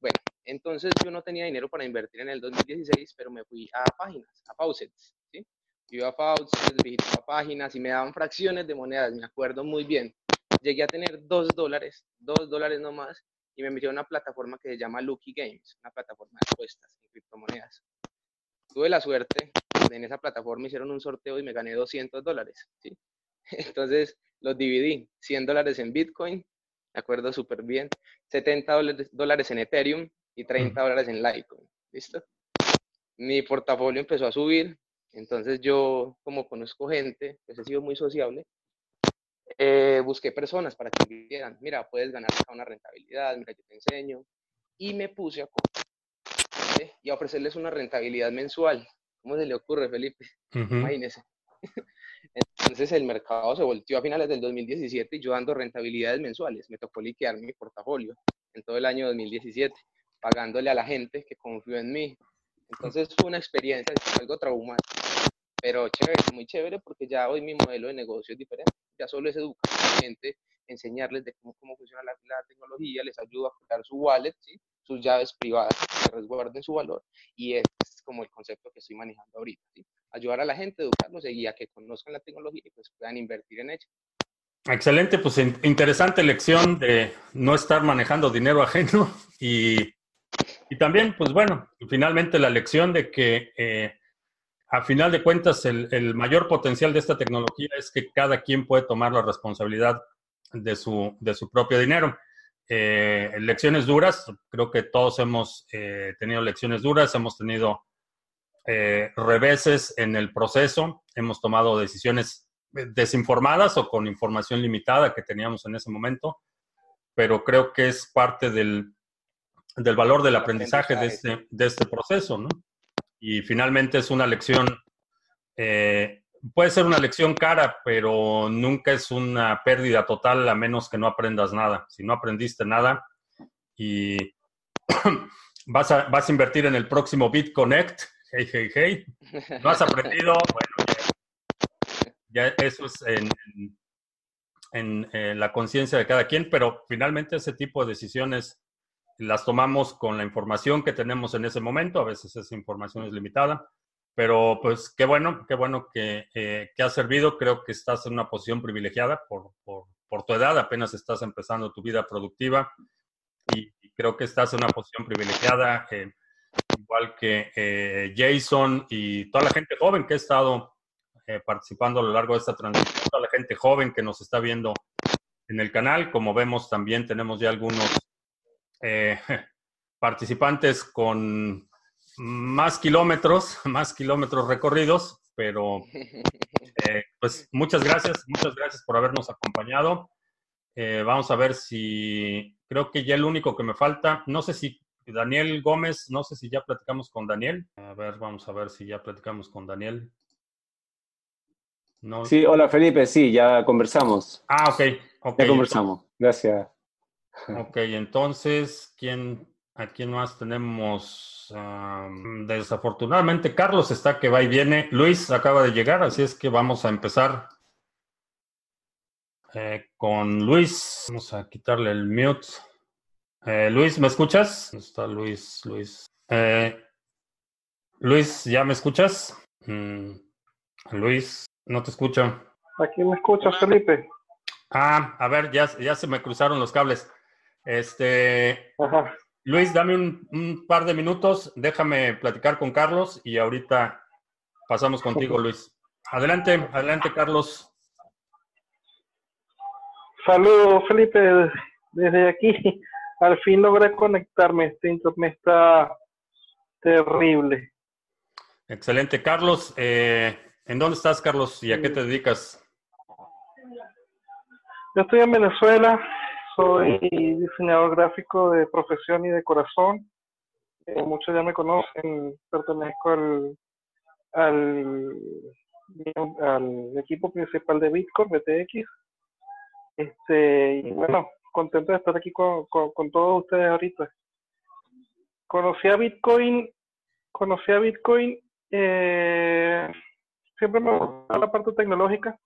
Speaker 20: Bueno, entonces yo no tenía dinero para invertir en el 2016, pero me fui a páginas, a faucets, ¿sí? Iba a Fauci, visitaba páginas y me daban fracciones de monedas, me acuerdo muy bien. Llegué a tener dos dólares, dos dólares nomás, y me metí a una plataforma que se llama Lucky Games, una plataforma de apuestas en criptomonedas. Tuve la suerte, en esa plataforma hicieron un sorteo y me gané 200 dólares, ¿sí? Entonces los dividí, 100 dólares en Bitcoin, me acuerdo súper bien, 70 dólares en Ethereum y 30 dólares en Litecoin, ¿listo? Mi portafolio empezó a subir, entonces yo, como conozco gente, pues he sido muy sociable, eh, busqué personas para que me dijeran, mira, puedes ganar acá una rentabilidad, mira, yo te enseño. Y me puse a, y a ofrecerles una rentabilidad mensual. ¿Cómo se le ocurre, Felipe? Imagínese. Entonces el mercado se volteó a finales del 2017 y yo dando rentabilidades mensuales. Me tocó liquear mi portafolio en todo el año 2017, pagándole a la gente que confió en mí. Entonces fue una experiencia, algo traumático, pero chévere, muy chévere porque ya hoy mi modelo de negocio es diferente. Ya solo es educar a la gente, enseñarles de cómo, cómo funciona la, tecnología, les ayuda a crear su wallet, ¿sí? sus llaves privadas que resguarden su valor y es como el concepto que estoy manejando ahorita. ¿sí? Ayudar a la gente, educarlos y a que conozcan la tecnología y pues puedan invertir en ella.
Speaker 1: Excelente, pues interesante lección de no estar manejando dinero ajeno y, y también, pues bueno, finalmente la lección de que eh, a final de cuentas el, el, mayor potencial de esta tecnología es que cada quien puede tomar la responsabilidad de su, de su propio dinero. Eh, lecciones duras, creo que todos hemos eh, tenido lecciones duras, hemos tenido eh, reveses en el proceso, hemos tomado decisiones desinformadas o con información limitada que teníamos en ese momento, pero creo que es parte del, del valor del aprendizaje de este, de este proceso, ¿no? Y finalmente es una lección, puede ser una lección cara, pero nunca es una pérdida total a menos que no aprendas nada. Si no aprendiste nada y vas a, vas a invertir en el próximo BitConnect, hey, hey, hey. No has aprendido, bueno, ya, eso es en, en, la conciencia de cada quien, pero finalmente ese tipo de decisiones las tomamos con la información que tenemos en ese momento, a veces esa información es limitada, pero pues qué bueno, qué bueno que, eh, que ha servido, creo que estás en una posición privilegiada por, por, por tu edad, apenas estás empezando tu vida productiva y, creo que estás en una posición privilegiada. Eh, igual que eh, Jason y toda la gente joven que ha estado eh, participando a lo largo de esta transmisión, toda la gente joven que nos está viendo en el canal. Como vemos, también tenemos ya algunos eh, participantes con más kilómetros, más kilómetros recorridos, pero pues muchas gracias, muchas gracias por habernos acompañado. vamos a ver si, creo que ya el único que me falta, no sé si Daniel Gómez, no sé si ya platicamos con Daniel. A ver, vamos a ver si ya platicamos con Daniel.
Speaker 5: No. Sí, hola Felipe, sí, ya conversamos.
Speaker 1: Ah, ok. okay
Speaker 5: ya conversamos, gracias.
Speaker 1: Ok, entonces, ¿quién, ¿a quién más tenemos? desafortunadamente, Carlos está que va y viene. Luis acaba de llegar, así es que vamos a empezar eh, con Luis. Vamos a quitarle el mute. Eh, Luis, ¿me escuchas? ¿Dónde está Luis? Luis. Eh, Luis, ¿ya me escuchas? Mm, Luis, no te escucho.
Speaker 17: Aquí me escuchas, Felipe.
Speaker 1: Ah, a ver, ya, ya se me cruzaron los cables. Este. Luis, dame un, un, par de minutos, déjame platicar con Carlos y ahorita pasamos contigo, Luis. Adelante, adelante, Carlos.
Speaker 17: Saludos, Felipe, desde aquí. Al fin logré conectarme, este internet está terrible.
Speaker 1: Excelente. Carlos, eh, ¿en dónde estás, Carlos? ¿Y a qué te dedicas?
Speaker 17: Yo estoy en Venezuela, soy diseñador gráfico de profesión y de corazón. Eh, muchos ya me conocen, pertenezco al, al, al equipo principal de Bitcoin, BTX. Este, y bueno, contento de estar aquí con, con, todos ustedes ahorita. Conocí a Bitcoin, conocí a Bitcoin, eh, siempre me gustó la parte tecnológica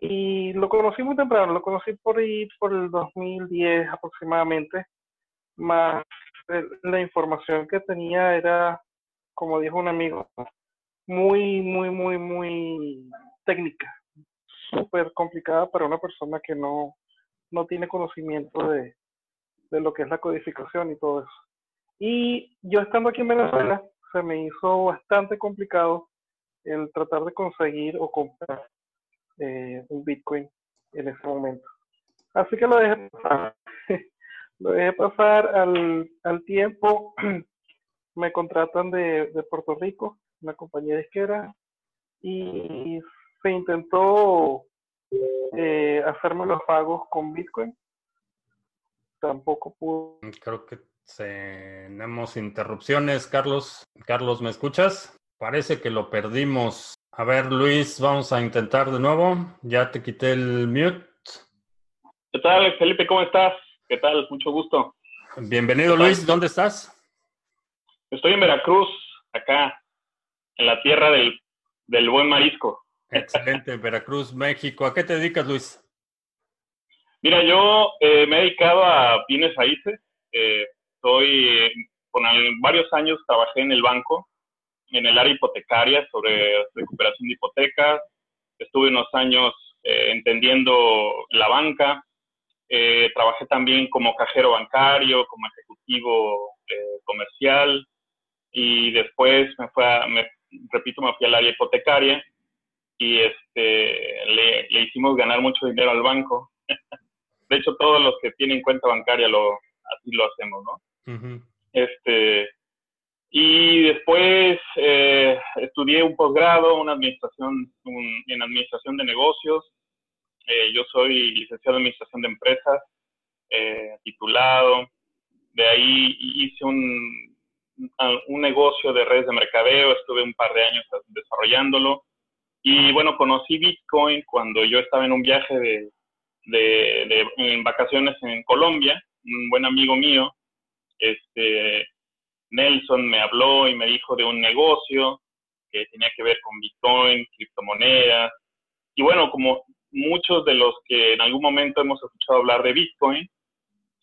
Speaker 17: y, lo conocí muy temprano, lo conocí por ahí por el 2010 aproximadamente, más la información que tenía era, como dijo un amigo,
Speaker 21: muy, muy, muy, muy técnica, súper complicada para una persona que no, no tiene conocimiento de, de lo que es la codificación y todo eso. Y yo estando aquí en Venezuela, se me hizo bastante complicado el tratar de conseguir o comprar eh, un Bitcoin en ese momento. Así que lo dejé pasar. lo dejé pasar al, al tiempo. me contratan de, de, Puerto Rico, una compañía de izquierda, y se intentó eh, hacerme los pagos con Bitcoin. Tampoco pudo.
Speaker 1: Creo que tenemos interrupciones, Carlos. Carlos, ¿me escuchas? Parece que lo perdimos. A ver, Luis, vamos a intentar de nuevo. Ya te quité el mute.
Speaker 22: ¿Qué tal, Felipe? ¿Cómo estás? ¿Qué tal? Mucho gusto.
Speaker 1: Bienvenido, Luis. ¿Dónde estás?
Speaker 22: Estoy en Veracruz, acá, en la tierra del, del buen marisco.
Speaker 1: Excelente, Veracruz, México. ¿A qué te dedicas, Luis?
Speaker 22: Mira, yo eh, me he dedicado a bienes raíces. Eh, estoy, con varios años trabajé en el banco, en el área hipotecaria, sobre recuperación de hipotecas. Estuve unos años eh, entendiendo la banca. Eh, trabajé también como cajero bancario, como ejecutivo eh, comercial y después me fue a, me, repito, me fui al área hipotecaria y este, le, le hicimos ganar mucho dinero al banco. de hecho, todos los que tienen cuenta bancaria lo, así lo hacemos, ¿no? Este, y después eh, estudié un posgrado, administración, en administración de negocios. Eh, yo soy licenciado en administración de empresas, eh, titulado. De ahí hice un, un negocio de redes de mercadeo, estuve un par de años desarrollándolo. Y bueno, conocí Bitcoin cuando yo estaba en un viaje de, de, de en vacaciones en Colombia. Un buen amigo mío este, Nelson me habló y me dijo de un negocio que tenía que ver con Bitcoin, criptomonedas. Y bueno, como muchos de los que en algún momento hemos escuchado hablar de Bitcoin,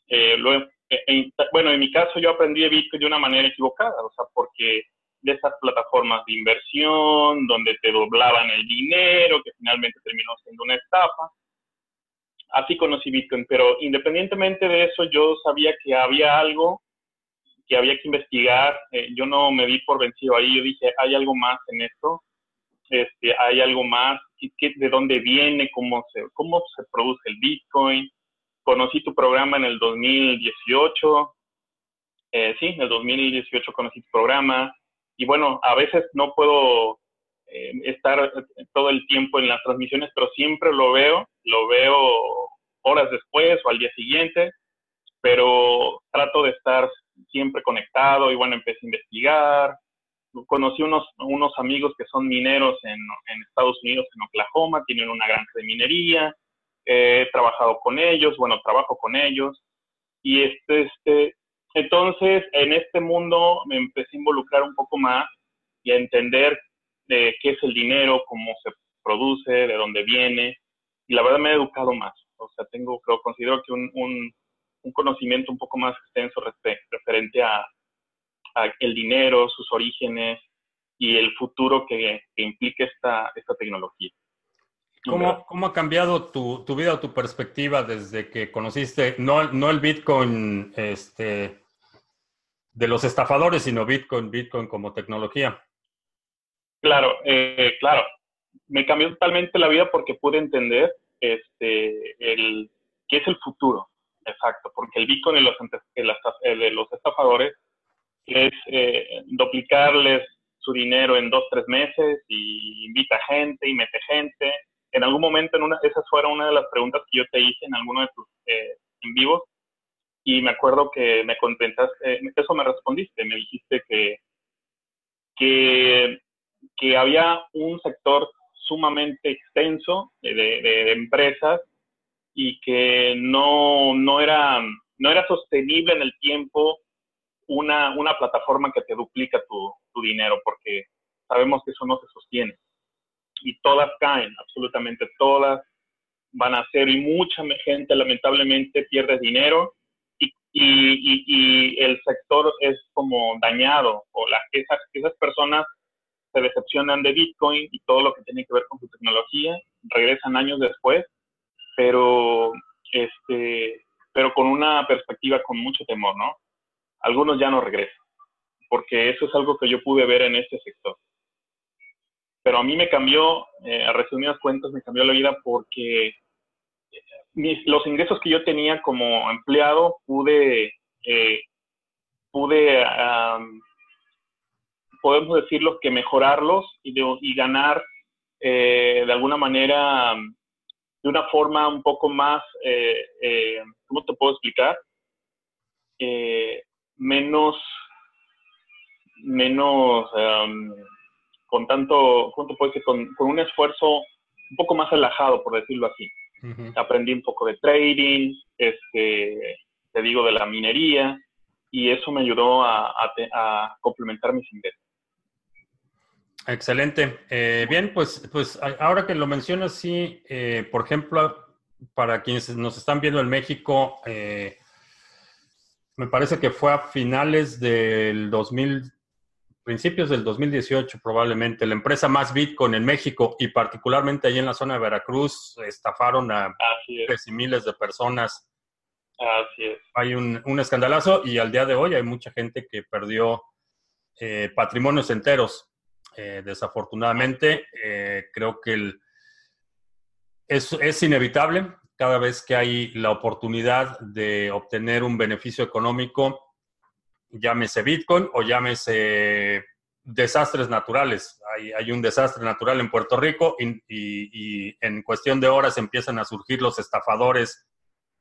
Speaker 22: eh, eh, bueno, en mi caso yo aprendí de Bitcoin de una manera equivocada, o sea, porque de esas plataformas de inversión donde te doblaban el dinero, que finalmente terminó siendo una estafa. Así conocí Bitcoin, pero independientemente de eso, yo sabía que había algo que había que investigar. Eh, yo no me di por vencido ahí, yo dije, hay algo más en esto, este, hay algo más, de dónde viene, cómo se, cómo se produce el Bitcoin. Conocí tu programa en el 2018, eh, sí, en el 2018 conocí tu programa, y bueno, a veces no puedo eh, estar todo el tiempo en las transmisiones, pero siempre lo veo, lo veo horas después o al día siguiente, pero trato de estar siempre conectado y bueno, empecé a investigar. Conocí unos, unos amigos que son mineros en, en Estados Unidos, en Oklahoma, tienen una granja de minería. he trabajado con ellos, bueno, trabajo con ellos. Y este, este, entonces, en este mundo me empecé a involucrar un poco más y a entender de qué es el dinero, cómo se produce, de dónde viene. Y la verdad me he educado más. O sea, tengo, creo, considero que un, un un conocimiento un poco más extenso referente a, el dinero, sus orígenes y el futuro que, implique esta, esta tecnología.
Speaker 1: ¿Cómo, ¿Cómo, ha cambiado tu, tu, vida o tu perspectiva desde que conociste, no, no el Bitcoin este, de los estafadores, sino Bitcoin, Bitcoin como tecnología?
Speaker 22: Claro, eh, claro. Me cambió totalmente la vida porque pude entender este, el, qué es el futuro. Exacto, porque el Bitcoin eh, de los estafadores es eh, duplicarles su dinero en dos, tres meses y invita gente y mete gente. En algún momento, en una, esa fue una de las preguntas que yo te hice en alguno de tus eh, en vivos y me acuerdo que me contestaste, eso me respondiste, me dijiste que, que, había un sector sumamente extenso de empresas y que no, no, era, no era sostenible en el tiempo una, una plataforma que te duplica tu, tu dinero, porque sabemos que eso no se sostiene. Y todas caen, absolutamente todas van a ser, y mucha gente lamentablemente pierde dinero y, y, y, el sector es como dañado, o las, esas, esas personas se decepcionan de Bitcoin y todo lo que tiene que ver con su tecnología, regresan años después, pero, este, pero con una perspectiva con mucho temor, ¿no? Algunos ya no regresan, porque eso es algo que yo pude ver en este sector. Pero a mí me cambió, eh, a resumidas cuentas, me cambió la vida porque eh, los ingresos que yo tenía como empleado pude, eh, pude podemos decirlo que mejorarlos y, y ganar de alguna manera de una forma un poco más, ¿cómo te puedo explicar? menos, menos, con tanto, ¿cómo puede ser? Con, un esfuerzo un poco más relajado, por decirlo así. Aprendí un poco de trading, este, te digo, de la minería, y eso me ayudó a, complementar mis ingresos.
Speaker 1: Excelente. Eh, bien, pues, pues ahora que lo mencionas, sí, eh, por ejemplo, para quienes nos están viendo en México, eh, me parece que fue a finales del 2000, principios del 2018 probablemente, la empresa más Bitcoin en México y particularmente allí en la zona de Veracruz estafaron a miles y miles de personas.
Speaker 22: Así es.
Speaker 1: Hay un, un, escandalazo y al día de hoy hay mucha gente que perdió eh, patrimonios enteros. Eh, desafortunadamente, eh, creo que es inevitable cada vez que hay la oportunidad de obtener un beneficio económico llámese Bitcoin o llámese desastres naturales. Hay, un desastre natural en Puerto Rico y, en cuestión de horas empiezan a surgir los estafadores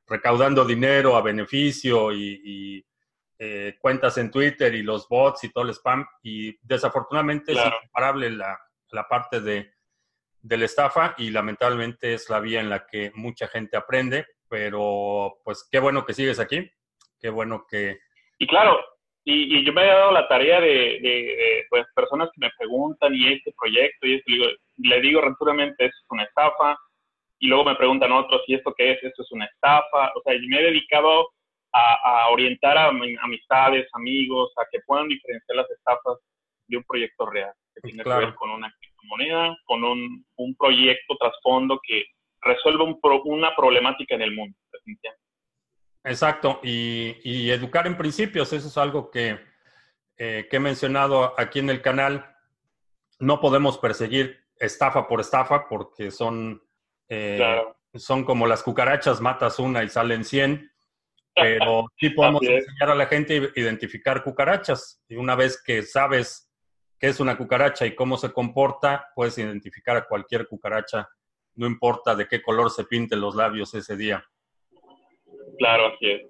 Speaker 1: recaudando dinero a beneficio y, eh, cuentas en Twitter y los bots y todo el spam. Y desafortunadamente es incomparable la, la parte de, de la estafa y lamentablemente es la vía en la que mucha gente aprende. Pero pues qué bueno que sigues aquí, qué bueno que...
Speaker 22: Y claro, y, yo me he dado la tarea de, pues, personas que me preguntan y este proyecto y esto, le digo, le digo esto es una estafa, y luego me preguntan otros, ¿y esto qué es? Esto es una estafa. O sea, yo me he dedicado a, orientar a amistades, amigos, a que puedan diferenciar las estafas de un proyecto real, que tiene que ver con una criptomoneda, con un, un proyecto trasfondo que resuelve un una problemática en el mundo,
Speaker 1: Exacto, y, educar en principios, eso es algo que, eh, que, he mencionado aquí en el canal. No podemos perseguir estafa por estafa porque son, eh, son como las cucarachas, matas una y salen 100, pero sí podemos enseñar a la gente a identificar cucarachas. Y una vez que sabes qué es una cucaracha y cómo se comporta, puedes identificar a cualquier cucaracha, no importa de qué color se pinten los labios ese día.
Speaker 22: Claro, así es.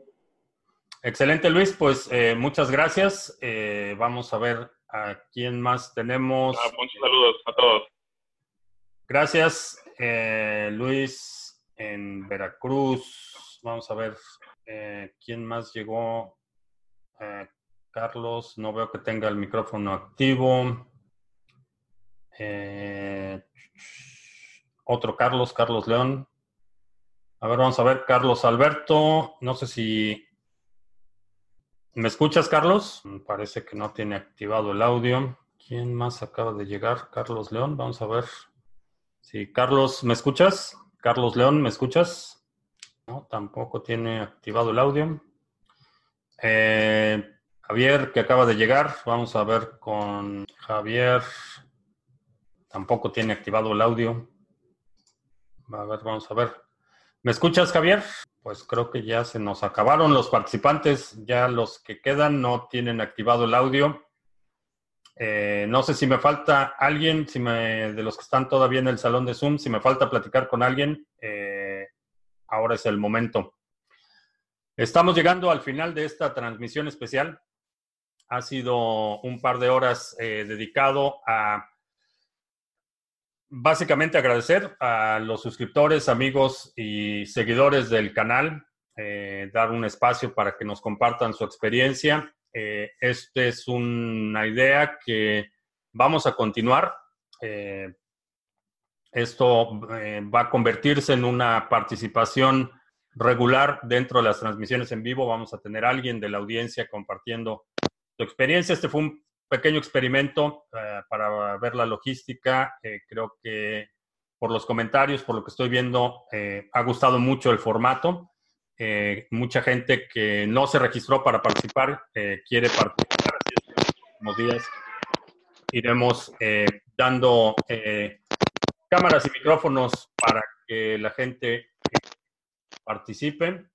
Speaker 1: Excelente, Luis. Pues eh, muchas gracias. Eh, vamos a ver a quién más tenemos.
Speaker 22: Ah, muchos saludos a todos.
Speaker 1: Gracias, eh, Luis, en Veracruz. Vamos a ver quién más llegó. Carlos, no veo que tenga el micrófono activo. otro Carlos, Carlos León. A ver, vamos a ver, Carlos Alberto. No sé si... ¿Me escuchas, Carlos? Parece que no tiene activado el audio. ¿Quién más acaba de llegar? Carlos León. Vamos a ver. Sí, Carlos, ¿me escuchas? Carlos León, ¿me escuchas? No, tampoco tiene activado el audio. Eh, Javier, que acaba de llegar. Vamos a ver con Javier. Tampoco tiene activado el audio. A ver, vamos a ver. ¿Me escuchas, Javier? Pues creo que ya se nos acabaron los participantes, ya los que quedan no tienen activado el audio. Eh, no sé si me falta alguien, si me, de los que están todavía en el salón de Zoom, si me falta platicar con alguien, eh, ahora es el momento. Estamos llegando al final de esta transmisión especial. Ha sido un par de horas eh, dedicado a básicamente agradecer a los suscriptores, amigos y seguidores del canal, eh, dar un espacio para que nos compartan su experiencia. Eh, esta es una idea que vamos a continuar. Esto va a convertirse en una participación regular dentro de las transmisiones en vivo. Vamos a tener alguien de la audiencia compartiendo su experiencia. Este fue un pequeño experimento eh, para ver la logística. creo que por los comentarios, por lo que estoy viendo, ha gustado mucho el formato. mucha gente que no se registró para participar quiere participar. Así es que en los días iremos dando cámaras y micrófonos para que la gente participe.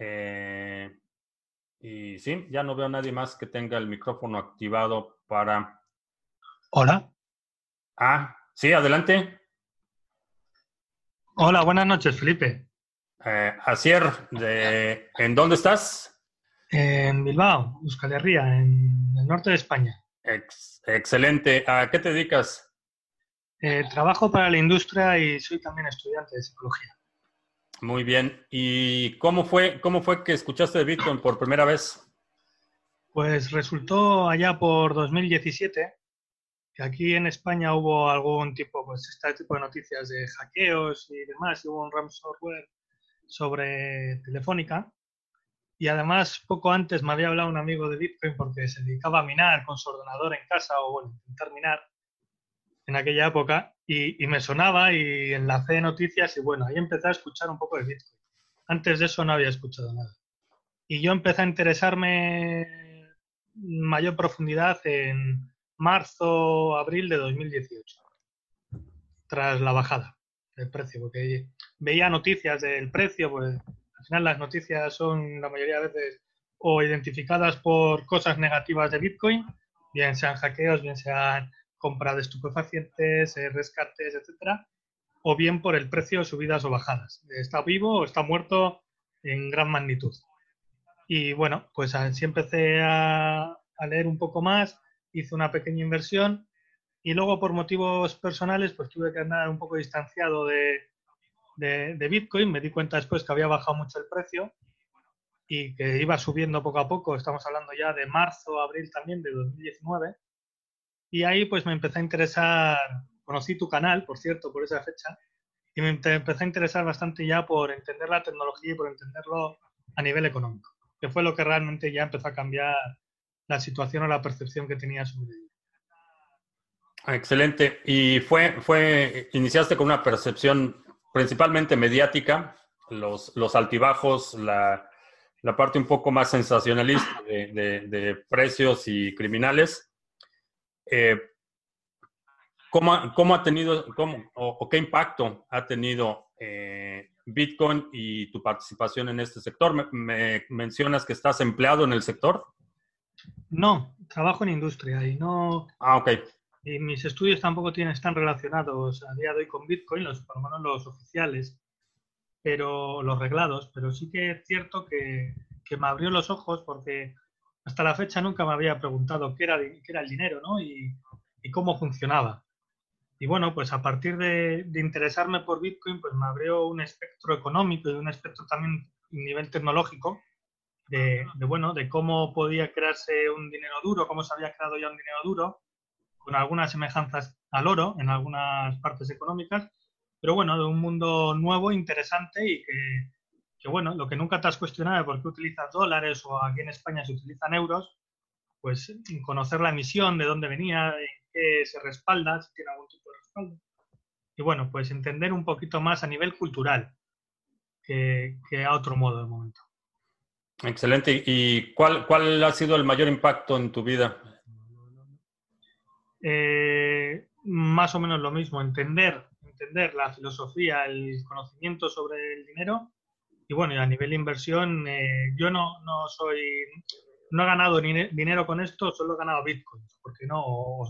Speaker 1: Eh, y sí, ya no veo a nadie más que tenga el micrófono activado para...
Speaker 23: Hola.
Speaker 1: Ah, sí, adelante.
Speaker 23: Hola, buenas noches, Felipe.
Speaker 1: Eh, Asier, de, ¿en dónde estás?
Speaker 23: En Bilbao, Euskal Herria, en el norte de España.
Speaker 1: excelente. ¿A qué te dedicas?
Speaker 23: Eh, trabajo para la industria y soy también estudiante de psicología.
Speaker 1: Muy bien. ¿Y cómo fue, cómo fue que escuchaste de Bitcoin por primera vez?
Speaker 23: Pues resultó allá por 2017 que aquí en España hubo algún tipo, pues este tipo de noticias de hackeos y demás, y hubo un ransomware sobre Telefónica. Y además, poco antes me había hablado un amigo de Bitcoin porque se dedicaba a minar con su ordenador en casa o bueno, intentar minar en aquella época y, me sonaba y enlacé noticias y bueno, ahí empecé a escuchar un poco de Bitcoin. Antes de eso no había escuchado nada. Y yo empecé a interesarme en mayor profundidad en marzo, abril de 2018, tras la bajada del precio, porque veía noticias del precio, pues al final las noticias son la mayoría de veces o identificadas por cosas negativas de Bitcoin, bien sean hackeos, bien sean compra de estupefacientes, eh, rescates, etcétera, o bien por el precio, subidas o bajadas. Está vivo o está muerto en gran magnitud. Y bueno, pues así empecé a, leer un poco más, hice una pequeña inversión y luego por motivos personales pues tuve que andar un poco distanciado de, de, Bitcoin. Me di cuenta después que había bajado mucho el precio y que iba subiendo poco a poco. Estamos hablando ya de marzo, abril también de 2019. Y ahí pues me empecé a interesar, conocí tu canal, por cierto, por esa fecha, y me empecé a interesar bastante ya por entender la tecnología y por entenderlo a nivel económico, que fue lo que realmente ya empezó a cambiar la situación o la percepción que tenía sobre ello.
Speaker 1: Excelente. Y fue, fue, iniciaste con una percepción principalmente mediática, los, los altibajos, la, la parte un poco más sensacionalista de precios y criminales eh, ¿cómo, ha tenido, cómo, o, qué impacto ha tenido eh, Bitcoin y tu participación en este sector? Me, mencionas que estás empleado en el sector?
Speaker 23: No, trabajo en industria y no...
Speaker 1: Ah, ok.
Speaker 23: Y mis estudios tampoco tienen, están relacionados a día de hoy con Bitcoin, los, por lo menos los oficiales, pero los reglados, pero sí que es cierto que, que me abrió los ojos porque hasta la fecha nunca me había preguntado qué era, qué era el dinero ¿no? y, cómo funcionaba. Y bueno, pues a partir de, interesarme por Bitcoin, pues me abrió un espectro económico y un espectro también a nivel tecnológico de, bueno, de cómo podía crearse un dinero duro, cómo se había creado ya un dinero duro, con algunas semejanzas al oro en algunas partes económicas, pero bueno, de un mundo nuevo, interesante y que, que bueno, lo que nunca te has cuestionado de por qué utilizas dólares o aquí en España se utilizan euros, pues conocer la emisión, de dónde venía, en qué se respalda, si tiene algún tipo de respaldo. Y bueno, pues entender un poquito más a nivel cultural que, a otro modo de momento.
Speaker 1: Excelente. ¿Y cuál, cuál ha sido el mayor impacto en tu vida?
Speaker 23: Eh, más o menos lo mismo, entender, entender la filosofía, el conocimiento sobre el dinero y bueno, a nivel de inversión, eh, yo no, no soy, no he ganado ni dinero con esto, solo he ganado Bitcoin, porque no, o,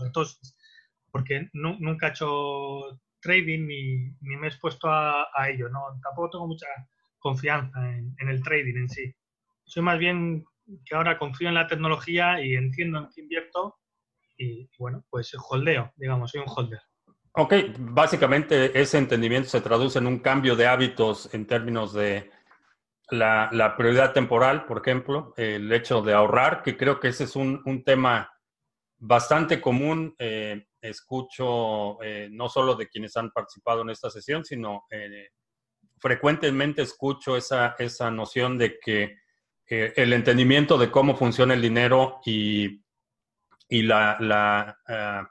Speaker 23: porque nunca he hecho trading ni, ni me he expuesto a, a, ello, no, tampoco tengo mucha confianza en, en, el trading en sí. Soy más bien que ahora confío en la tecnología y entiendo en qué invierto y bueno, pues holdeo, digamos, soy un holder.
Speaker 1: Ok, básicamente ese entendimiento se traduce en un cambio de hábitos en términos de la, prioridad temporal, por ejemplo, el hecho de ahorrar, que creo que ese es un, tema bastante común. Eh, escucho eh, no solo de quienes han participado en esta sesión, sino eh, frecuentemente escucho esa, esa noción de que el entendimiento de cómo funciona el dinero y y la, eh,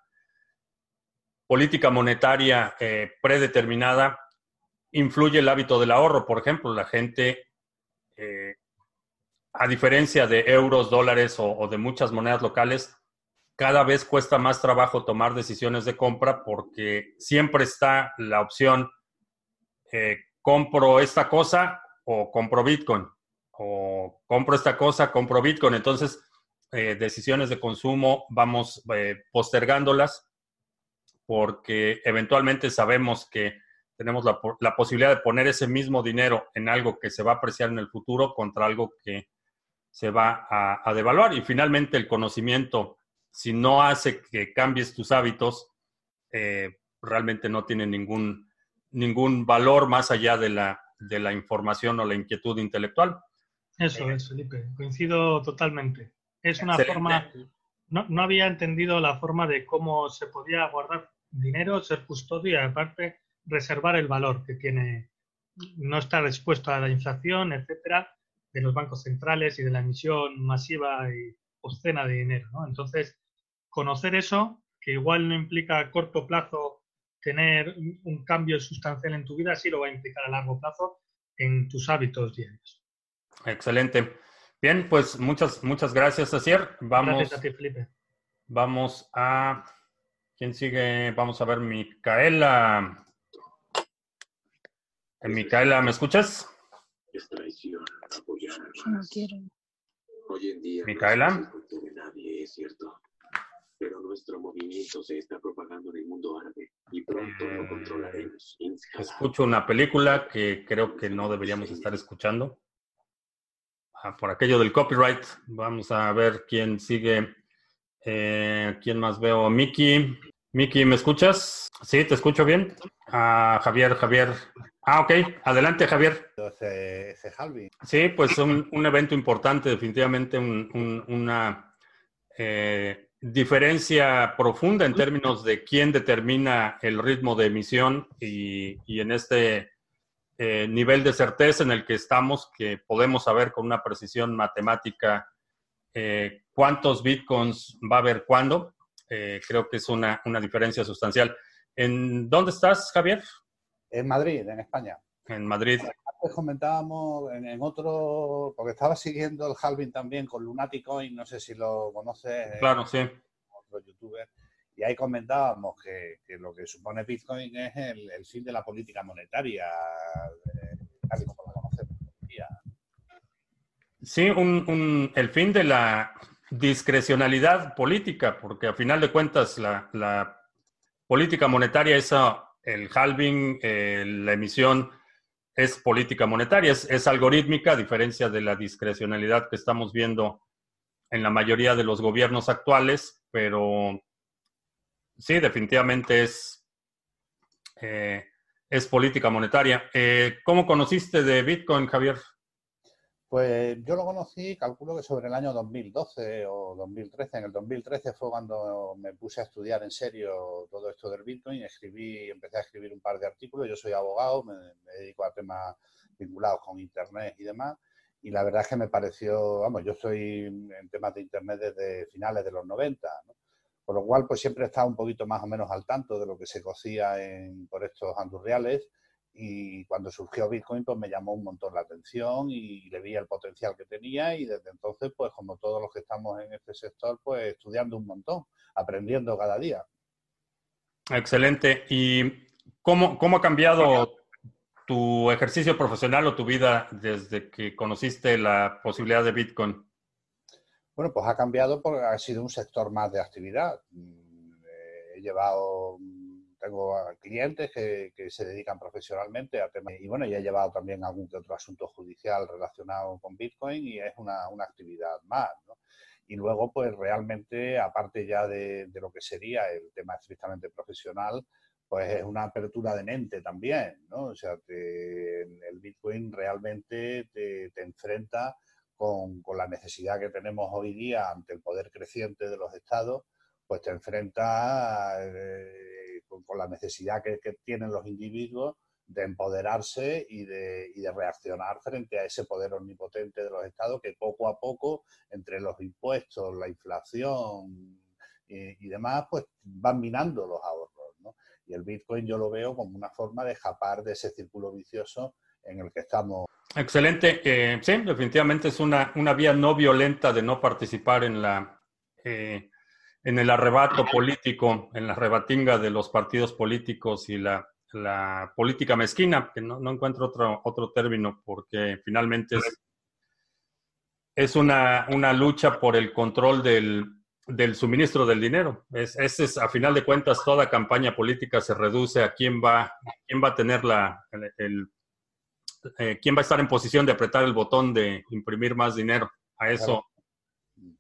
Speaker 1: política monetaria predeterminada influye el hábito del ahorro. Por ejemplo, la gente, eh, a diferencia de euros, dólares o, de muchas monedas locales, cada vez cuesta más trabajo tomar decisiones de compra porque siempre está la opción, compro esta cosa o compro Bitcoin, o compro esta cosa, compro Bitcoin. Entonces, eh, decisiones de consumo vamos eh, postergándolas porque eventualmente sabemos que tenemos la, la, posibilidad de poner ese mismo dinero en algo que se va a apreciar en el futuro contra algo que se va a, devaluar. Y finalmente el conocimiento, si no hace que cambies tus hábitos, eh, realmente no tiene ningún, ningún valor más allá de la, de la información o la inquietud intelectual.
Speaker 23: Eso es, Felipe. Coincido totalmente. Es una forma, no, no, había entendido la forma de cómo se podía guardar dinero, ser custodio y aparte reservar el valor que tiene, no estar expuesto a la inflación, etcétera, de los bancos centrales y de la emisión masiva y obscena de dinero. ¿no? Entonces, conocer eso, que igual no implica a corto plazo tener un cambio sustancial en tu vida, sí lo va a implicar a largo plazo en tus hábitos diarios.
Speaker 1: Excelente. Bien, pues muchas, muchas gracias, Asier. Vamos,
Speaker 23: gracias a ti, Felipe.
Speaker 1: Vamos a. ¿Quién sigue? Vamos a ver, Micaela. Eh, Micaela, ¿me escuchas?
Speaker 24: Es traición apoyar.
Speaker 25: No quiero.
Speaker 24: Hoy en día
Speaker 1: Micaela.
Speaker 24: No de nadie, es cierto. Pero nuestro movimiento se está propagando en el mundo árabe y pronto lo eh, controlaremos.
Speaker 1: Escucho una película que creo que no deberíamos estar escuchando. Ah, por aquello del copyright. Vamos a ver quién sigue. Eh, ¿Quién más veo? Miki. Miki, ¿me escuchas? Sí, te escucho bien. Ah, Javier, Javier. Ah, ok. Adelante, Javier.
Speaker 26: Ese, ese
Speaker 1: Sí, pues un, un, evento importante, definitivamente una eh, diferencia profunda en términos de quién determina el ritmo de emisión y, y en este eh, nivel de certeza en el que estamos, que podemos saber con una precisión matemática eh, cuántos bitcoins va a haber cuándo. Creo que es una, una, diferencia sustancial. ¿En dónde estás, Javier?
Speaker 26: En Madrid, en España.
Speaker 1: En Madrid.
Speaker 26: Antes comentábamos en, otro, porque estaba siguiendo el halving también con Lunaticoin, no sé si lo conoces.
Speaker 1: Claro, sí.
Speaker 26: Otro youtuber y ahí comentábamos que, lo que supone Bitcoin es el, fin de la política monetaria, eh, tal como la conocemos
Speaker 1: Sí, el fin de la discrecionalidad política, porque a final de cuentas la, política monetaria es el halving, eh, la emisión es política monetaria, es, es, algorítmica, a diferencia de la discrecionalidad que estamos viendo en la mayoría de los gobiernos actuales, pero sí, definitivamente es, eh, es política monetaria. Eh, ¿Cómo conociste de Bitcoin, Javier?
Speaker 26: Pues yo lo conocí, calculo que sobre el año 2012 o 2013. En el 2013 fue cuando me puse a estudiar en serio todo esto del Bitcoin. Escribí, empecé a escribir un par de artículos. Yo soy abogado, me, dedico a temas vinculados con Internet y demás. Y la verdad es que me pareció, vamos, yo estoy en temas de Internet desde finales de los 90. ¿no? Por lo cual, pues siempre he estado un poquito más o menos al tanto de lo que se cocía en, por estos andurriales y cuando surgió Bitcoin, pues me llamó un montón la atención y le vi el potencial que tenía y desde entonces, pues como todos los que estamos en este sector, pues estudiando un montón, aprendiendo cada día.
Speaker 1: Excelente. ¿Y cómo, cómo ha cambiado tu ejercicio profesional o tu vida desde que conociste la posibilidad de Bitcoin?
Speaker 26: Bueno, pues ha cambiado porque ha sido un sector más de actividad. Mm, eh, he llevado, tengo clientes que, se dedican profesionalmente a temas y bueno, y he llevado también algún que otro asunto judicial relacionado con Bitcoin y es una, actividad más. Y luego, pues realmente, aparte ya de, lo que sería el tema estrictamente profesional, pues es una apertura de mente también, ¿no? O sea, el Bitcoin realmente te, te enfrenta con, la necesidad que tenemos hoy día ante el poder creciente de los estados, pues te enfrenta eh, con, la necesidad que, tienen los individuos de empoderarse y de, y de, reaccionar frente a ese poder omnipotente de los estados que poco a poco, entre los impuestos, la inflación, y, demás, pues van minando los ahorros. ¿no? Y el Bitcoin yo lo veo como una forma de escapar de ese círculo vicioso en el que estamos.
Speaker 1: Excelente. Sí, definitivamente es una, una vía no violenta de no participar en la eh, en el arrebato político, en la rebatinga de los partidos políticos y la, la política mezquina, que no, no, encuentro otro, otro término, porque finalmente es, es una, una lucha por el control del, del suministro del dinero. Es, ese es, a final de cuentas, toda campaña política se reduce a quién va, quién va a tener la, el, el eh, quién va a estar en posición de apretar el botón de imprimir más dinero. A eso,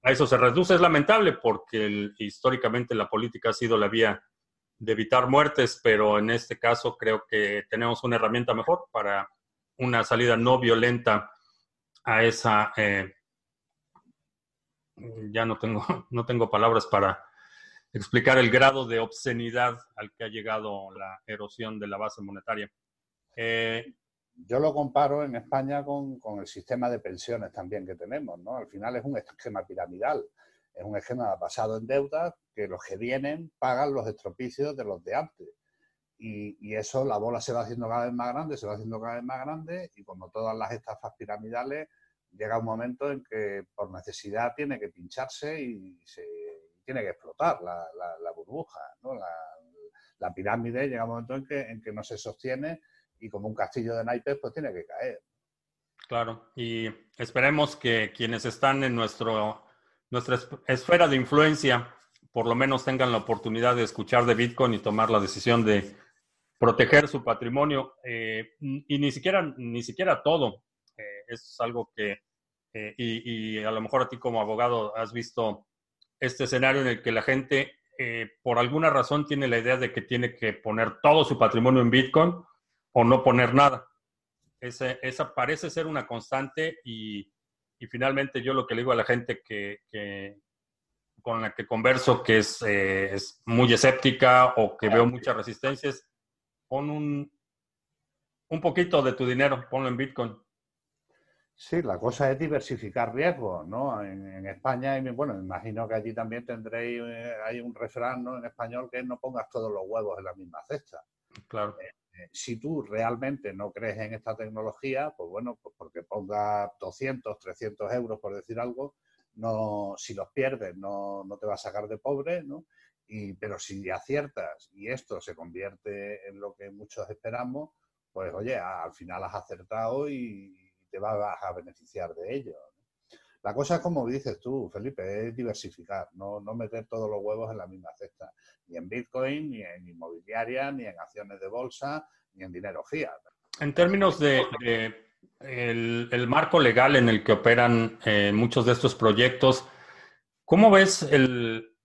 Speaker 1: a eso se reduce. Es lamentable porque históricamente la política ha sido la vía de evitar muertes, pero en este caso creo que tenemos una herramienta mejor para una salida no violenta a esa... Eh, ya no tengo, no tengo palabras para explicar el grado de obscenidad al que ha llegado la erosión de la base monetaria. Eh,
Speaker 26: yo lo comparo en España con, con, el sistema de pensiones también que tenemos, ¿no? Al final es un esquema piramidal, es un esquema basado en deudas que los que vienen pagan los estropicios de los de antes. Y, y, eso, la bola se va haciendo cada vez más grande, se va haciendo cada vez más grande y como todas las estafas piramidales, llega un momento en que por necesidad tiene que pincharse y se tiene que explotar la, la, la burbuja, ¿no? La, la, pirámide llega un momento en que, en que no se sostiene y como un castillo de naipes, pues tiene que caer.
Speaker 1: Claro, y esperemos que quienes están en nuestro, nuestra esfera de influencia por lo menos tengan la oportunidad de escuchar de Bitcoin y tomar la decisión de proteger su patrimonio. Eh, y ni siquiera, ni siquiera todo. Eh, es algo que, eh, y, y, a lo mejor a ti como abogado has visto este escenario en el que la gente eh, por alguna razón tiene la idea de que tiene que poner todo su patrimonio en Bitcoin o no poner nada. Ese, esa parece ser una constante y, y, finalmente yo lo que le digo a la gente que, que con la que converso que es, eh, es, muy escéptica o que veo muchas resistencias, pon un, un poquito de tu dinero, ponlo en Bitcoin.
Speaker 26: Sí, la cosa es diversificar riesgos, ¿no? En, en, España, y bueno, me imagino que allí también tendréis, eh, hay un refrán ¿no? en español que no pongas todos los huevos en la misma cesta.
Speaker 1: Claro.
Speaker 26: Eh, si tú realmente no crees en esta tecnología, pues bueno, pues porque ponga 200, 300 euros, por decir algo, no, si los pierdes no, no te va a sacar de pobre, ¿no? Y, pero si aciertas y esto se convierte en lo que muchos esperamos, pues oye, al final has acertado y te vas a beneficiar de ello. La cosa es como dices tú, Felipe, es diversificar, no, no meter todos los huevos en la misma cesta, ni en Bitcoin, ni en inmobiliaria, ni en acciones de bolsa, ni en dinero fiat.
Speaker 1: En términos de, el, marco legal en el que operan eh, muchos de estos proyectos, ¿cómo ves el...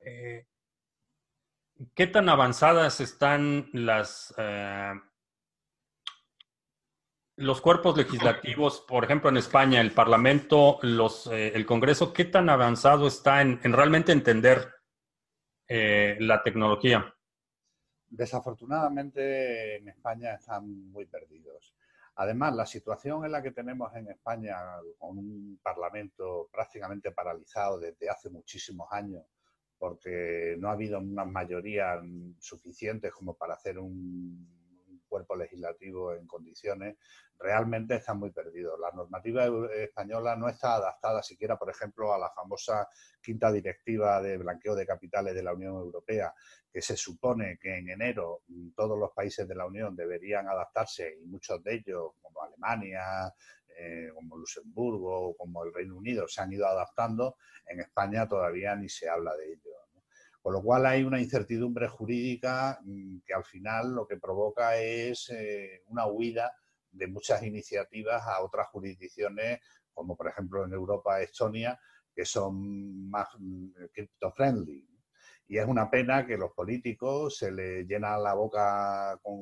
Speaker 1: Eh, ¿Qué tan avanzadas están las... Eh, los cuerpos legislativos, por ejemplo, en España, el Parlamento, los, eh, el Congreso, ¿qué tan avanzado está en, en realmente entender eh, la tecnología?
Speaker 26: Desafortunadamente en España están muy perdidos. Además, la situación en la que tenemos en España, con un Parlamento prácticamente paralizado desde hace muchísimos años, porque no ha habido unas mayorías suficientes como para hacer un cuerpo legislativo en condiciones, realmente están muy perdidos. La normativa española no está adaptada siquiera, por ejemplo, a la famosa quinta directiva de blanqueo de capitales de la Unión Europea, que se supone que en enero todos los países de la Unión deberían adaptarse y muchos de ellos, como Alemania, eh, como Luxemburgo, como el Reino Unido, se han ido adaptando. En España todavía ni se habla de ello. Con lo cual hay una incertidumbre jurídica mm, que al final lo que provoca es eh, una huida de muchas iniciativas a otras jurisdicciones, como por ejemplo en Europa, Estonia, que son más mm, crypto-friendly. Y es una pena que los políticos se les llena la boca con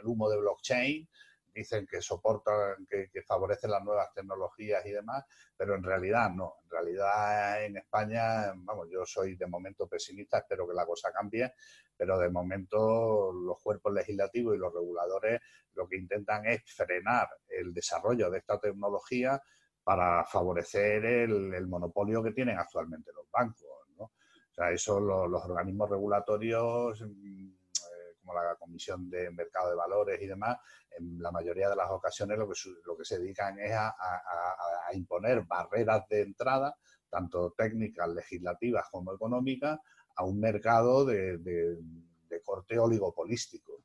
Speaker 26: el humo de blockchain dicen que soportan, que, que, favorecen las nuevas tecnologías y demás, pero en realidad no. En realidad en España, vamos, yo soy de momento pesimista, espero que la cosa cambie, pero de momento los cuerpos legislativos y los reguladores lo que intentan es frenar el desarrollo de esta tecnología para favorecer el, monopolio que tienen actualmente los bancos. ¿no? sea, eso los organismos regulatorios, como la Comisión de Mercado de Valores y demás, en la mayoría de las ocasiones lo que, lo que se dedican es a, imponer barreras de entrada, tanto técnicas, legislativas como económicas, a un mercado de, corte oligopolístico.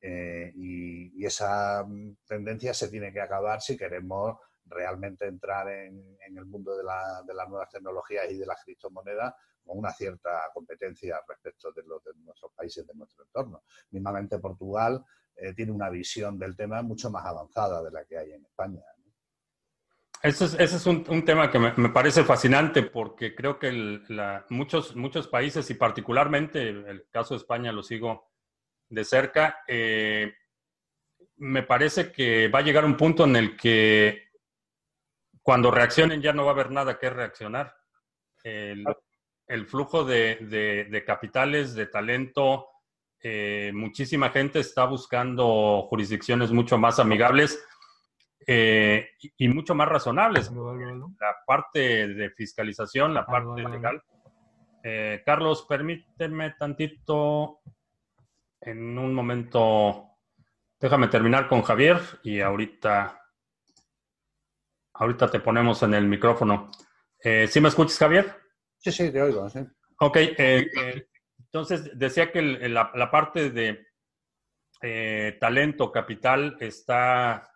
Speaker 26: Eh, y, esa mm, tendencia se tiene que acabar si queremos realmente entrar en, el mundo de, de, las nuevas tecnologías y de las criptomonedas con una cierta competencia respecto de los de nuestros países de nuestro entorno. Mismamente Portugal eh, tiene una visión del tema mucho más avanzada de la que hay en España.
Speaker 1: Ese es, ese es un, un, tema que me, me, parece fascinante porque creo que el, la, muchos, muchos países y particularmente el caso de España lo sigo de cerca, eh, me parece que va a llegar un punto en el que cuando reaccionen ya no va a haber nada que reaccionar. El, el flujo de, de, capitales, de talento, eh, muchísima gente está buscando jurisdicciones mucho más amigables eh, y, mucho más razonables. La parte de fiscalización, la parte legal. Eh, Carlos, permíteme tantito, en un momento, déjame terminar con Javier y ahorita, ahorita te ponemos en el micrófono. ¿Sí me escuchas, Javier?
Speaker 26: Sí, sí, te oigo, sí.
Speaker 1: Ok, eh, eh, entonces decía que la, parte de eh, talento, capital, está,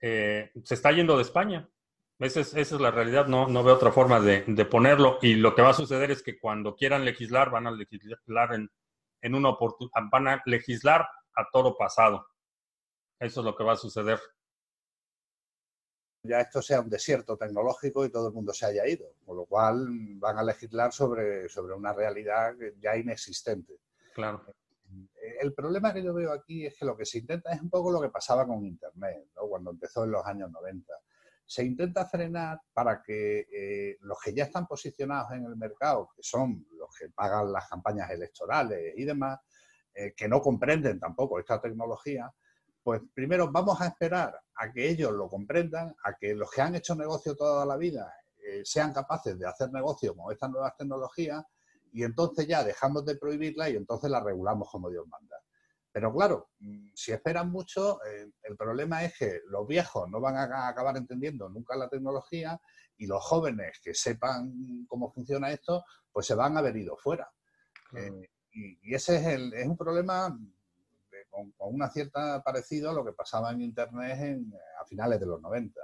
Speaker 1: se está yendo de España. Esa es, esa es la realidad, no, no veo otra forma de, ponerlo. Y lo que va a suceder es que cuando quieran legislar, van a legislar en, en una oportunidad, van a legislar a toro pasado. Eso es lo que va a suceder
Speaker 26: ya esto sea un desierto tecnológico y todo el mundo se haya ido, con lo cual van a legislar sobre, sobre una realidad ya inexistente.
Speaker 1: Claro.
Speaker 26: El problema que yo veo aquí es que lo que se intenta es un poco lo que pasaba con Internet, ¿no? cuando empezó en los años 90. Se intenta frenar para que eh, los que ya están posicionados en el mercado, que son los que pagan las campañas electorales y demás, eh, que no comprenden tampoco esta tecnología, pues primero vamos a esperar a que ellos lo comprendan, a que los que han hecho negocio toda la vida eh, sean capaces de hacer negocio con estas nuevas tecnologías y entonces ya dejamos de prohibirla y entonces la regulamos como Dios manda. Pero claro, mm, si esperan mucho, eh, el problema es que los viejos no van a acabar entendiendo nunca la tecnología y los jóvenes que sepan cómo funciona esto, pues se van a haber ido fuera. Eh, y, ese es, el, es un problema con, una cierta parecido a lo que pasaba en Internet a finales de los 90.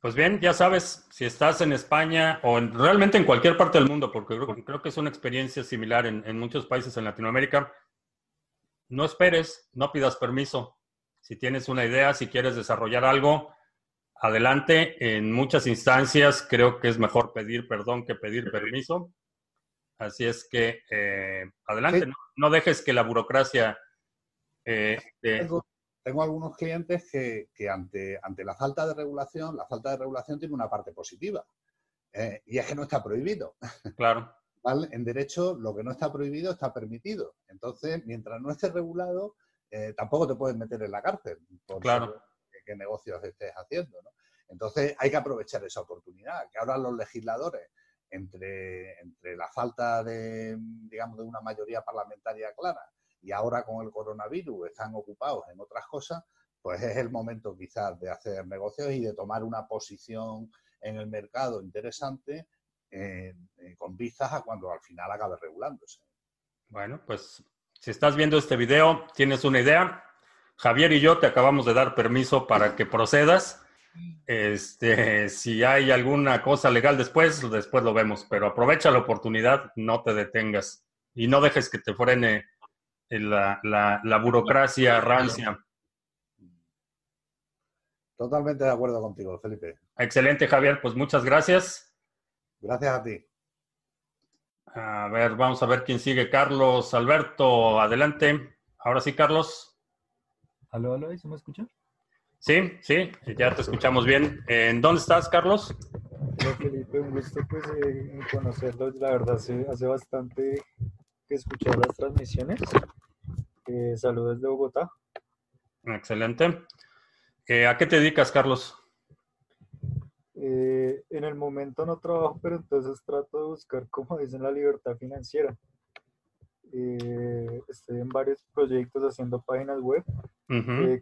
Speaker 1: Pues bien, ya sabes, si estás en España o realmente en cualquier parte del mundo, porque creo, que es una experiencia similar en, muchos países en Latinoamérica, no esperes, no pidas permiso. Si tienes una idea, si quieres desarrollar algo, adelante. En muchas instancias creo que es mejor pedir perdón que pedir permiso. Así es que eh, adelante, no, dejes que la burocracia
Speaker 26: eh, tengo, algunos clientes que, ante, ante la falta de regulación, la falta de regulación tiene una parte positiva. Eh, y es que no está prohibido.
Speaker 1: Claro.
Speaker 26: En derecho, lo que no está prohibido está permitido. Entonces, mientras no esté regulado, eh, tampoco te puedes meter en la cárcel por
Speaker 1: claro.
Speaker 26: qué negocios estés haciendo. Entonces, hay que aprovechar esa oportunidad. Que ahora los legisladores, entre, entre la falta de, digamos, de una mayoría parlamentaria clara y ahora con el coronavirus están ocupados en otras cosas, pues es el momento quizás de hacer negocios y de tomar una posición en el mercado interesante eh, eh, con vistas a cuando al final acabe regulándose.
Speaker 1: Bueno, pues si estás viendo este video, tienes una idea. Javier y yo te acabamos de dar permiso para que procedas. Este, si hay alguna cosa legal después, después lo vemos, pero aprovecha la oportunidad, no te detengas y no dejes que te frene la, la, burocracia rancia.
Speaker 26: Totalmente de acuerdo contigo, Felipe.
Speaker 1: Excelente, Javier. Pues muchas gracias.
Speaker 26: Gracias a ti.
Speaker 1: A ver, vamos a ver quién sigue. Carlos Alberto, adelante. Ahora sí, Carlos.
Speaker 25: Aló, aló, ¿se me escucha?
Speaker 1: Sí, sí, ya te escuchamos bien. ¿En dónde estás, Carlos?
Speaker 25: Hola, Felipe, un gusto pues, eh, conocerlo. La verdad, hace, hace bastante que escuchar las transmisiones. Eh, saludos de Bogotá.
Speaker 1: Excelente. Eh, ¿A qué te dedicas, Carlos?
Speaker 25: Eh, en el momento no trabajo, pero entonces trato de buscar, como dicen, la libertad financiera. Estoy en varios proyectos haciendo páginas web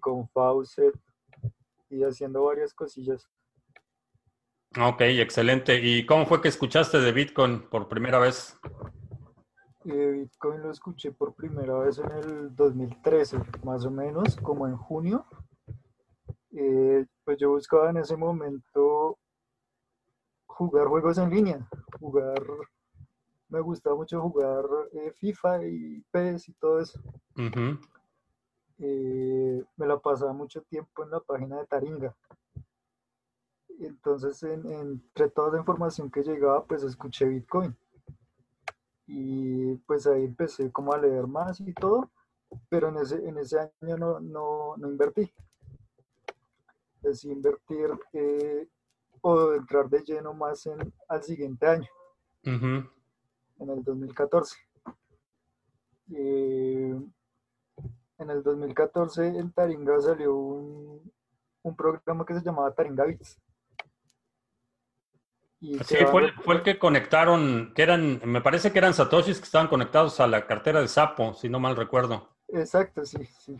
Speaker 25: con Faucet y haciendo varias cosillas.
Speaker 1: Ok, excelente. ¿Y cómo fue que escuchaste de Bitcoin por primera vez?
Speaker 25: Bitcoin lo escuché por primera vez en el 2013, más o menos, como en junio. pues yo buscaba en ese momento jugar juegos en línea, jugar, me gustaba mucho jugar eh, FIFA y PES y todo eso. Eh, me la pasaba mucho tiempo en la página de Taringa. Entonces, entre toda la información que llegaba, pues escuché Bitcoin. Y pues ahí empecé como a leer más y todo, pero en ese, en ese año no, no, no invertí. Decidí invertir eh, o entrar de lleno más en, al siguiente año, en el 2014. Eh, en el 2014 en Taringa salió un, un programa que se llamaba Taringa Bits.
Speaker 1: Y sí, fue, fue, el que conectaron, que eran, me parece que eran satoshis que estaban conectados a la cartera de Sapo, si no mal recuerdo.
Speaker 25: Exacto, sí, sí.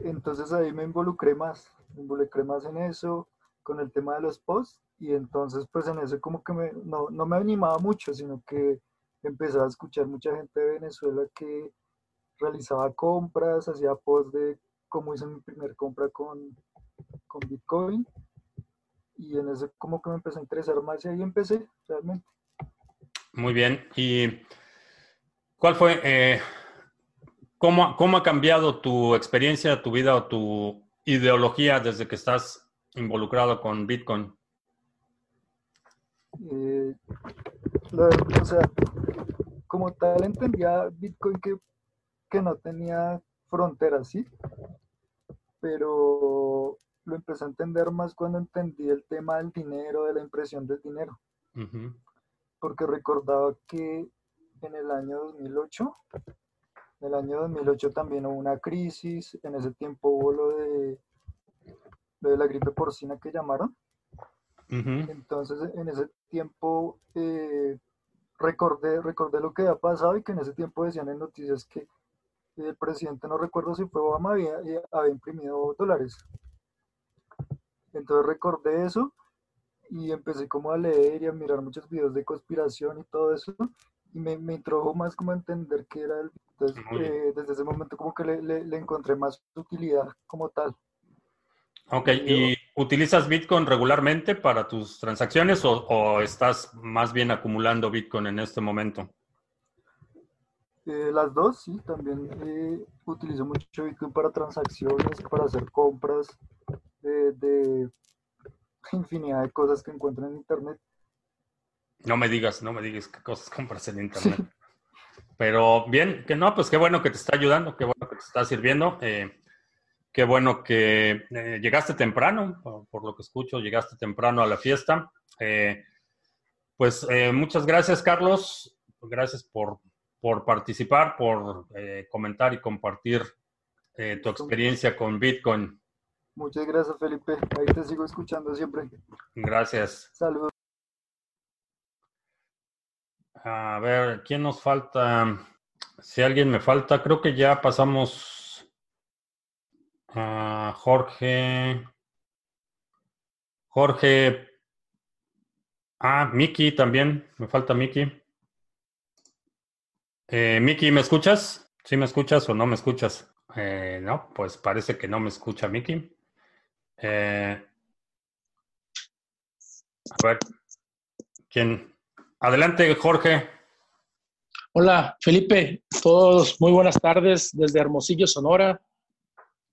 Speaker 25: Entonces ahí me involucré más, me involucré más en eso con el tema de los posts y entonces pues en eso como que me, no, no me animaba mucho, sino que empecé a escuchar mucha gente de Venezuela que realizaba compras, hacía posts de cómo hice mi primer compra con, con Bitcoin y en eso como que me empecé a interesar más y ahí empecé realmente.
Speaker 1: Muy bien. ¿Y cuál fue, eh, cómo, cómo ha cambiado tu experiencia, tu vida o tu ideología desde que estás involucrado con Bitcoin?
Speaker 25: Eh, o sea, como tal entendía Bitcoin que, que no tenía fronteras, ¿sí? Pero lo empecé a entender más cuando entendí el tema del dinero, de la impresión del dinero. Porque recordaba que en el año 2008, en el año 2008 también hubo una crisis, en ese tiempo hubo lo de de la gripe porcina que llamaron. Entonces, en ese tiempo eh, recordé, recordé lo que había pasado y que en ese tiempo decían en noticias que el presidente, no recuerdo si fue Obama, había, eh, había imprimido dólares. Entonces recordé eso y empecé como a leer y a mirar muchos videos de conspiración y todo eso y me, me introdujo más como a entender qué era el... Entonces, eh, desde ese momento como que le, le, le encontré más utilidad como tal.
Speaker 1: Ok, ¿y utilizas Bitcoin regularmente para tus transacciones o, estás más bien acumulando Bitcoin en este momento?
Speaker 25: Eh, las dos, sí, también eh, utilizo mucho Bitcoin para transacciones, para hacer compras eh, de infinidad de cosas que encuentro en Internet.
Speaker 1: No me digas, no me digas qué cosas compras en Internet. Pero bien, que no, pues qué bueno que te está ayudando, qué bueno que te está sirviendo. Qué bueno que eh, llegaste temprano, por, lo que escucho, llegaste temprano a la fiesta. Eh, pues eh, muchas gracias, Carlos. Gracias por, por participar, por comentar y compartir tu experiencia con Bitcoin.
Speaker 25: Muchas gracias, Felipe. Ahí te sigo escuchando siempre.
Speaker 1: Gracias.
Speaker 25: Saludos.
Speaker 1: A ver, ¿quién nos falta? Si alguien me falta, creo que ya pasamos Ah, Jorge. Jorge. Ah, Miki también. Me falta Miki. Eh, Miki, ¿me escuchas? ¿Sí me escuchas o no me escuchas? Eh, no, pues parece que no me escucha Miki. Eh, a ver. ¿Quién? Adelante, Jorge.
Speaker 27: Hola, Felipe. Todos muy buenas tardes desde Hermosillo, Sonora.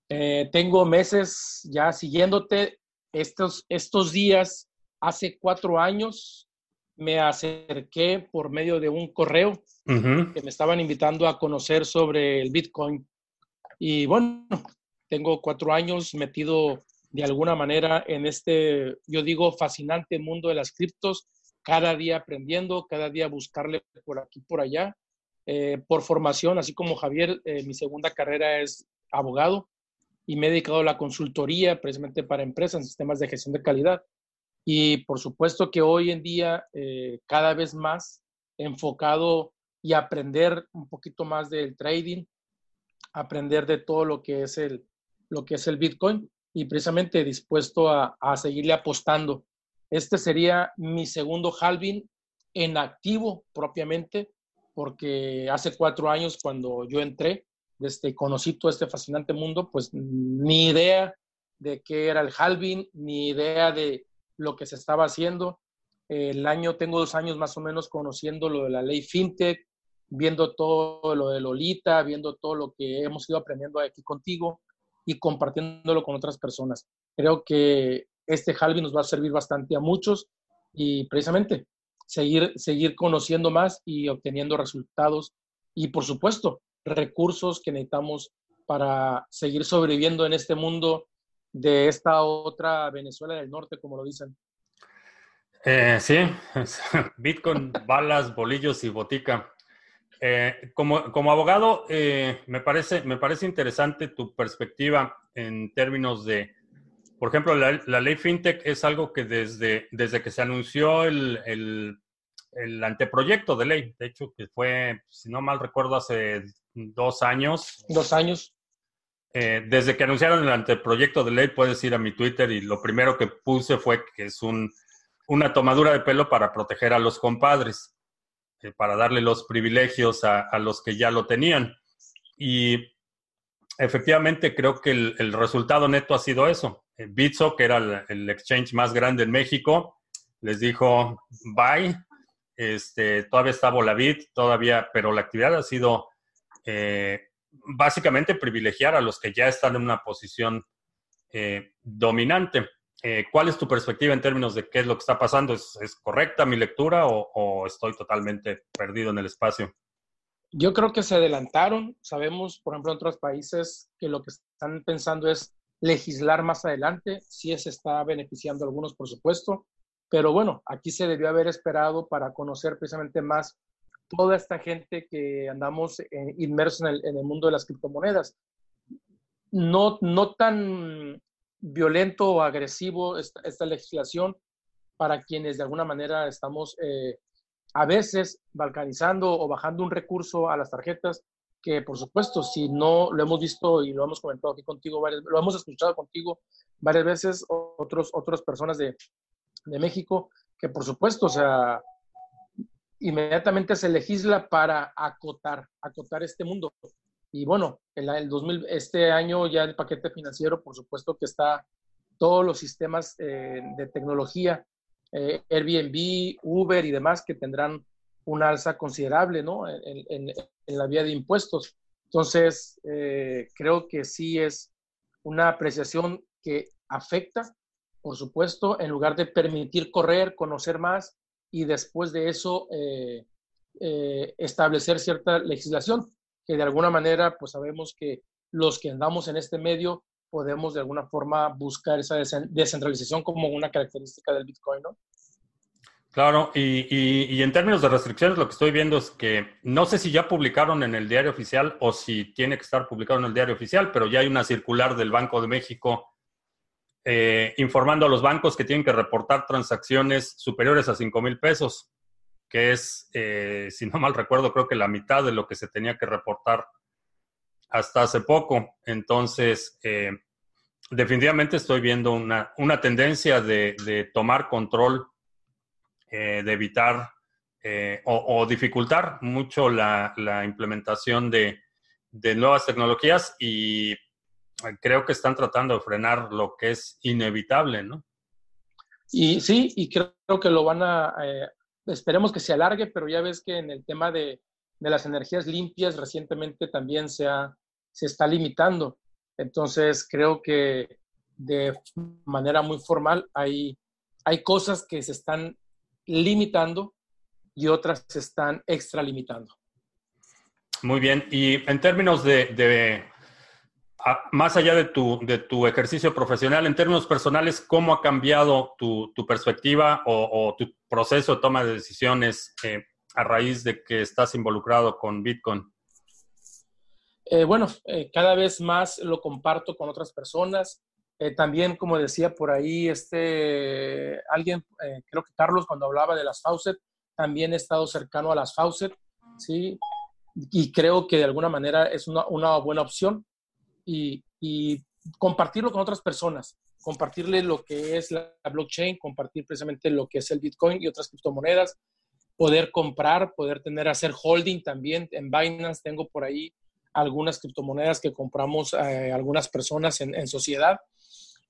Speaker 27: Eh, tengo meses ya siguiéndote. Estos, estos días, hace cuatro años, me acerqué por medio de un correo que me estaban invitando a conocer sobre el Bitcoin. Y bueno, tengo cuatro años metido de alguna manera en este, yo digo, fascinante mundo de las criptos, cada día aprendiendo, cada día buscarle por aquí, por allá. Eh, por formación, así como Javier, eh, mi segunda carrera es abogado y me he dedicado a la consultoría precisamente para empresas en sistemas de gestión de calidad. Y por supuesto que hoy en día eh, cada vez más enfocado y aprender un poquito más del trading, aprender de todo lo que es el, lo que es el Bitcoin y precisamente dispuesto a, a seguirle apostando. Este sería mi segundo halving en activo propiamente, porque hace cuatro años cuando yo entré, desde conocí todo este fascinante mundo, pues ni idea de qué era el halving, ni idea de lo que se estaba haciendo. El año, tengo dos años más o menos conociendo lo de la ley FinTech, viendo todo lo de Lolita, viendo todo lo que hemos ido aprendiendo aquí contigo y compartiéndolo con otras personas. Creo que este halving nos va a servir bastante a muchos y precisamente seguir, seguir conociendo más y obteniendo resultados y por supuesto recursos que necesitamos para seguir sobreviviendo en este mundo de esta otra Venezuela del Norte, como lo dicen.
Speaker 1: Eh, sí, Bitcoin, balas, bolillos y botica. Eh, como, como, abogado, eh, me, parece, me parece interesante tu perspectiva en términos de, por ejemplo, la, ley FinTech es algo que desde, desde que se anunció el, el, el, anteproyecto de ley, de hecho, que fue, si no mal recuerdo, hace dos años.
Speaker 27: Dos años.
Speaker 1: Eh, desde que anunciaron el anteproyecto de ley, puedes ir a mi Twitter y lo primero que puse fue que es un, una tomadura de pelo para proteger a los compadres, eh, para darle los privilegios a, los que ya lo tenían. Y efectivamente creo que el, resultado neto ha sido eso. Eh, Bitso, que era el, exchange más grande en México, les dijo bye. Este, todavía está Volavit, todavía, pero la actividad ha sido básicamente privilegiar a los que ya están en una posición eh, dominante. Eh, ¿Cuál es tu perspectiva en términos de qué es lo que está pasando? ¿Es, correcta mi lectura o, estoy totalmente perdido en el espacio?
Speaker 27: Yo creo que se adelantaron. Sabemos, por ejemplo, en otros países que lo que están pensando es legislar más adelante. Sí se está beneficiando a algunos, por supuesto. Pero bueno, aquí se debió haber esperado para conocer precisamente más toda esta gente que andamos eh, inmersos en el, mundo de las criptomonedas. No, no tan violento o agresivo esta, legislación para quienes de alguna manera estamos eh, a veces balcanizando o bajando un recurso a las tarjetas que por supuesto si no lo hemos visto y lo hemos comentado aquí contigo varias, lo hemos escuchado contigo varias veces otros otras personas de, de México que por supuesto o sea inmediatamente se legisla para acotar, acotar este mundo. Y bueno, el, el 2000, este año ya el paquete financiero, por supuesto que está todos los sistemas eh, de tecnología, eh, Airbnb, Uber y demás, que tendrán una alza considerable ¿no? en, la vía de impuestos. Entonces, eh, creo que sí es una apreciación que afecta, por supuesto, en lugar de permitir correr, conocer más, y después de eso eh, establecer cierta legislación, de alguna manera pues sabemos que los que andamos en este medio podemos de alguna forma buscar esa descentralización como una característica del Bitcoin, ¿no?
Speaker 1: Claro, y, y, en términos de restricciones, lo que estoy viendo es que no sé si ya publicaron en el diario oficial o si tiene que estar publicado en el diario oficial, pero ya hay una circular del Banco de México eh, informando a los bancos que tienen que reportar transacciones superiores a 5 mil pesos, que es, eh, si no mal recuerdo, creo que la mitad de lo que se tenía que reportar hasta hace poco. Entonces, eh, definitivamente estoy viendo una, una tendencia de, tomar control, de evitar o, dificultar mucho la, implementación de, de nuevas tecnologías y creo que están tratando de frenar lo que es inevitable, ¿no?
Speaker 27: Y sí, y creo que lo van a, eh, esperemos que se alargue, pero ya ves que en el tema de, de las energías limpias recientemente también se, se está limitando. Entonces, creo que de manera muy formal hay, hay cosas que se están limitando y otras se están extralimitando.
Speaker 1: Muy bien, y en términos de Ah, más allá de tu, de tu ejercicio profesional, en términos personales, ¿cómo ha cambiado tu, perspectiva o, tu proceso de toma de decisiones eh, a raíz de que estás involucrado con Bitcoin?
Speaker 27: Eh, bueno, eh, cada vez más lo comparto con otras personas. Eh, también, como decía por ahí, este, alguien, eh, creo que Carlos, cuando hablaba de las Faucet, también he estado cercano a las Faucet, ¿sí? Y creo que de alguna manera es una, una buena opción y, compartirlo con otras personas, compartirle lo que es la blockchain, compartir precisamente lo que es el Bitcoin y otras criptomonedas, poder comprar, poder tener, hacer holding también. En Binance tengo por ahí algunas criptomonedas que compramos eh, algunas personas en, en sociedad.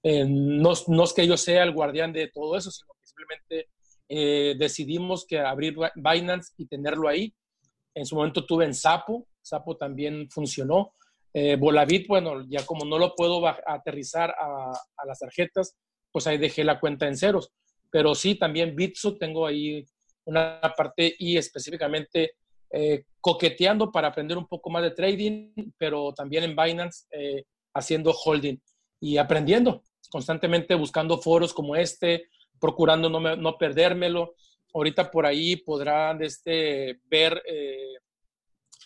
Speaker 27: Eh, no, no, es que yo sea el guardián de todo eso, sino que simplemente eh, decidimos que abrir Binance y tenerlo ahí. En su momento tuve en Sapo, Sapo también funcionó. Eh, Volavit, bueno, ya como no lo puedo aterrizar a, a, las tarjetas, pues ahí dejé la cuenta en ceros. Pero sí, también Bitso tengo ahí una parte y específicamente eh, coqueteando para aprender un poco más de trading, pero también en Binance eh, haciendo holding y aprendiendo, constantemente buscando foros como este, procurando no, me, no perdérmelo. Ahorita por ahí podrán este, ver eh,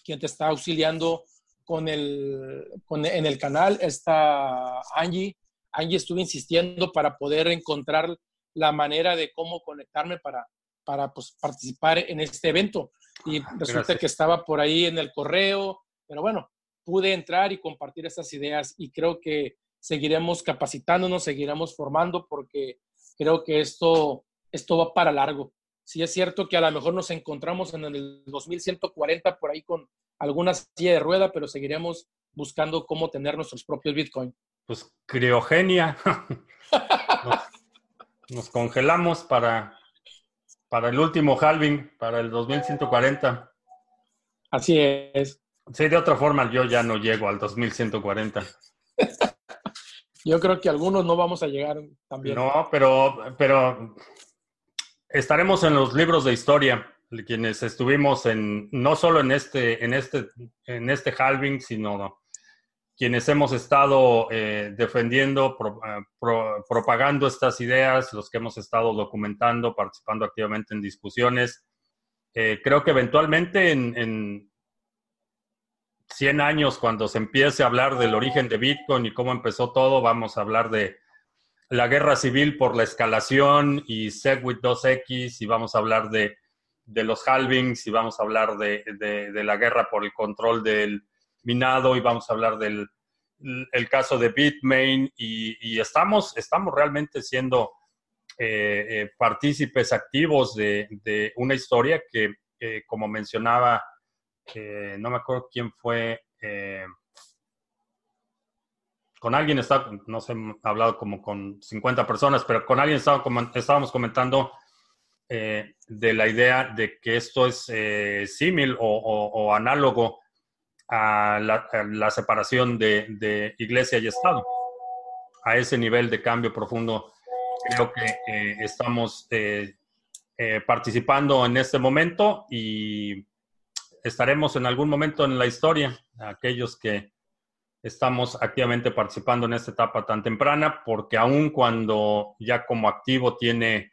Speaker 27: quién te está auxiliando con el, con, en el canal, está Angie. Angie estuve insistiendo para poder encontrar la manera de cómo conectarme para, para pues, participar en este evento. Y ah, resulta Gracias. que estaba por ahí en el correo, pero bueno, pude entrar y compartir estas ideas y creo que seguiremos capacitándonos, seguiremos formando porque creo que esto, esto va para largo. Sí es cierto que a lo mejor nos encontramos en el 2140 por ahí con alguna silla de rueda, pero seguiremos buscando cómo tener nuestros propios Bitcoin.
Speaker 1: Pues criogenia. nos, nos congelamos para para el último halving, para el 2140.
Speaker 27: Así es.
Speaker 1: Sí, de otra forma yo ya no llego al 2140.
Speaker 27: yo creo que algunos no vamos a llegar también.
Speaker 1: No, pero, pero estaremos en los libros de historia, quienes estuvimos en, no solo en este, en este, en este halving, sino quienes hemos estado eh, defendiendo, eh, pro, propagando estas ideas, los que hemos estado documentando, participando activamente en discusiones. Eh, creo que eventualmente en, en, 100 años, cuando se empiece a hablar del origen de Bitcoin y cómo empezó todo, vamos a hablar de la guerra civil por la escalación y Segwit 2X y vamos a hablar de, de los halvings y vamos a hablar de, de, la guerra por el control del minado y vamos a hablar del el caso de Bitmain y, estamos, estamos realmente siendo eh, eh, partícipes activos de, de, una historia que, eh, como mencionaba, no me acuerdo quién fue, con alguien está, no sé, he hablado como con 50 personas, pero con alguien estábamos comentando de la idea de que esto es símil o, análogo a la, separación de, iglesia y Estado. A ese nivel de cambio profundo creo que eh, estamos eh, eh, participando en este momento y estaremos en algún momento en la historia, aquellos que estamos activamente participando en esta etapa tan temprana, porque aun cuando ya como activo tiene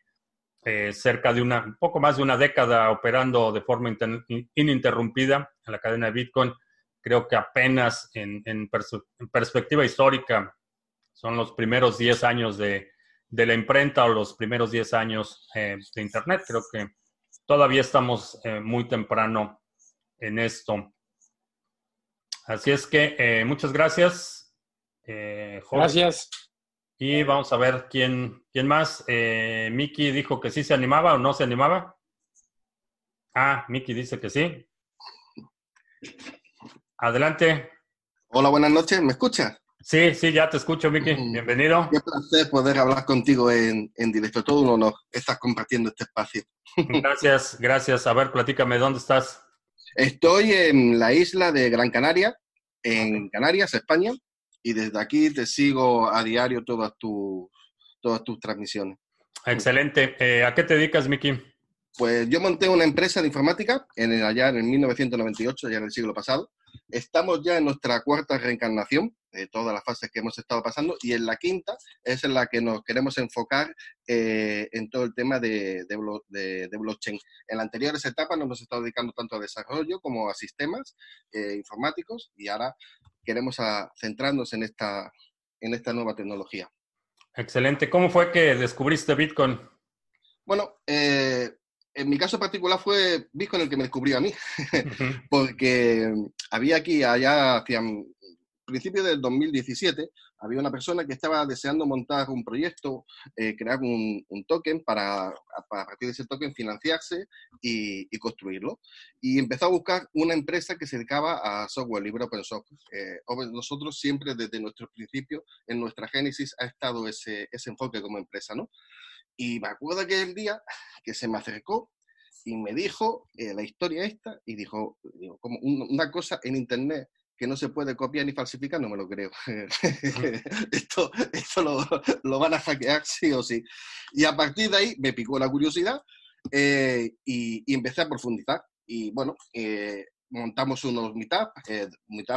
Speaker 1: cerca de una, un poco más de una década operando de forma ininterrumpida en la cadena de Bitcoin, creo que apenas en, en, pers en perspectiva histórica son los primeros 10 años de, de, la imprenta o los primeros 10 años eh, de Internet. Creo que todavía estamos eh, muy temprano en esto. Así es que eh, muchas gracias.
Speaker 27: Jorge. Gracias.
Speaker 1: Y vamos a ver quién, quién más. Miki dijo que sí se animaba o no se animaba. Ah, Miki dice que sí. Adelante.
Speaker 28: Hola, buenas noches. ¿Me escuchas?
Speaker 1: Sí, sí, ya te escucho, Miki. Mm. Bienvenido.
Speaker 28: Qué placer poder hablar contigo en, en directo. Todo un honor estar compartiendo este espacio.
Speaker 1: Gracias, gracias. A ver, platícame, ¿dónde estás?
Speaker 28: Estoy en la isla de Gran Canaria, en Canarias, España, y desde aquí te sigo a diario todas tus, todas tus transmisiones.
Speaker 1: Excelente. Eh, ¿A qué te dedicas, Miki?
Speaker 28: Pues yo monté una empresa de informática en el, allá en 1998, ya en el siglo pasado, Estamos ya en nuestra cuarta reencarnación, de todas las fases que hemos estado pasando, y en la quinta es en la que nos queremos enfocar eh, en todo el tema de, de, de, blockchain. En las anteriores etapas nos hemos estado dedicando tanto a desarrollo como a sistemas eh, informáticos, y ahora queremos a, centrarnos en esta, en esta nueva tecnología.
Speaker 1: Excelente. ¿Cómo fue que descubriste Bitcoin?
Speaker 28: Bueno, eh, en mi caso particular fue Bitcoin el que me descubrió a mí, porque había aquí, allá hacia principios del 2017, había una persona que estaba deseando montar un proyecto, eh, crear un, token para, a partir de ese token financiarse y, construirlo. Y empezó a buscar una empresa que se dedicaba a software libre open source. Eh, nosotros siempre desde nuestro principio, en nuestra génesis, ha estado ese, ese enfoque como empresa, ¿no? Y me acuerdo que el día que se me acercó y me dijo eh, la historia esta y dijo, como una cosa en internet que no se puede copiar ni falsificar, no me lo creo. esto esto lo, lo, van a hackear sí o sí. Y a partir de ahí me picó la curiosidad eh, y, y, empecé a profundizar. Y bueno, eh, montamos unos meetups, eh,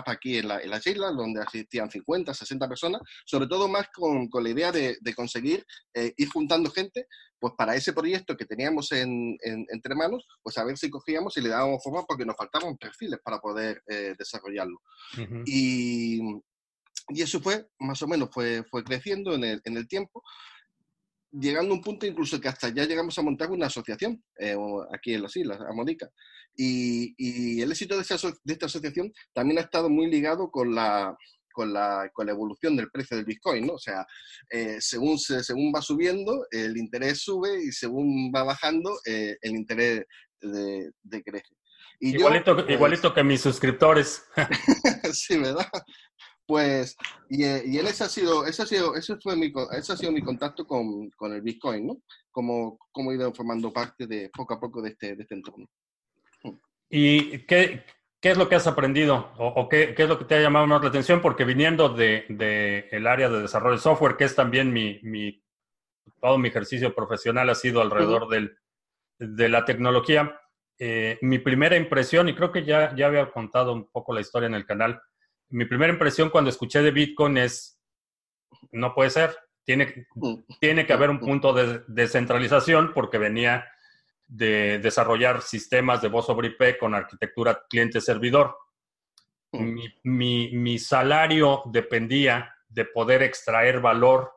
Speaker 28: aquí en, la, en, las islas, donde asistían 50, 60 personas, sobre todo más con, con la idea de, de conseguir eh, ir juntando gente, pues para ese proyecto que teníamos en, entre manos, pues a ver si cogíamos y le dábamos forma porque nos faltaban perfiles para poder eh, desarrollarlo. y, y, eso fue, más o menos, fue, fue creciendo en el, en el tiempo llegando a un punto incluso que hasta ya llegamos a montar una asociación eh, aquí en las islas, a Modica. Y, y el éxito de, esa, de, esta asociación también ha estado muy ligado con la, con la, con la evolución del precio del Bitcoin, ¿no? O sea, eh, según, se, según va subiendo, el interés sube y según va bajando, eh, el interés decrece.
Speaker 1: Y igualito, pues igualito que mis suscriptores.
Speaker 28: sí, ¿verdad? Pues, y, eh, y, él ese ha sido, ese ha sido, ese fue mi, ese ha sido mi contacto con, con el Bitcoin, ¿no? Como, como he ido formando parte de poco a poco de este, de este entorno.
Speaker 1: ¿Y qué, qué, es lo que has aprendido? ¿O, o qué, qué, es lo que te ha llamado más la atención? Porque viniendo de, de el área de desarrollo de software, que es también mi, mi todo mi ejercicio profesional ha sido alrededor uh -huh. del, de la tecnología. Eh, mi primera impresión, y creo que ya, ya había contado un poco la historia en el canal, mi primera impresión cuando escuché de Bitcoin es, no puede ser, tiene, tiene que haber un punto de descentralización porque venía de desarrollar sistemas de voz sobre IP con arquitectura cliente-servidor. Mi, mi, mi, salario dependía de poder extraer valor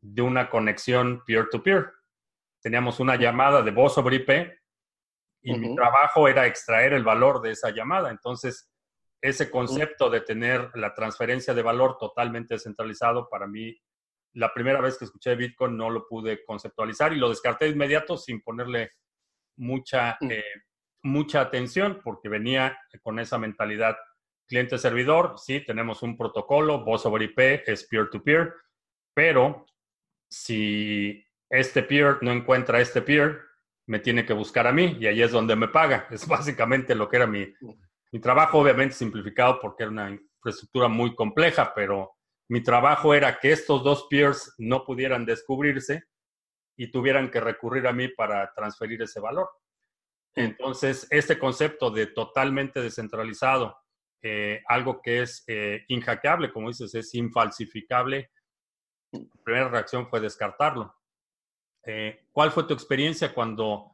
Speaker 1: de una conexión peer-to-peer. -peer. Teníamos una llamada de voz sobre IP y uh -huh. mi trabajo era extraer el valor de esa llamada. Entonces, ese concepto de tener la transferencia de valor totalmente descentralizado, para mí, la primera vez que escuché Bitcoin no lo pude conceptualizar y lo descarté de inmediato sin ponerle mucha, eh, mucha atención porque venía con esa mentalidad cliente-servidor. Sí, tenemos un protocolo, voz over IP, es peer-to-peer, -peer, pero si este peer no encuentra a este peer, me tiene que buscar a mí y ahí es donde me paga. Es básicamente lo que era mi, mi trabajo obviamente simplificado porque era una infraestructura muy compleja, pero mi trabajo era que estos dos peers no pudieran descubrirse y tuvieran que recurrir a mí para transferir ese valor. Entonces, este concepto de totalmente descentralizado, eh, algo que es eh, inhackeable, como dices, es infalsificable, la primera reacción fue descartarlo. Eh, ¿Cuál fue tu experiencia cuando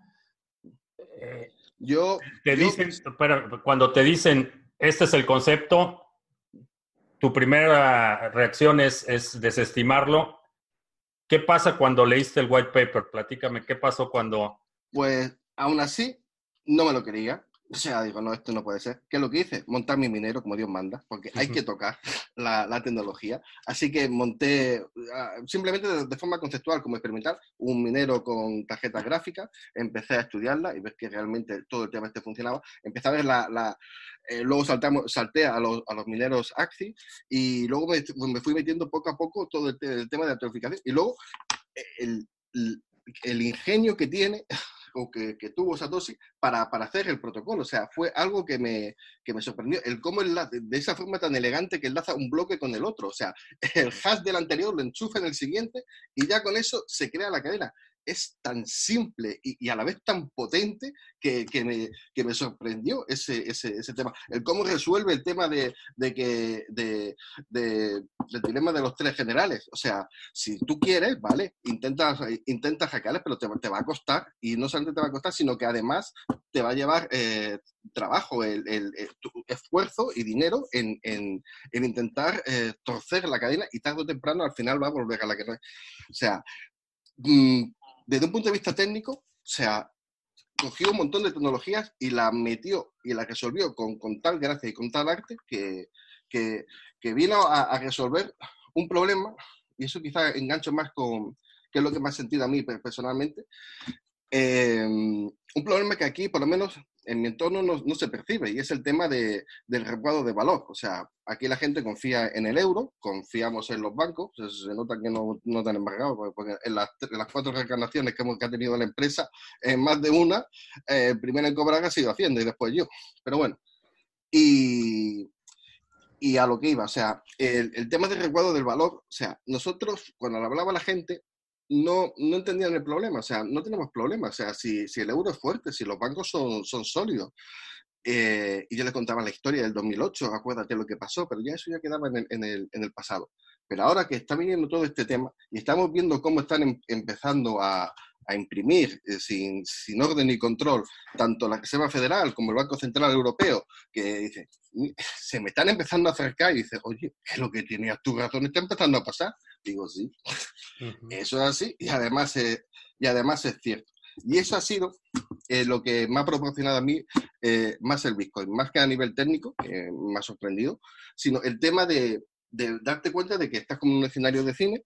Speaker 1: eh,
Speaker 28: yo,
Speaker 1: te dicen, yo... Espera, cuando te dicen, este es el concepto, tu primera reacción es, es, desestimarlo. ¿Qué pasa cuando leíste el white paper? Platícame, ¿qué pasó cuando...?
Speaker 28: Pues, aún así, no me lo quería. O sea, digo, no, esto no puede ser. ¿Qué es lo que hice? Montar mi minero como Dios manda, porque hay que tocar la, la tecnología. Así que monté, uh, simplemente de, de, forma conceptual, como experimental, un minero con tarjetas gráficas. Empecé a estudiarla y ver que realmente todo el tema este funcionaba. Empecé a ver la... la eh, luego saltamos, salté a los, a los mineros AXI y luego me, me, fui metiendo poco a poco todo el, el tema de la electrificación. Y luego el, el, el ingenio que tiene que, que, tuvo Satoshi para, para hacer el protocolo. O sea, fue algo que me, que me sorprendió. El cómo enlaza, de esa forma tan elegante que enlaza un bloque con el otro. O sea, el hash del anterior lo enchufa en el siguiente y ya con eso se crea la cadena. Es tan simple y, a la vez tan potente que, que, me, que me, sorprendió ese, ese, tema. El cómo resuelve el tema de, de que, de, del dilema de los tres generales. O sea, si tú quieres, ¿vale? Intentas, intenta hackearles, pero te, te, va a costar. Y no solamente te va a costar, sino que además te va a llevar eh, trabajo, el, el, esfuerzo y dinero en, en, en intentar eh, torcer la cadena y tarde o temprano al final va a volver a la es. O sea, mm, desde un punto de vista técnico, o sea, cogió un montón de tecnologías y la metió y la resolvió con, con tal gracia y con tal arte que, que, vino a, a, resolver un problema, y eso quizá engancho más con, que es lo que me ha sentido a mí personalmente, eh, un problema que aquí, por lo menos en mi entorno, no, no se percibe y es el tema de, del resguardo de valor. O sea, aquí la gente confía en el euro, confiamos en los bancos, se nota que no, no están embargados, porque en las, las cuatro reencarnaciones que, hemos, que ha tenido la empresa, en más de una, eh, primero en cobrar ha sido Hacienda y después yo. Pero bueno, y, y a lo que iba, o sea, el, el tema del resguardo del valor, o sea, nosotros, cuando hablaba la gente, no, no entendían el problema, o sea, no tenemos problema, o sea, si, si el euro es fuerte, si los bancos son, son sólidos. Eh, y yo les contaba la historia del 2008, acuérdate lo que pasó, pero ya eso ya quedaba en el, en el, en el pasado. Pero ahora que está viniendo todo este tema y estamos viendo cómo están em, empezando a, a imprimir eh, sin, sin, orden ni control tanto la Reserva Federal como el Banco Central Europeo, que dice, se me están empezando a acercar y dice, oye, ¿qué es lo que tenías tu razón? Está empezando a pasar. Digo, sí, eso es así y además, es, y además es cierto. Y eso ha sido eh, lo que me ha proporcionado a mí eh, más el Bitcoin, más que a nivel técnico, que me ha sorprendido, sino el tema de, de darte cuenta de que estás como en un escenario de cine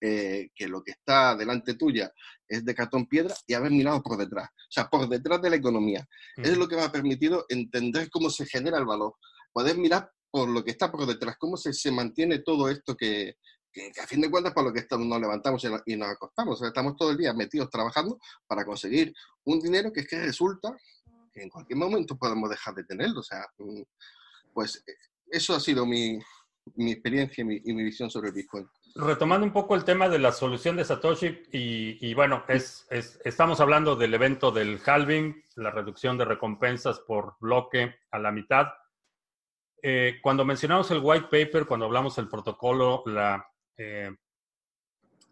Speaker 28: eh, que lo que está delante tuya es de cartón piedra y haber mirado por detrás, o sea, por detrás de la economía. Es lo que me ha permitido entender cómo se genera el valor, poder mirar por lo que está por detrás, cómo se, se mantiene todo esto que, que, a fin de cuentas por lo que estamos, nos levantamos y nos acostamos, o sea, estamos todo el día metidos trabajando para conseguir un dinero que es que resulta que en cualquier momento podemos dejar de tenerlo, o sea, mm, pues eh, eso ha sido mi, mi experiencia y mi, y mi visión sobre el Bitcoin
Speaker 1: retomando un poco el tema de la solución de Satoshi, y, y bueno, es, es, estamos hablando del evento del halving, la reducción de recompensas por bloque a la mitad. Eh, cuando mencionamos el white paper, cuando hablamos del protocolo, la, eh,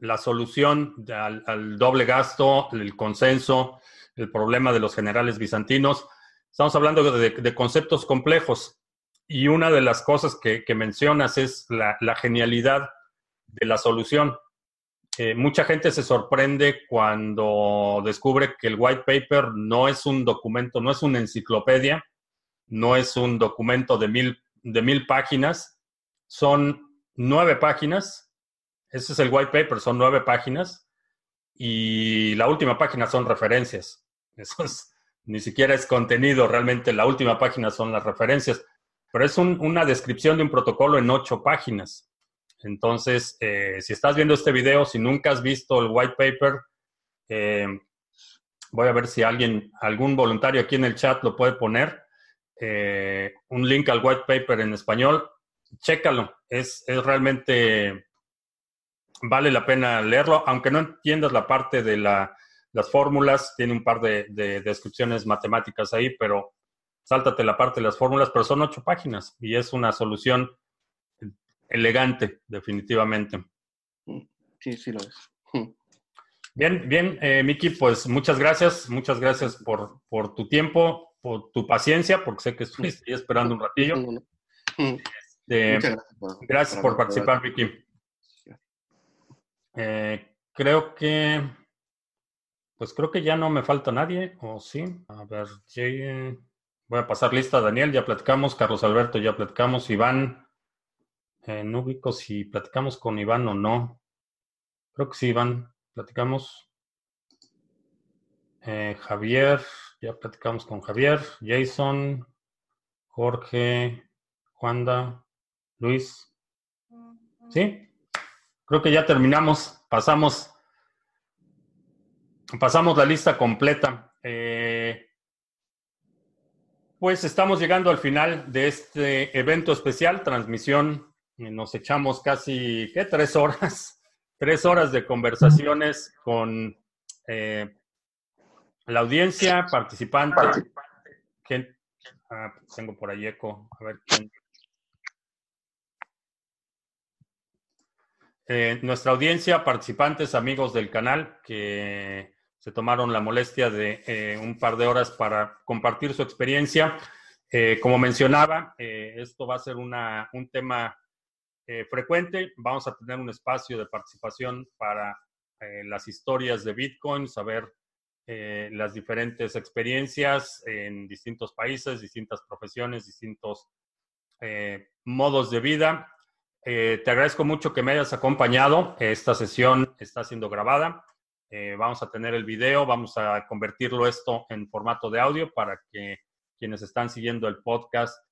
Speaker 1: la solución al, doble gasto, el consenso, el problema de los generales bizantinos, estamos hablando de, de conceptos complejos. Y una de las cosas que, que mencionas es la, la genialidad de la solución. Eh, mucha gente se sorprende cuando descubre que el white paper no es un documento, no es una enciclopedia, no es un documento de mil, de mil páginas, son nueve páginas. Ese es el white paper, son nueve páginas. Y la última página son referencias. Ni siquiera es contenido, realmente la última página son las referencias. Pero es un, una descripción de un protocolo en ocho páginas. Entonces, eh, si estás viendo este video, si nunca has visto el white paper, eh, voy a ver si alguien, algún voluntario aquí en el chat lo puede poner. Eh, un link al white paper en español. Chécalo. Es, realmente, vale la pena leerlo, aunque no entiendas la parte de la, las fórmulas, tiene un par de, de descripciones matemáticas ahí, pero sáltate la parte de las fórmulas, pero son ocho páginas y es una solución elegante, definitivamente.
Speaker 28: Sí, sí lo es.
Speaker 1: Bien, bien, eh, Miki, pues muchas gracias, muchas gracias por, por, tu tiempo, por tu paciencia, porque sé que estuviste esperando un ratillo. Este, gracias por, gracias por participar, Miki. Eh, creo que, pues creo que ya no me falta nadie, o sí. A ver, voy a pasar lista, Daniel, ya platicamos, Carlos Alberto, ya platicamos, Iván. Eh, no ubico si platicamos con Iván o no. Creo que sí, Iván. Platicamos. Eh, Javier, ya platicamos con Javier. Jason, Jorge, Juanda, Luis. ¿Sí? Creo que ya terminamos. Pasamos. Pasamos la lista completa. Eh, pues estamos llegando al final de este evento especial, transmisión nos echamos casi, ¿qué? Tres horas, tres horas de conversaciones con la audiencia participante. Ah, tengo por ahí eco. A ver quién. Eh, nuestra audiencia, participantes, amigos del canal, que se tomaron la molestia de eh, un par de horas para compartir su experiencia. Eh, como mencionaba, esto va a ser una, un tema frecuente. Vamos a tener un espacio de participación para las historias de Bitcoin, saber las diferentes experiencias en distintos países, distintas profesiones, distintos modos de vida. Eh, te agradezco mucho que me hayas acompañado. Esta sesión está siendo grabada. Eh, vamos a tener el video, vamos a convertirlo esto en formato de audio para que quienes están siguiendo el podcast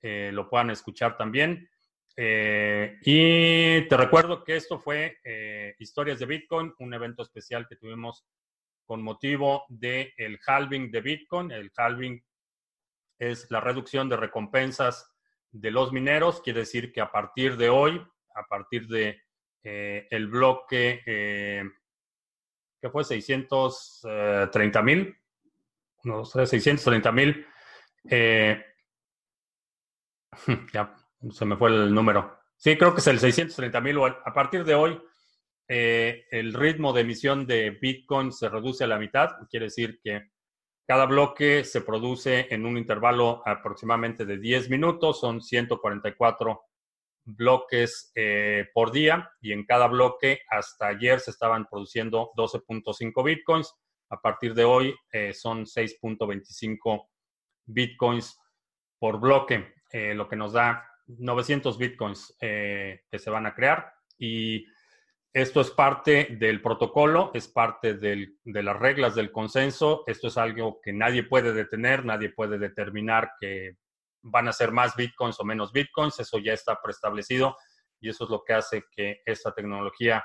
Speaker 1: eh, lo puedan escuchar también. y te recuerdo que esto fue Historias de Bitcoin, un evento especial que tuvimos con motivo del el halving de Bitcoin. El halving es la reducción de recompensas de los mineros, quiere decir que a partir de hoy, a partir de eh, el bloque eh, que fue 630 mil, no sé, 630 mil, eh, ya se me fue el número. Sí, creo que es el 630 mil. A partir de hoy, el ritmo de emisión de Bitcoin se reduce a la mitad. Quiere decir que cada bloque se produce en un intervalo aproximadamente de 10 minutos, son 144 bloques eh, por día y en cada bloque hasta ayer se estaban produciendo 12.5 bitcoins. A partir de hoy eh, son 6.25 bitcoins por bloque, eh, lo que nos da 900 bitcoins que se van a crear y esto es parte del protocolo, es parte de las reglas del consenso. Esto es algo que nadie puede detener, nadie puede determinar que van a ser más bitcoins o menos bitcoins. Eso ya está preestablecido y eso es lo que hace que esta tecnología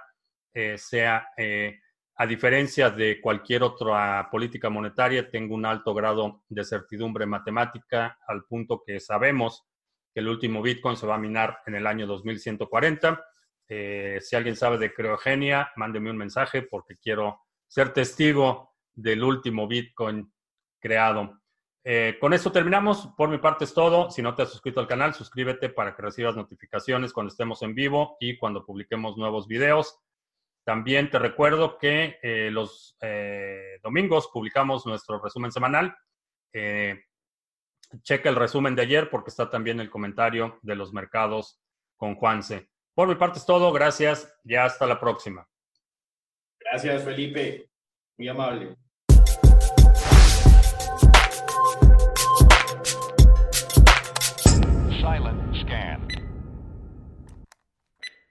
Speaker 1: eh, sea, eh, a diferencia de cualquier otra política monetaria, tenga un alto grado de certidumbre matemática al punto que sabemos que el último bitcoin se va a minar en el año 2140 eh, si alguien sabe de criogenia, mándeme un mensaje porque quiero ser testigo del último Bitcoin creado. Eh, con esto terminamos. Por mi parte es todo. Si no te has suscrito al canal, suscríbete para que recibas notificaciones cuando estemos en vivo y cuando publiquemos nuevos videos. También te recuerdo que eh, los domingos publicamos nuestro resumen semanal. checa el resumen de ayer porque está también el comentario de los mercados con Juanse. Por mi parte es todo. Gracias. Ya hasta la próxima.
Speaker 18: Gracias, Felipe. Muy amable.